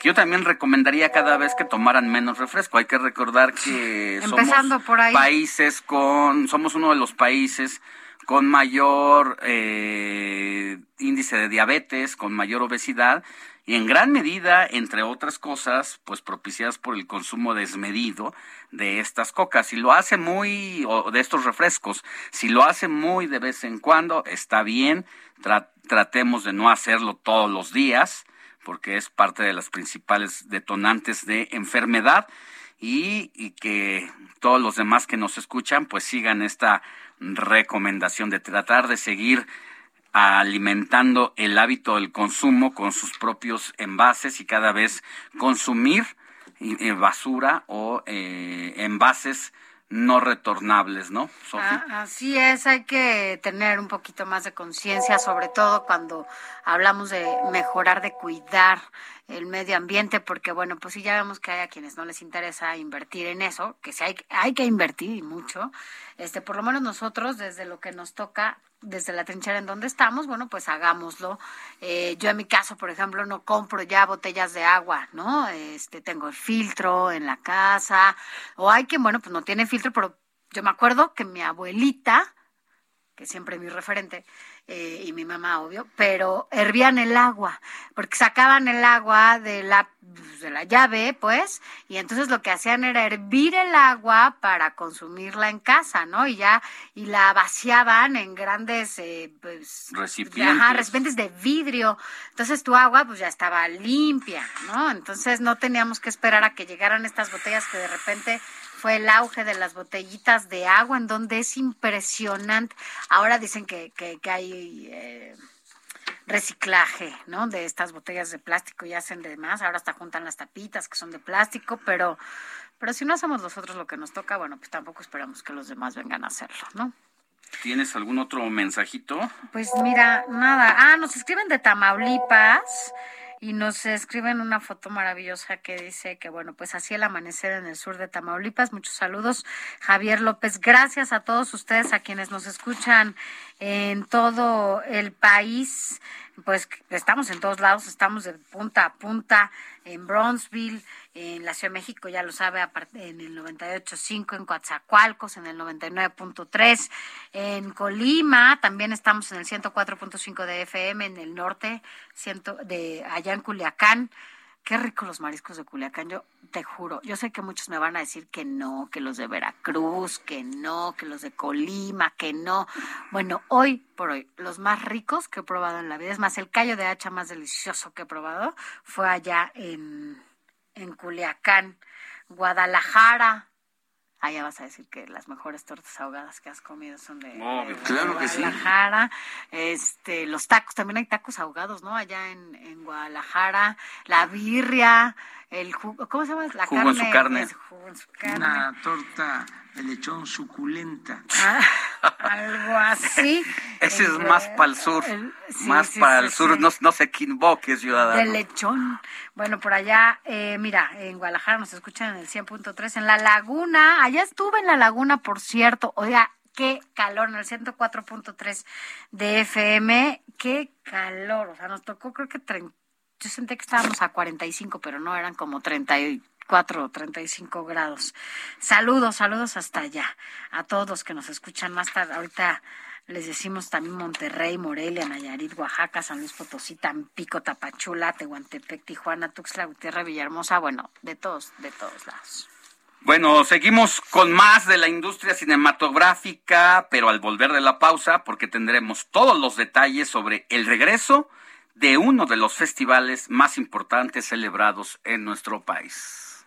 que yo también recomendaría cada vez que tomaran menos refresco. Hay que recordar que Empezando somos por ahí. países con, somos uno de los países con mayor eh, índice de diabetes, con mayor obesidad y en gran medida, entre otras cosas, pues propiciadas por el consumo desmedido de estas cocas. Si lo hace muy, o de estos refrescos, si lo hace muy de vez en cuando, está bien, Tra- tratemos de no hacerlo todos los días, porque es parte de las principales detonantes de enfermedad y, que todos los demás que nos escuchan pues sigan esta recomendación de tratar de seguir alimentando el hábito del consumo con sus propios envases y cada vez consumir eh, basura o eh, envases no retornables, ¿no? Sofi? Ah, así es, hay que tener un poquito más de conciencia, sobre todo cuando hablamos de mejorar, de cuidar el medio ambiente, porque bueno, pues sí ya vemos que hay a quienes no les interesa invertir en eso, que sí hay, hay que invertir y mucho, este, por lo menos nosotros desde lo que nos toca, desde la trinchera en donde estamos, bueno, pues hagámoslo. Eh, yo en mi caso, por ejemplo, no compro ya botellas de agua, ¿no? Este, tengo el filtro en la casa, o hay quien, bueno, pues no tiene filtro, pero yo me acuerdo que mi abuelita, que siempre es mi referente, eh, y mi mamá, obvio, pero hervían el agua, porque sacaban el agua de la, pues, de la llave, pues, y entonces lo que hacían era hervir el agua para consumirla en casa, ¿no? Y ya, y la vaciaban en grandes, eh, pues, Recipientes. Ajá, recipientes de vidrio. Entonces tu agua pues ya estaba limpia, ¿no? Entonces no teníamos que esperar a que llegaran estas botellas que de repente fue el auge de las botellitas de agua en donde es impresionante. Ahora dicen que, que, que hay... eh, reciclaje, ¿no? De estas botellas de plástico y hacen de más, ahora hasta juntan las tapitas que son de plástico, pero pero si no hacemos nosotros lo que nos toca, bueno, pues tampoco esperamos que los demás vengan a hacerlo, ¿no? ¿Tienes algún otro mensajito? Pues mira, nada. Ah, nos escriben de Tamaulipas y nos escriben una foto maravillosa que dice que, bueno, pues así el amanecer en el sur de Tamaulipas. Muchos saludos, Javier López. Gracias a todos ustedes, a quienes nos escuchan en todo el país. Pues estamos en todos lados, estamos de punta a punta en Bronzeville, en la Ciudad de México, ya lo sabe, en el 98.5, en Coatzacoalcos, en el 99.3, en Colima, también estamos en el 104.5 de FM, en el norte, de allá en Culiacán. Qué rico los mariscos de Culiacán, yo te juro. Yo sé que muchos me van a decir que no, que los de Veracruz, que no, que los de Colima, que no. Bueno, hoy por hoy, los más ricos que he probado en la vida, es más, el callo de hacha más delicioso que he probado fue allá en, en Culiacán, Guadalajara. Allá vas a decir que las mejores tortas ahogadas que has comido son de, claro que sí. Guadalajara. Este, los tacos, también hay tacos ahogados, ¿no? Allá en, en Guadalajara, la birria, el jugo, ¿cómo se llama? La Jugo en su carne. es jugo en su carne. Una torta de lechón suculenta. Ah, algo así. Ese es más para el sur. el- sí, más sí, para sí, el sur. sí. No, no se equivoque, ciudadano. De lechón. Bueno, por allá, eh, mira, en Guadalajara nos escuchan en el 100.3, en La Laguna, allá estuve en La Laguna, por cierto, oiga, qué calor, en el 104.3 de FM, qué calor, o sea, nos tocó creo que, trein- yo sentí que estábamos a 45, pero no, eran como 34 o 35 grados. Saludos, saludos hasta allá, a todos los que nos escuchan más tarde, ahorita les decimos también Monterrey, Morelia, Nayarit, Oaxaca, San Luis Potosí, Tampico, Tapachula, Tehuantepec, Tijuana, Tuxtla Gutiérrez, Villahermosa, bueno, de todos, de todos lados. Bueno, seguimos con más de la industria cinematográfica, pero al volver de la pausa, porque tendremos todos los detalles sobre el regreso de uno de los festivales más importantes celebrados en nuestro país.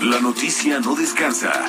La noticia no descansa.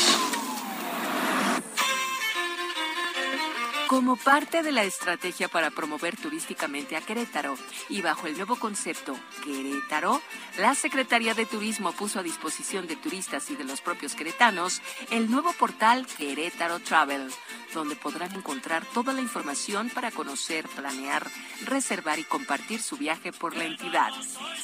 Como parte de la estrategia para promover turísticamente a Querétaro y bajo el nuevo concepto Querétaro, la Secretaría de Turismo puso a disposición de turistas y de los propios queretanos el nuevo portal Querétaro Travel, donde podrán encontrar toda la información para conocer, planear, reservar y compartir su viaje por la entidad.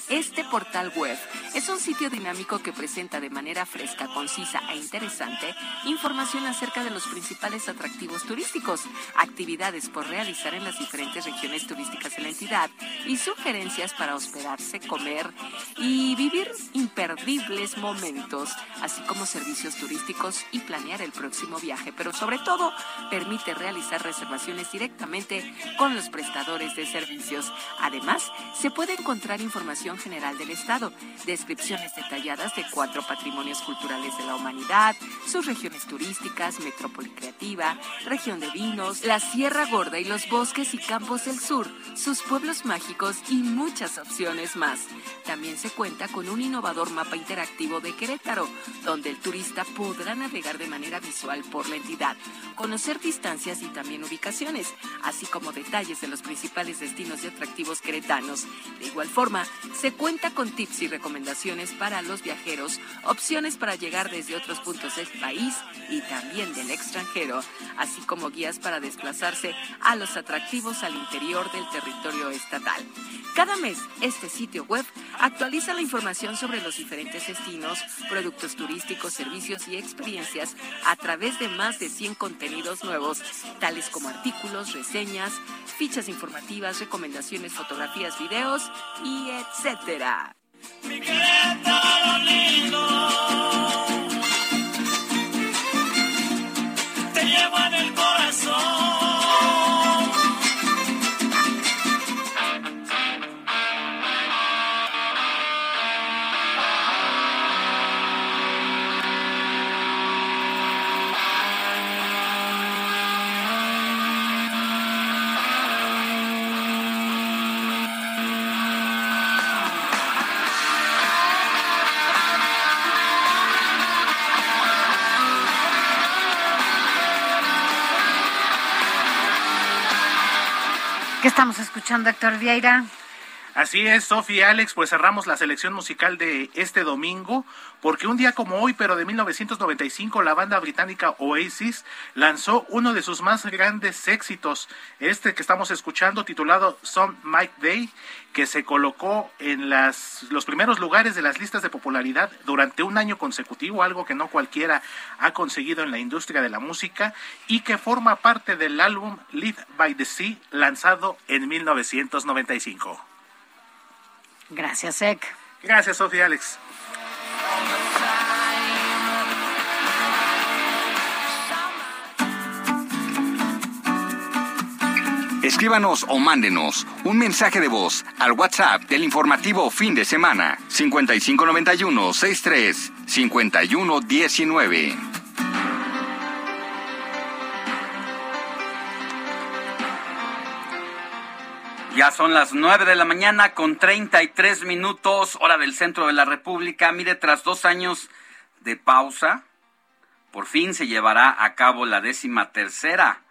Este portal web es un sitio dinámico que presenta de manera fresca, concisa e interesante información acerca de los principales atractivos turísticos, actividades por realizar en las diferentes regiones turísticas de la entidad y sugerencias para hospedarse, comer y vivir imperdibles momentos, así como servicios turísticos y planear el próximo viaje, pero sobre todo permite realizar reservaciones directamente con los prestadores de servicios. Además, se puede encontrar información general del Estado, descripciones detalladas de cuatro patrimonios culturales de la humanidad, sus regiones turísticas, metrópoli creativa, región de vinos, la Sierra Gorda y los bosques y campos del sur, sus pueblos mágicos y muchas opciones más. También se cuenta con un innovador mapa interactivo de Querétaro, donde el turista podrá navegar de manera visual por la entidad, conocer distancias y también ubicaciones, así como detalles de los principales destinos y atractivos queretanos. De igual forma, se cuenta con tips y recomendaciones para los viajeros, opciones para llegar desde otros puntos del país y también del extranjero, así como guías para desplazarse a los atractivos al interior del territorio estatal. Cada mes, este sitio web actualiza la información sobre los diferentes destinos, productos turísticos, servicios y experiencias a través de más de 100 contenidos nuevos, tales como artículos, reseñas, fichas informativas, recomendaciones, fotografías, videos y etcétera. Te llevo ¿Qué estamos escuchando, Héctor Vieira? Así es, Sofía Alex, pues cerramos la selección musical de este domingo, porque un día como hoy, pero de 1995, la banda británica Oasis lanzó uno de sus más grandes éxitos, este que estamos escuchando, titulado Some Might Day, que se colocó en las, los primeros lugares de las listas de popularidad durante un año consecutivo, algo que no cualquiera ha conseguido en la industria de la música, y que forma parte del álbum Live by the Sea, lanzado en 1995. Gracias, Ek. Gracias, Sofía Alex. Escríbanos o mándenos un mensaje de voz al WhatsApp del informativo fin de semana 5591 63 5119. Ya son las nueve de la mañana con treinta y tres minutos, hora del centro de la República. Mire, tras dos años de pausa, por fin se llevará a cabo la décima tercera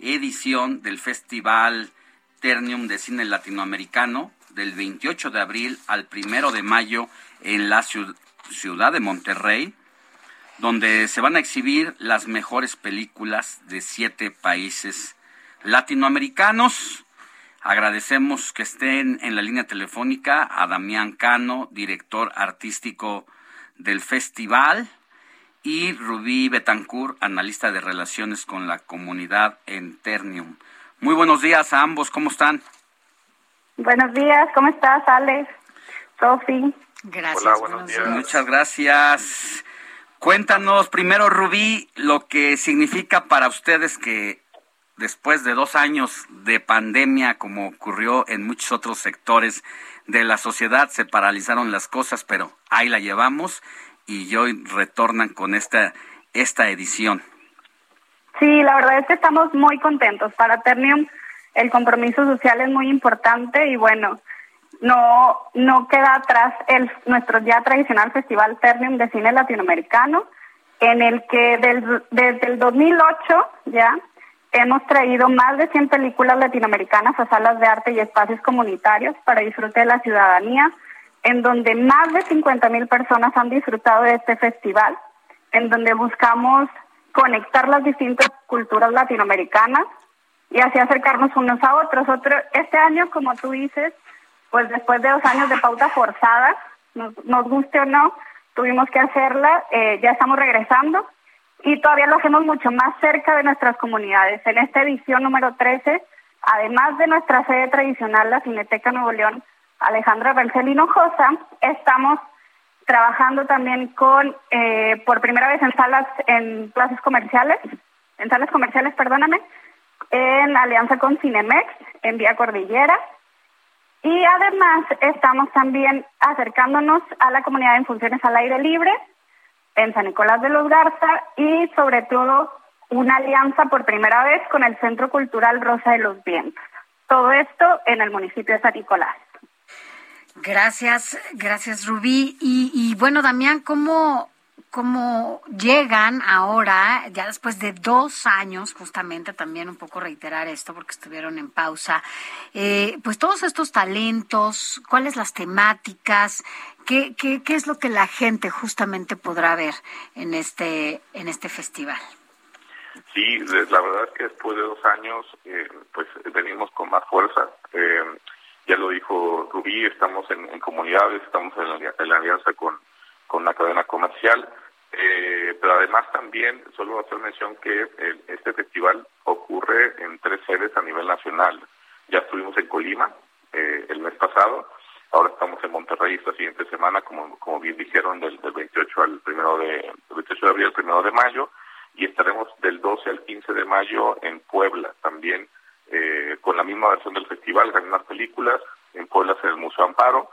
edición del Festival Ternium de Cine Latinoamericano del 28 de abril al primero de mayo en la ciudad de Monterrey, donde se van a exhibir las mejores películas de siete países latinoamericanos. Agradecemos que estén en la línea telefónica a Damián Cano, director artístico del festival, y Rubí Betancourt, analista de relaciones con la comunidad en Ternium. Muy buenos días a ambos, ¿cómo están? Buenos días, ¿cómo estás, Alex? Sofi. Gracias. buenos días. Muchas gracias. Cuéntanos primero, Rubí, lo que significa para ustedes que después de dos años de pandemia, como ocurrió en muchos otros sectores de la sociedad, se paralizaron las cosas, pero ahí la llevamos y hoy retornan con esta, esta edición. Sí, la verdad es que estamos muy contentos. Para Ternium el compromiso social es muy importante y bueno, no, no queda atrás el, nuestro ya tradicional Festival Ternium de Cine Latinoamericano, en el que del, desde el 2008 ya Hemos traído más de 100 películas latinoamericanas a salas de arte y espacios comunitarios para disfrute de la ciudadanía, en donde más de 50 mil personas han disfrutado de este festival, en donde buscamos conectar las distintas culturas latinoamericanas y así acercarnos unos a otros. Otro, este año, como tú dices, pues después de dos años de pauta forzada, nos, nos guste o no, tuvimos que hacerla, eh, ya estamos regresando y todavía lo hacemos mucho más cerca de nuestras comunidades. En esta edición número 13, además de nuestra sede tradicional, la Cineteca Nuevo León, Alejandra Rangel Hinojosa, estamos trabajando también con, eh, por primera vez en salas, en plazas comerciales, en salas comerciales, perdóname, en alianza con Cinemex, en Vía Cordillera. Y además estamos también acercándonos a la comunidad en funciones al aire libre, en San Nicolás de los Garza y sobre todo una alianza por primera vez con el Centro Cultural Rosa de los Vientos. Todo esto en el municipio de San Nicolás. Gracias, gracias Rubí. Y, bueno, Damián, ¿cómo, ¿cómo llegan ahora, ya después de dos años, justamente también un poco reiterar esto porque estuvieron en pausa, eh, pues todos estos talentos, cuáles las temáticas, ¿Qué, qué, qué es lo que la gente justamente podrá ver en este, en este festival? Sí, la verdad es que después de dos años, eh, pues venimos con más fuerza. Eh, ya lo dijo Rubí, estamos en, comunidades, estamos en la, alianza con, con la cadena comercial, eh, pero además también, solo hacer mención que este festival ocurre en tres sedes a nivel nacional. Ya estuvimos en Colima el mes pasado, Ahora estamos en Monterrey esta siguiente semana, como, como bien dijeron, del, del 28 al primero de, 28 de abril al primero de mayo, y estaremos del 12 al 15 de mayo en Puebla también, eh, con la misma versión del festival, ganar películas, en Puebla en el Museo Amparo,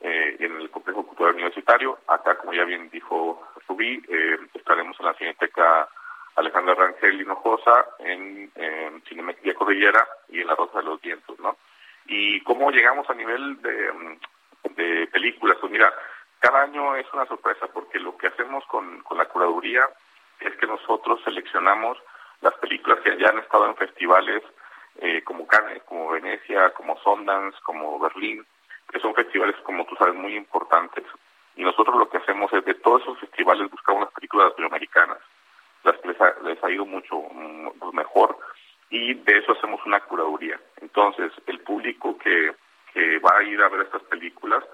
eh, en el Complejo Cultural Universitario. Acá, como ya bien dijo Rubí, eh, estaremos en la Cineteca Alejandra Rangel Hinojosa, en, en Cinemex Cordillera y en La Rosa de los Vientos, ¿no? ¿Y cómo llegamos a nivel de, de películas? Pues mira, cada año es una sorpresa porque lo que hacemos con, con la curaduría es que nosotros seleccionamos las películas que ya han estado en festivales eh, como Cannes, como Venecia, como Sundance, como Berlín, que son festivales, como tú sabes, muy importantes. Y nosotros lo que hacemos es de todos esos festivales buscamos las películas latinoamericanas, las que les ha, les ha ido mucho mm, pues, mejor, y de eso hacemos una curaduría. Entonces, el público que, que va a ir a ver estas películas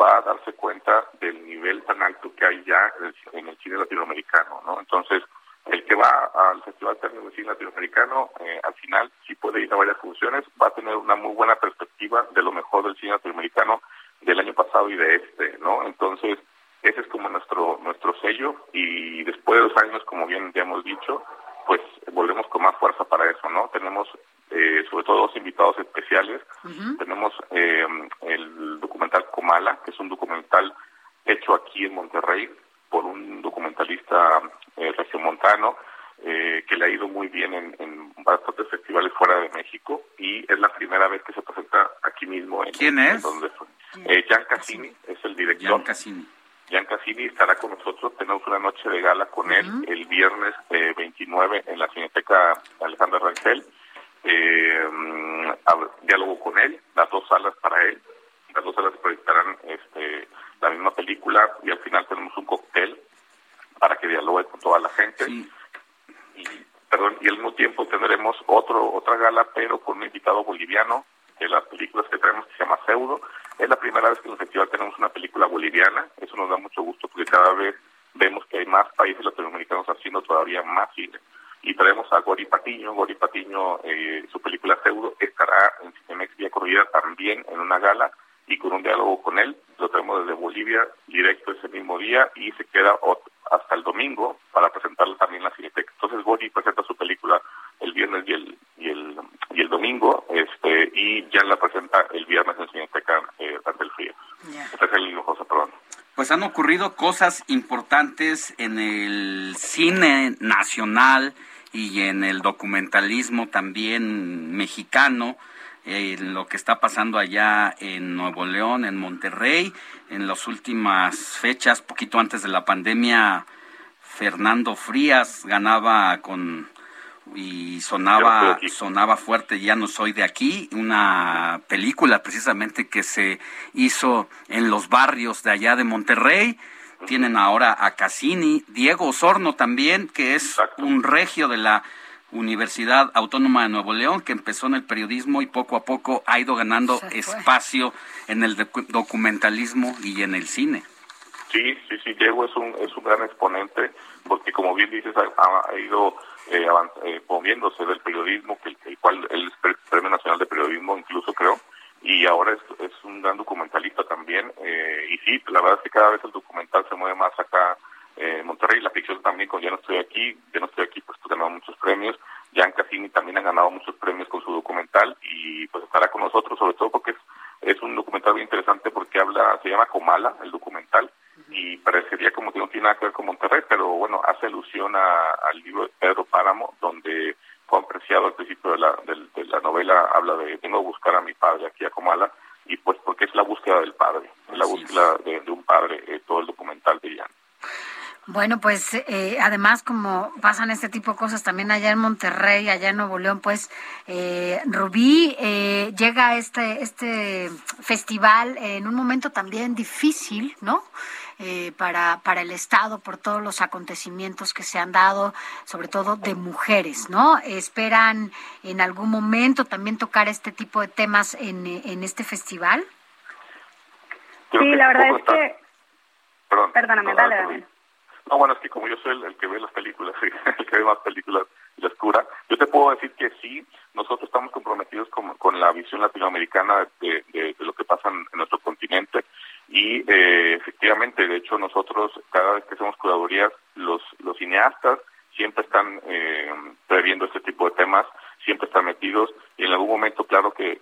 va a darse cuenta del nivel tan alto que hay ya en el, cine latinoamericano, ¿no? Entonces, el que va al Festival Término de Cine Latinoamericano, eh, al final, si puede ir a varias funciones, va a tener una muy buena perspectiva de lo mejor del cine latinoamericano del año pasado y de este, ¿no? Entonces, ese es como nuestro nuestro sello y después de dos años, como bien ya hemos dicho, pues volvemos con más fuerza para eso, ¿no? Tenemos eh, sobre todo dos invitados especiales. Tenemos eh, el documental Comala, que es un documental hecho aquí en Monterrey por un documentalista eh, regiomontano eh, que le ha ido muy bien en, en bastantes festivales fuera de México y es la primera vez que se presenta aquí mismo. En, ¿Quién en es? donde fue. Eh, Gian Cassini es el director. Gian Cassini. Gian Cassini estará con nosotros. Tenemos una noche de gala con él el viernes eh, 29 en la Cineteca Alejandra Rangel. Eh, mm, diálogo con él, las dos salas para él. Las dos salas proyectarán este, la misma película y al final tenemos un cóctel para que dialogue con toda la gente. Y, perdón, y al mismo tiempo tendremos otro otra gala, pero con un invitado boliviano de las películas que traemos que se llama Pseudo. Es la primera vez que en el festival tenemos una película boliviana. Eso nos da mucho gusto porque cada vez vemos que hay más países latinoamericanos haciendo todavía más cine. Y traemos a Gori Patiño. Gori Patiño, eh, su película Pseudo, estará en Cinemex Vía Corrida también en una gala y con un diálogo con él. Lo traemos desde Bolivia directo ese mismo día y se queda ot- hasta el domingo para presentarlo también en la Cineteca. Entonces Gori presenta su película el viernes y el y el, y el domingo este y ya la presenta el viernes en Cineteca eh, ante el frío. Este es el Hinojosa, perdón. Pues han ocurrido cosas importantes en el cine nacional y en el documentalismo también mexicano, eh, en lo que está pasando allá en Nuevo León, en Monterrey, en las últimas fechas, poquito antes de la pandemia, Fernando Frías ganaba con y sonaba sonaba fuerte ya no soy de aquí una película precisamente que se hizo en los barrios de allá de Monterrey. Tienen ahora a Cassini Diego Osorno también que es un regio de la Universidad Autónoma de Nuevo León que empezó en el periodismo y poco a poco ha ido ganando espacio en el docu- documentalismo y en el cine. Sí, sí, sí, Diego es un, es un gran exponente porque como bien dices ha, ido eh, avan- eh, moviéndose del periodismo, que el, cual él es pre- Premio Nacional de Periodismo incluso creo, y ahora es, es un gran documentalista también, eh, y sí, la verdad es que cada vez el documental se mueve más acá eh, Monterrey, la ficción también con Ya no estoy aquí, Ya no estoy aquí pues ha ganado muchos premios, Jan Cassini también ha ganado muchos premios con su documental y pues estará con nosotros sobre todo porque es, es un documental muy interesante porque habla, se llama Comala, el documental, y parecería como que no tiene nada que ver con Monterrey, pero bueno, hace alusión a- al libro de Pedro Páramo, donde fue apreciado al principio de la, de la novela, habla de vengo a buscar a mi padre aquí a Comala, y pues porque es la búsqueda del padre, es la búsqueda de, de un padre, eh, todo el documental de Jan. Bueno, pues eh, además como pasan este tipo de cosas también allá en Monterrey, allá en Nuevo León, pues eh, Rubí eh, llega a este, este festival en un momento también difícil, ¿no? Eh, para, para el Estado por todos los acontecimientos que se han dado, sobre todo de mujeres, ¿no? Esperan en algún momento también tocar este tipo de temas en, en este festival. Sí, la verdad es que... Perdón, Perdóname, dale, dale. No, bueno, es que como yo soy el, que ve las películas, el que ve más películas y las cura, yo te puedo decir que sí, nosotros estamos comprometidos con, con la visión latinoamericana de, de- lo que pasa en, nuestro continente y eh, efectivamente, de hecho, nosotros cada vez que hacemos curadurías, los, los cineastas siempre están eh, previendo este tipo de temas, siempre están metidos y en algún momento, claro, que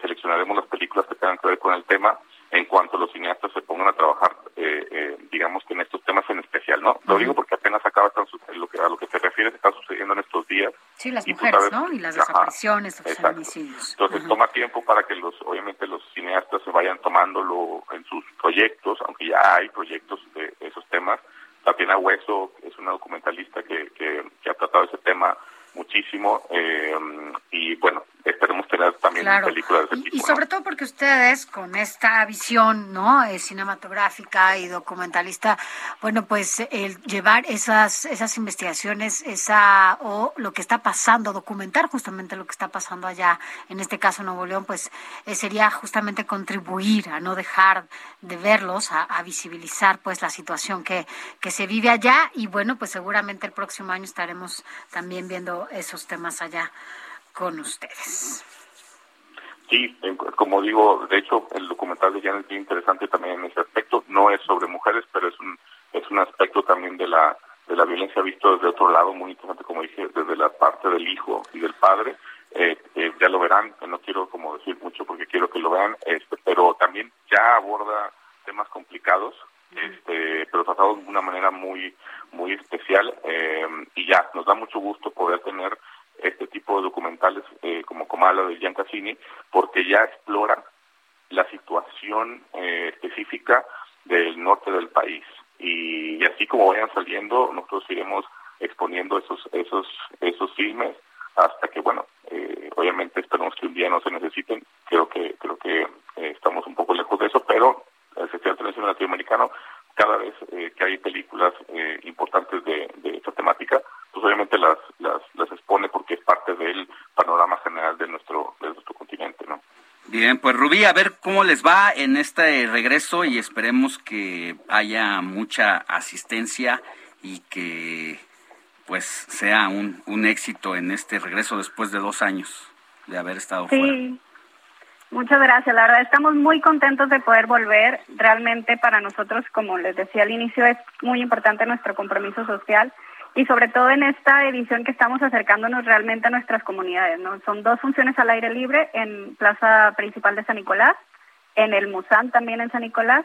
seleccionaremos las películas que tengan que ver con el tema en cuanto los cineastas se pongan a trabajar, eh, eh, digamos que en estos temas en especial, ¿no? Lo digo porque apenas acaba lo que, a lo que te refieres, está sucediendo en estos días. Sí, las mujeres, sabes- ¿no? Y las Ajá, desapariciones, los feminicidios. Entonces toma tiempo para que los, obviamente los cineastas se vayan tomándolo en sus proyectos, aunque ya hay proyectos de esos temas. Tatiana Hueso es una documentalista que, que, que ha tratado ese tema muchísimo eh, y bueno, Claro. películas de ese Y sobre todo porque ustedes, con esta visión no Eh, cinematográfica y documentalista, bueno, pues el llevar esas esas investigaciones, esa o lo que está pasando, documentar justamente lo que está pasando allá, en este caso en Nuevo León, pues eh, sería justamente contribuir a no dejar de verlos, a, a visibilizar pues la situación que que se vive allá. Y bueno, pues seguramente el próximo año estaremos también viendo esos temas allá con ustedes. Sí, como digo, de hecho, el documental de Jan es bien interesante también en ese aspecto. No es sobre mujeres, pero es un es un aspecto también de la de la violencia visto desde otro lado, muy interesante, como dije, desde la parte del hijo y del padre. Eh, eh, ya lo verán, no quiero como decir mucho porque quiero que lo vean, este, pero también ya aborda temas complicados, este, pero tratados de una manera muy muy especial eh, y ya nos da mucho gusto poder tener este tipo de documentales eh, como Comala de Gian Cassini porque ya explora la situación eh, específica del norte del país. Y, así como vayan saliendo nosotros iremos exponiendo esos esos esos filmes hasta que bueno eh, obviamente esperamos que un día no se necesiten. Creo que creo que eh, estamos un poco lejos de eso pero el Festival Internacional Latinoamericano cada vez eh, que hay películas eh, importantes de, de esta temática pues obviamente las, las las expone porque es parte del panorama general de nuestro de nuestro continente no Bien, pues Rubí, a ver cómo les va en este regreso y esperemos que haya mucha asistencia y que pues sea un, un éxito en este regreso después de dos años de haber estado fuera. Sí, muchas gracias. La verdad estamos muy contentos de poder volver. Realmente para nosotros, como les decía al inicio, es muy importante nuestro compromiso social y sobre todo en esta edición que estamos acercándonos realmente a nuestras comunidades. ¿no? Son dos funciones al aire libre en Plaza Principal de San Nicolás, en el Musán también en San Nicolás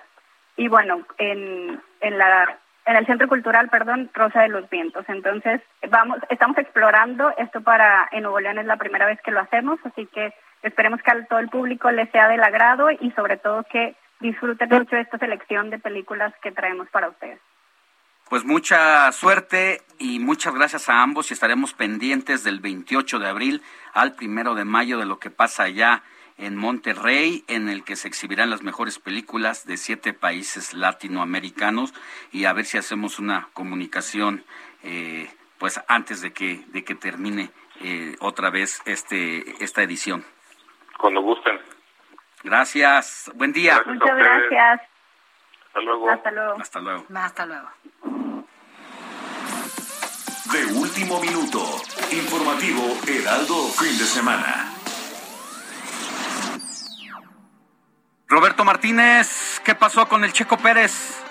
y bueno, en, en la en el Centro Cultural, perdón, Rosa de los Vientos. Entonces, vamos estamos explorando esto para en Nuevo León es la primera vez que lo hacemos, así que esperemos que a todo el público le sea del agrado y sobre todo que disfruten mucho esta selección de películas que traemos para ustedes. Pues mucha suerte y muchas gracias a ambos y estaremos pendientes del 28 de abril al primero de mayo de lo que pasa allá en Monterrey, en el que se exhibirán las mejores películas de siete países latinoamericanos y a ver si hacemos una comunicación eh, pues antes de que de que termine eh, otra vez este esta edición. Cuando gusten. Gracias. Buen día. Muchas gracias. Hasta luego. Hasta luego. Hasta luego. Hasta luego. De último minuto, informativo Heraldo fin de semana. Roberto Martínez, ¿qué pasó con el Checo Pérez?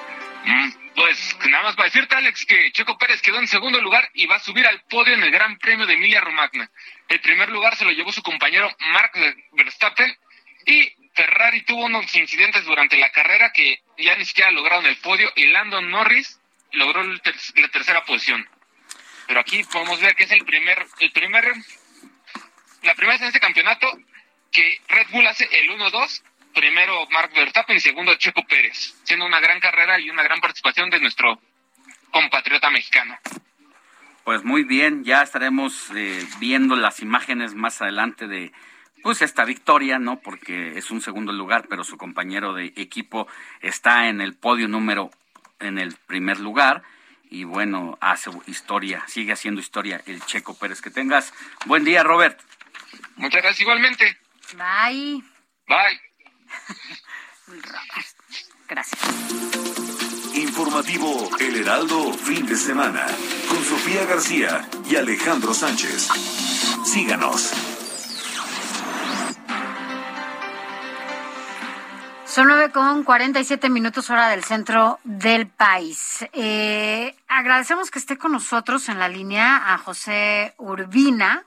Mm, Pues nada más para decirte, Alex, que Checo Pérez quedó en segundo lugar y va a subir al podio en el Gran Premio de Emilia Romagna. El primer lugar se lo llevó su compañero Mark Verstappen y Ferrari tuvo unos incidentes durante la carrera que ya ni siquiera lograron el podio y Landon Norris logró la tercera posición. Pero aquí podemos ver que es el primer, el primer, la primera vez en este campeonato que Red Bull hace el 1-2 primero Mark Verstappen y segundo Checo Pérez, siendo una gran carrera y una gran participación de nuestro compatriota mexicano. Pues muy bien, ya estaremos eh, viendo las imágenes más adelante de pues esta victoria, ¿no? Porque es un segundo lugar, pero su compañero de equipo está en el podio número en el primer lugar y bueno, hace historia, sigue haciendo historia el Checo Pérez. Que tengas buen día, Robert. Muchas gracias igualmente. Bye. Bye. Gracias. Informativo El Heraldo fin de semana con Sofía García y Alejandro Sánchez. Síganos. Son nueve con 47 minutos hora del centro del país. Eh, agradecemos que esté con nosotros en la línea a José Urbina,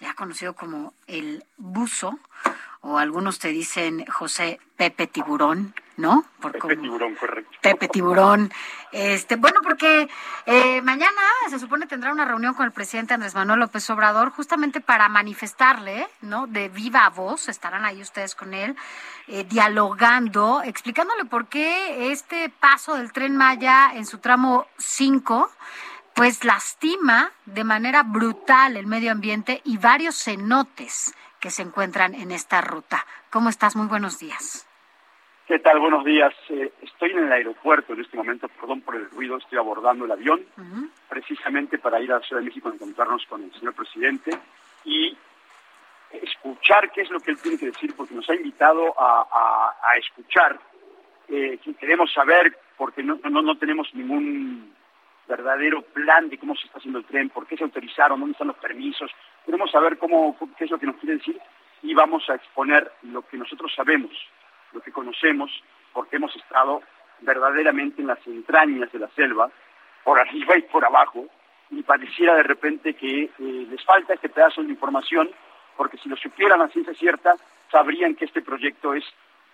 ya conocido como el Buzo, o algunos te dicen José Pepe Tiburón, ¿no? Por Pepe Tiburón, correcto. Pepe Tiburón. Este, bueno, porque eh, mañana se supone tendrá una reunión con el presidente Andrés Manuel López Obrador, justamente para manifestarle, ¿no? De viva voz, estarán ahí ustedes con él, eh, dialogando, explicándole por qué este paso del tren Maya en su tramo 5 pues lastima de manera brutal el medio ambiente y varios cenotes que se encuentran en esta ruta. ¿Cómo estás? Muy buenos días. ¿Qué tal? Buenos días. Eh, estoy en el aeropuerto en este momento, perdón por el ruido, estoy abordando el avión, precisamente para ir a la Ciudad de México a encontrarnos con el señor presidente y escuchar qué es lo que él tiene que decir, porque nos ha invitado a, escuchar. Eh, queremos saber, porque no, no, no tenemos ningún verdadero plan de cómo se está haciendo el tren, por qué se autorizaron, dónde están los permisos. Queremos saber cómo, qué es lo que nos quiere decir y vamos a exponer lo que nosotros sabemos lo que conocemos, porque hemos estado verdaderamente en las entrañas de la selva, por arriba y por abajo, y pareciera de repente que eh, les falta este pedazo de información, porque si lo supieran a ciencia cierta, sabrían que este proyecto es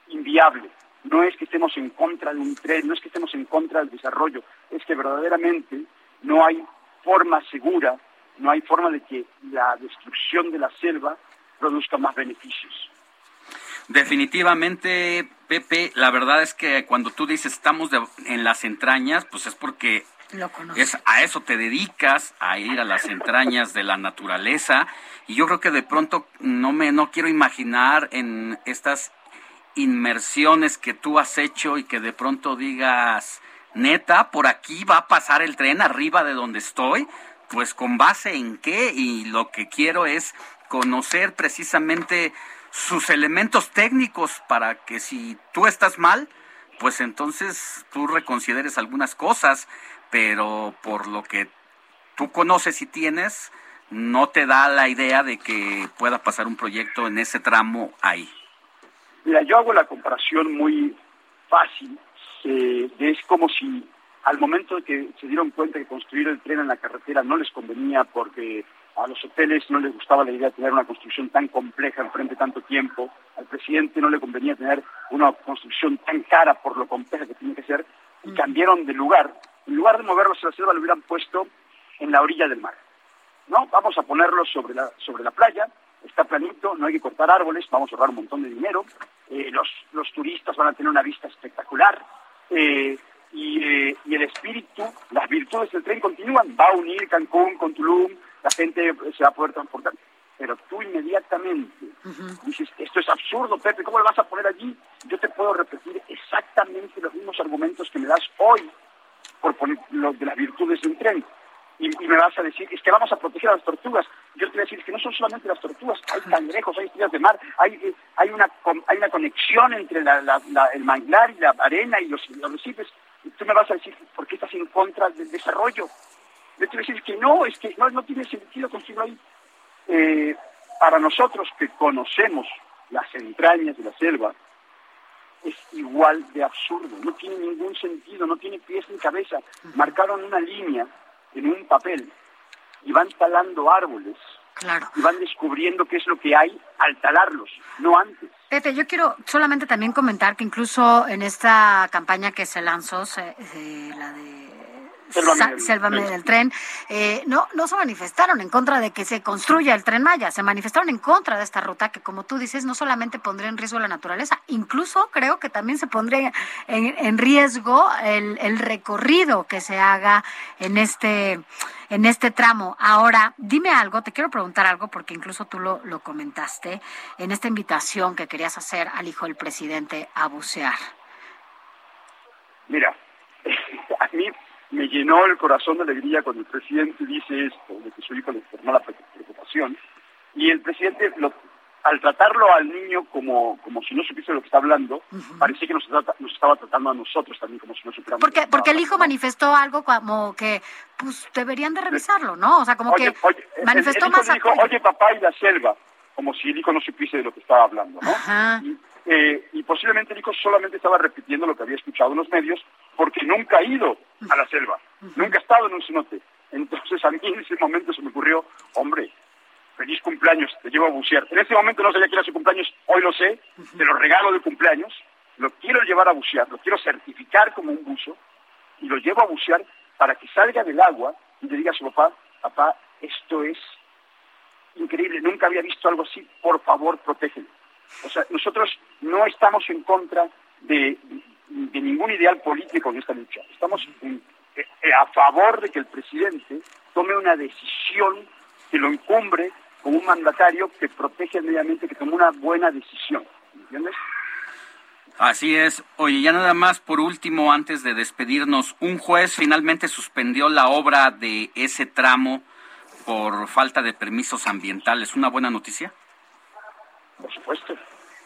inviable. No es que estemos en contra de un tren, no es que estemos en contra del desarrollo, es que verdaderamente no hay forma segura, no hay forma de que la destrucción de la selva produzca más beneficios. Definitivamente, Pepe, la verdad es que cuando tú dices estamos en las entrañas, pues es porque es, a eso te dedicas, a ir a las entrañas de la naturaleza. Y yo creo que de pronto no me no quiero imaginar en estas inmersiones que tú has hecho y que de pronto digas, neta, por aquí va a pasar el tren arriba de donde estoy. Pues con base en qué y lo que quiero es conocer precisamente sus elementos técnicos para que si tú estás mal, pues entonces tú reconsideres algunas cosas, pero por lo que tú conoces y tienes, no te da la idea de que pueda pasar un proyecto en ese tramo ahí. Mira, yo hago la comparación muy fácil, eh, es como si al momento de que se dieron cuenta que construir el tren en la carretera no les convenía porque a los hoteles no les gustaba la idea de tener una construcción tan compleja enfrente tanto tiempo, al presidente no le convenía tener una construcción tan cara por lo compleja que tiene que ser, y cambiaron de lugar. En lugar de moverlos a la selva, lo hubieran puesto en la orilla del mar. No, vamos a ponerlos sobre la, sobre la playa, está planito, no hay que cortar árboles, vamos a ahorrar un montón de dinero, eh, los, los turistas van a tener una vista espectacular, eh, y, eh, y, el espíritu, las virtudes del tren continúan, va a unir Cancún con Tulum, la gente se va a poder transportar. Pero tú inmediatamente dices, esto es absurdo, Pepe, ¿cómo lo vas a poner allí? Yo te puedo repetir exactamente los mismos argumentos que me das hoy por poner lo de las virtudes de un tren. Y, me vas a decir, es que vamos a proteger a las tortugas. Yo te voy a decir que no son solamente las tortugas, hay cangrejos, hay estrellas de mar, hay, eh, hay, una, hay una conexión entre el manglar y la arena y los, los recifes. Y tú me vas a decir, ¿por qué estás en contra del desarrollo? Yo te decir que no, es que no, no tiene sentido construirlo ahí. Eh, para nosotros que conocemos las entrañas de la selva, es igual de absurdo, no tiene ningún sentido, no tiene pies ni cabeza. Marcaron una línea en un papel y van talando árboles y van descubriendo qué es lo que hay al talarlos, no antes. Pepe, yo quiero solamente también comentar que incluso en esta campaña que se lanzó, la de Selva del Tren, eh, no, no se manifestaron en contra de que se construya el tren Maya, se manifestaron en contra de esta ruta que, como tú dices, no solamente pondría en riesgo la naturaleza, incluso creo que también se pondría en, riesgo el, el, recorrido que se haga en este, en este tramo. Ahora, dime algo, te quiero preguntar algo, porque incluso tú lo, lo comentaste en esta invitación que querías hacer al hijo del presidente a bucear. Mira, a mí me llenó el corazón de alegría cuando el presidente dice esto, de que su hijo le formó la preocupación, y el presidente, al tratarlo al niño como, como si no supiese lo que está hablando, parecía que nos, nos, estaba tratando a nosotros también como si no supiéramos. Porque, porque el hijo manifestó algo como que, pues, deberían de revisarlo, ¿no? O sea, como que manifestó más... Dijo, oye, papá y la selva, como si el hijo no supiese de lo que estaba hablando, ¿no? Eh, y posiblemente hijo solamente estaba repitiendo lo que había escuchado en los medios porque nunca ha ido a la selva, nunca ha estado en un cenote. Entonces a mí en ese momento se me ocurrió, hombre, feliz cumpleaños, te llevo a bucear. En ese momento no sabía que era su cumpleaños, hoy lo sé, te lo regalo de cumpleaños, lo quiero llevar a bucear, lo quiero certificar como un buzo y lo llevo a bucear para que salga del agua y le diga a su papá, papá, esto es increíble, nunca había visto algo así, por favor, protégelo. O sea, nosotros no estamos en contra de, ningún ideal político en esta lucha. Estamos eh, a favor de que el presidente tome una decisión que lo encumbre como un mandatario que protege al medio ambiente, que tomó una buena decisión. ¿Entiendes? Así es. Oye, ya nada más por último, antes de despedirnos, un juez finalmente suspendió la obra de ese tramo por falta de permisos ambientales. ¿Una buena noticia? Por supuesto,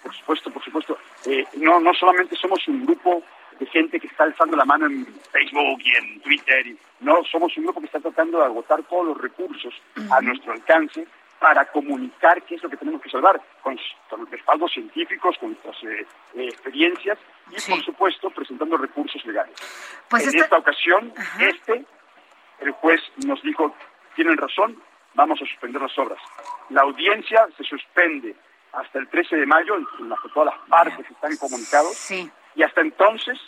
por supuesto, por supuesto. Eh, no, no solamente somos un grupo de gente que está alzando la mano en Facebook y en Twitter, y, no, somos un grupo que está tratando de agotar todos los recursos a nuestro alcance para comunicar qué es lo que tenemos que salvar, con, con respaldos científicos, con nuestras eh, eh, experiencias y, por supuesto, presentando recursos legales. Pues en esta- esta ocasión, este, el juez nos dijo, tienen razón, vamos a suspender las obras. La audiencia se suspende hasta el 13 de mayo, en la que todas las partes están comunicados, y hasta entonces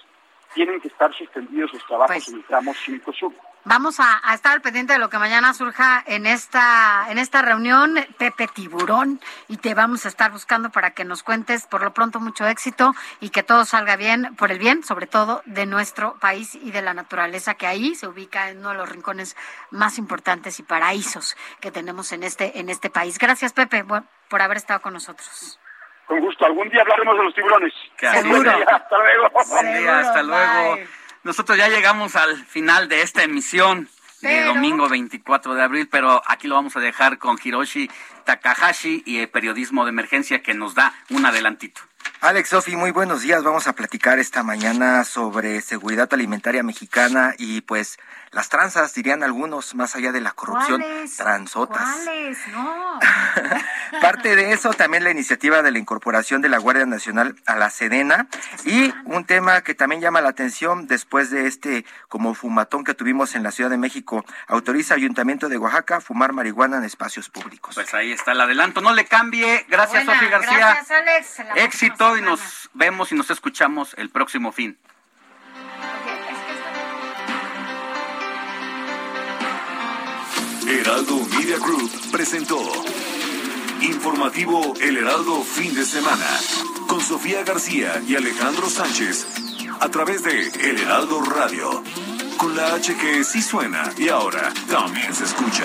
tienen que estar suspendidos los trabajos Pues en el tramo 5 Sur. Vamos a, a estar al pendiente de lo que mañana surja en esta, en esta reunión, Pepe Tiburón, y te vamos a estar buscando para que nos cuentes por lo pronto mucho éxito y que todo salga bien, por el bien, sobre todo, de nuestro país y de la naturaleza que ahí se ubica en uno de los rincones más importantes y paraísos que tenemos en este, en este país. Gracias, Pepe, por haber estado con nosotros. Con gusto, algún día hablaremos de los tiburones. Día, Hasta luego. Buen día, hasta luego. Nosotros ya llegamos al final de esta emisión de Pero- domingo 24 de abril, pero aquí lo vamos a dejar con Hiroshi Takahashi y el periodismo de emergencia que nos da un adelantito. Alex, Sofi, muy buenos días. Vamos a platicar esta mañana sobre seguridad alimentaria mexicana y pues las tranzas, dirían algunos, más allá de la corrupción, ¿Cuáles? transotas. ¿Cuáles? No. Parte de eso también la iniciativa de la incorporación de la Guardia Nacional a la Sedena y un tema que también llama la atención después de este como fumatón que tuvimos en la Ciudad de México, autoriza Ayuntamiento de Oaxaca fumar marihuana en espacios públicos. Pues ahí está el adelanto. No le cambie. Gracias, Sofi García. Gracias, Alex. La y nos vemos y nos escuchamos el próximo fin. Heraldo Media Group presentó Informativo El Heraldo Fin de Semana con Sofía García y Alejandro Sánchez a través de El Heraldo Radio con la H que sí suena y ahora también se escucha.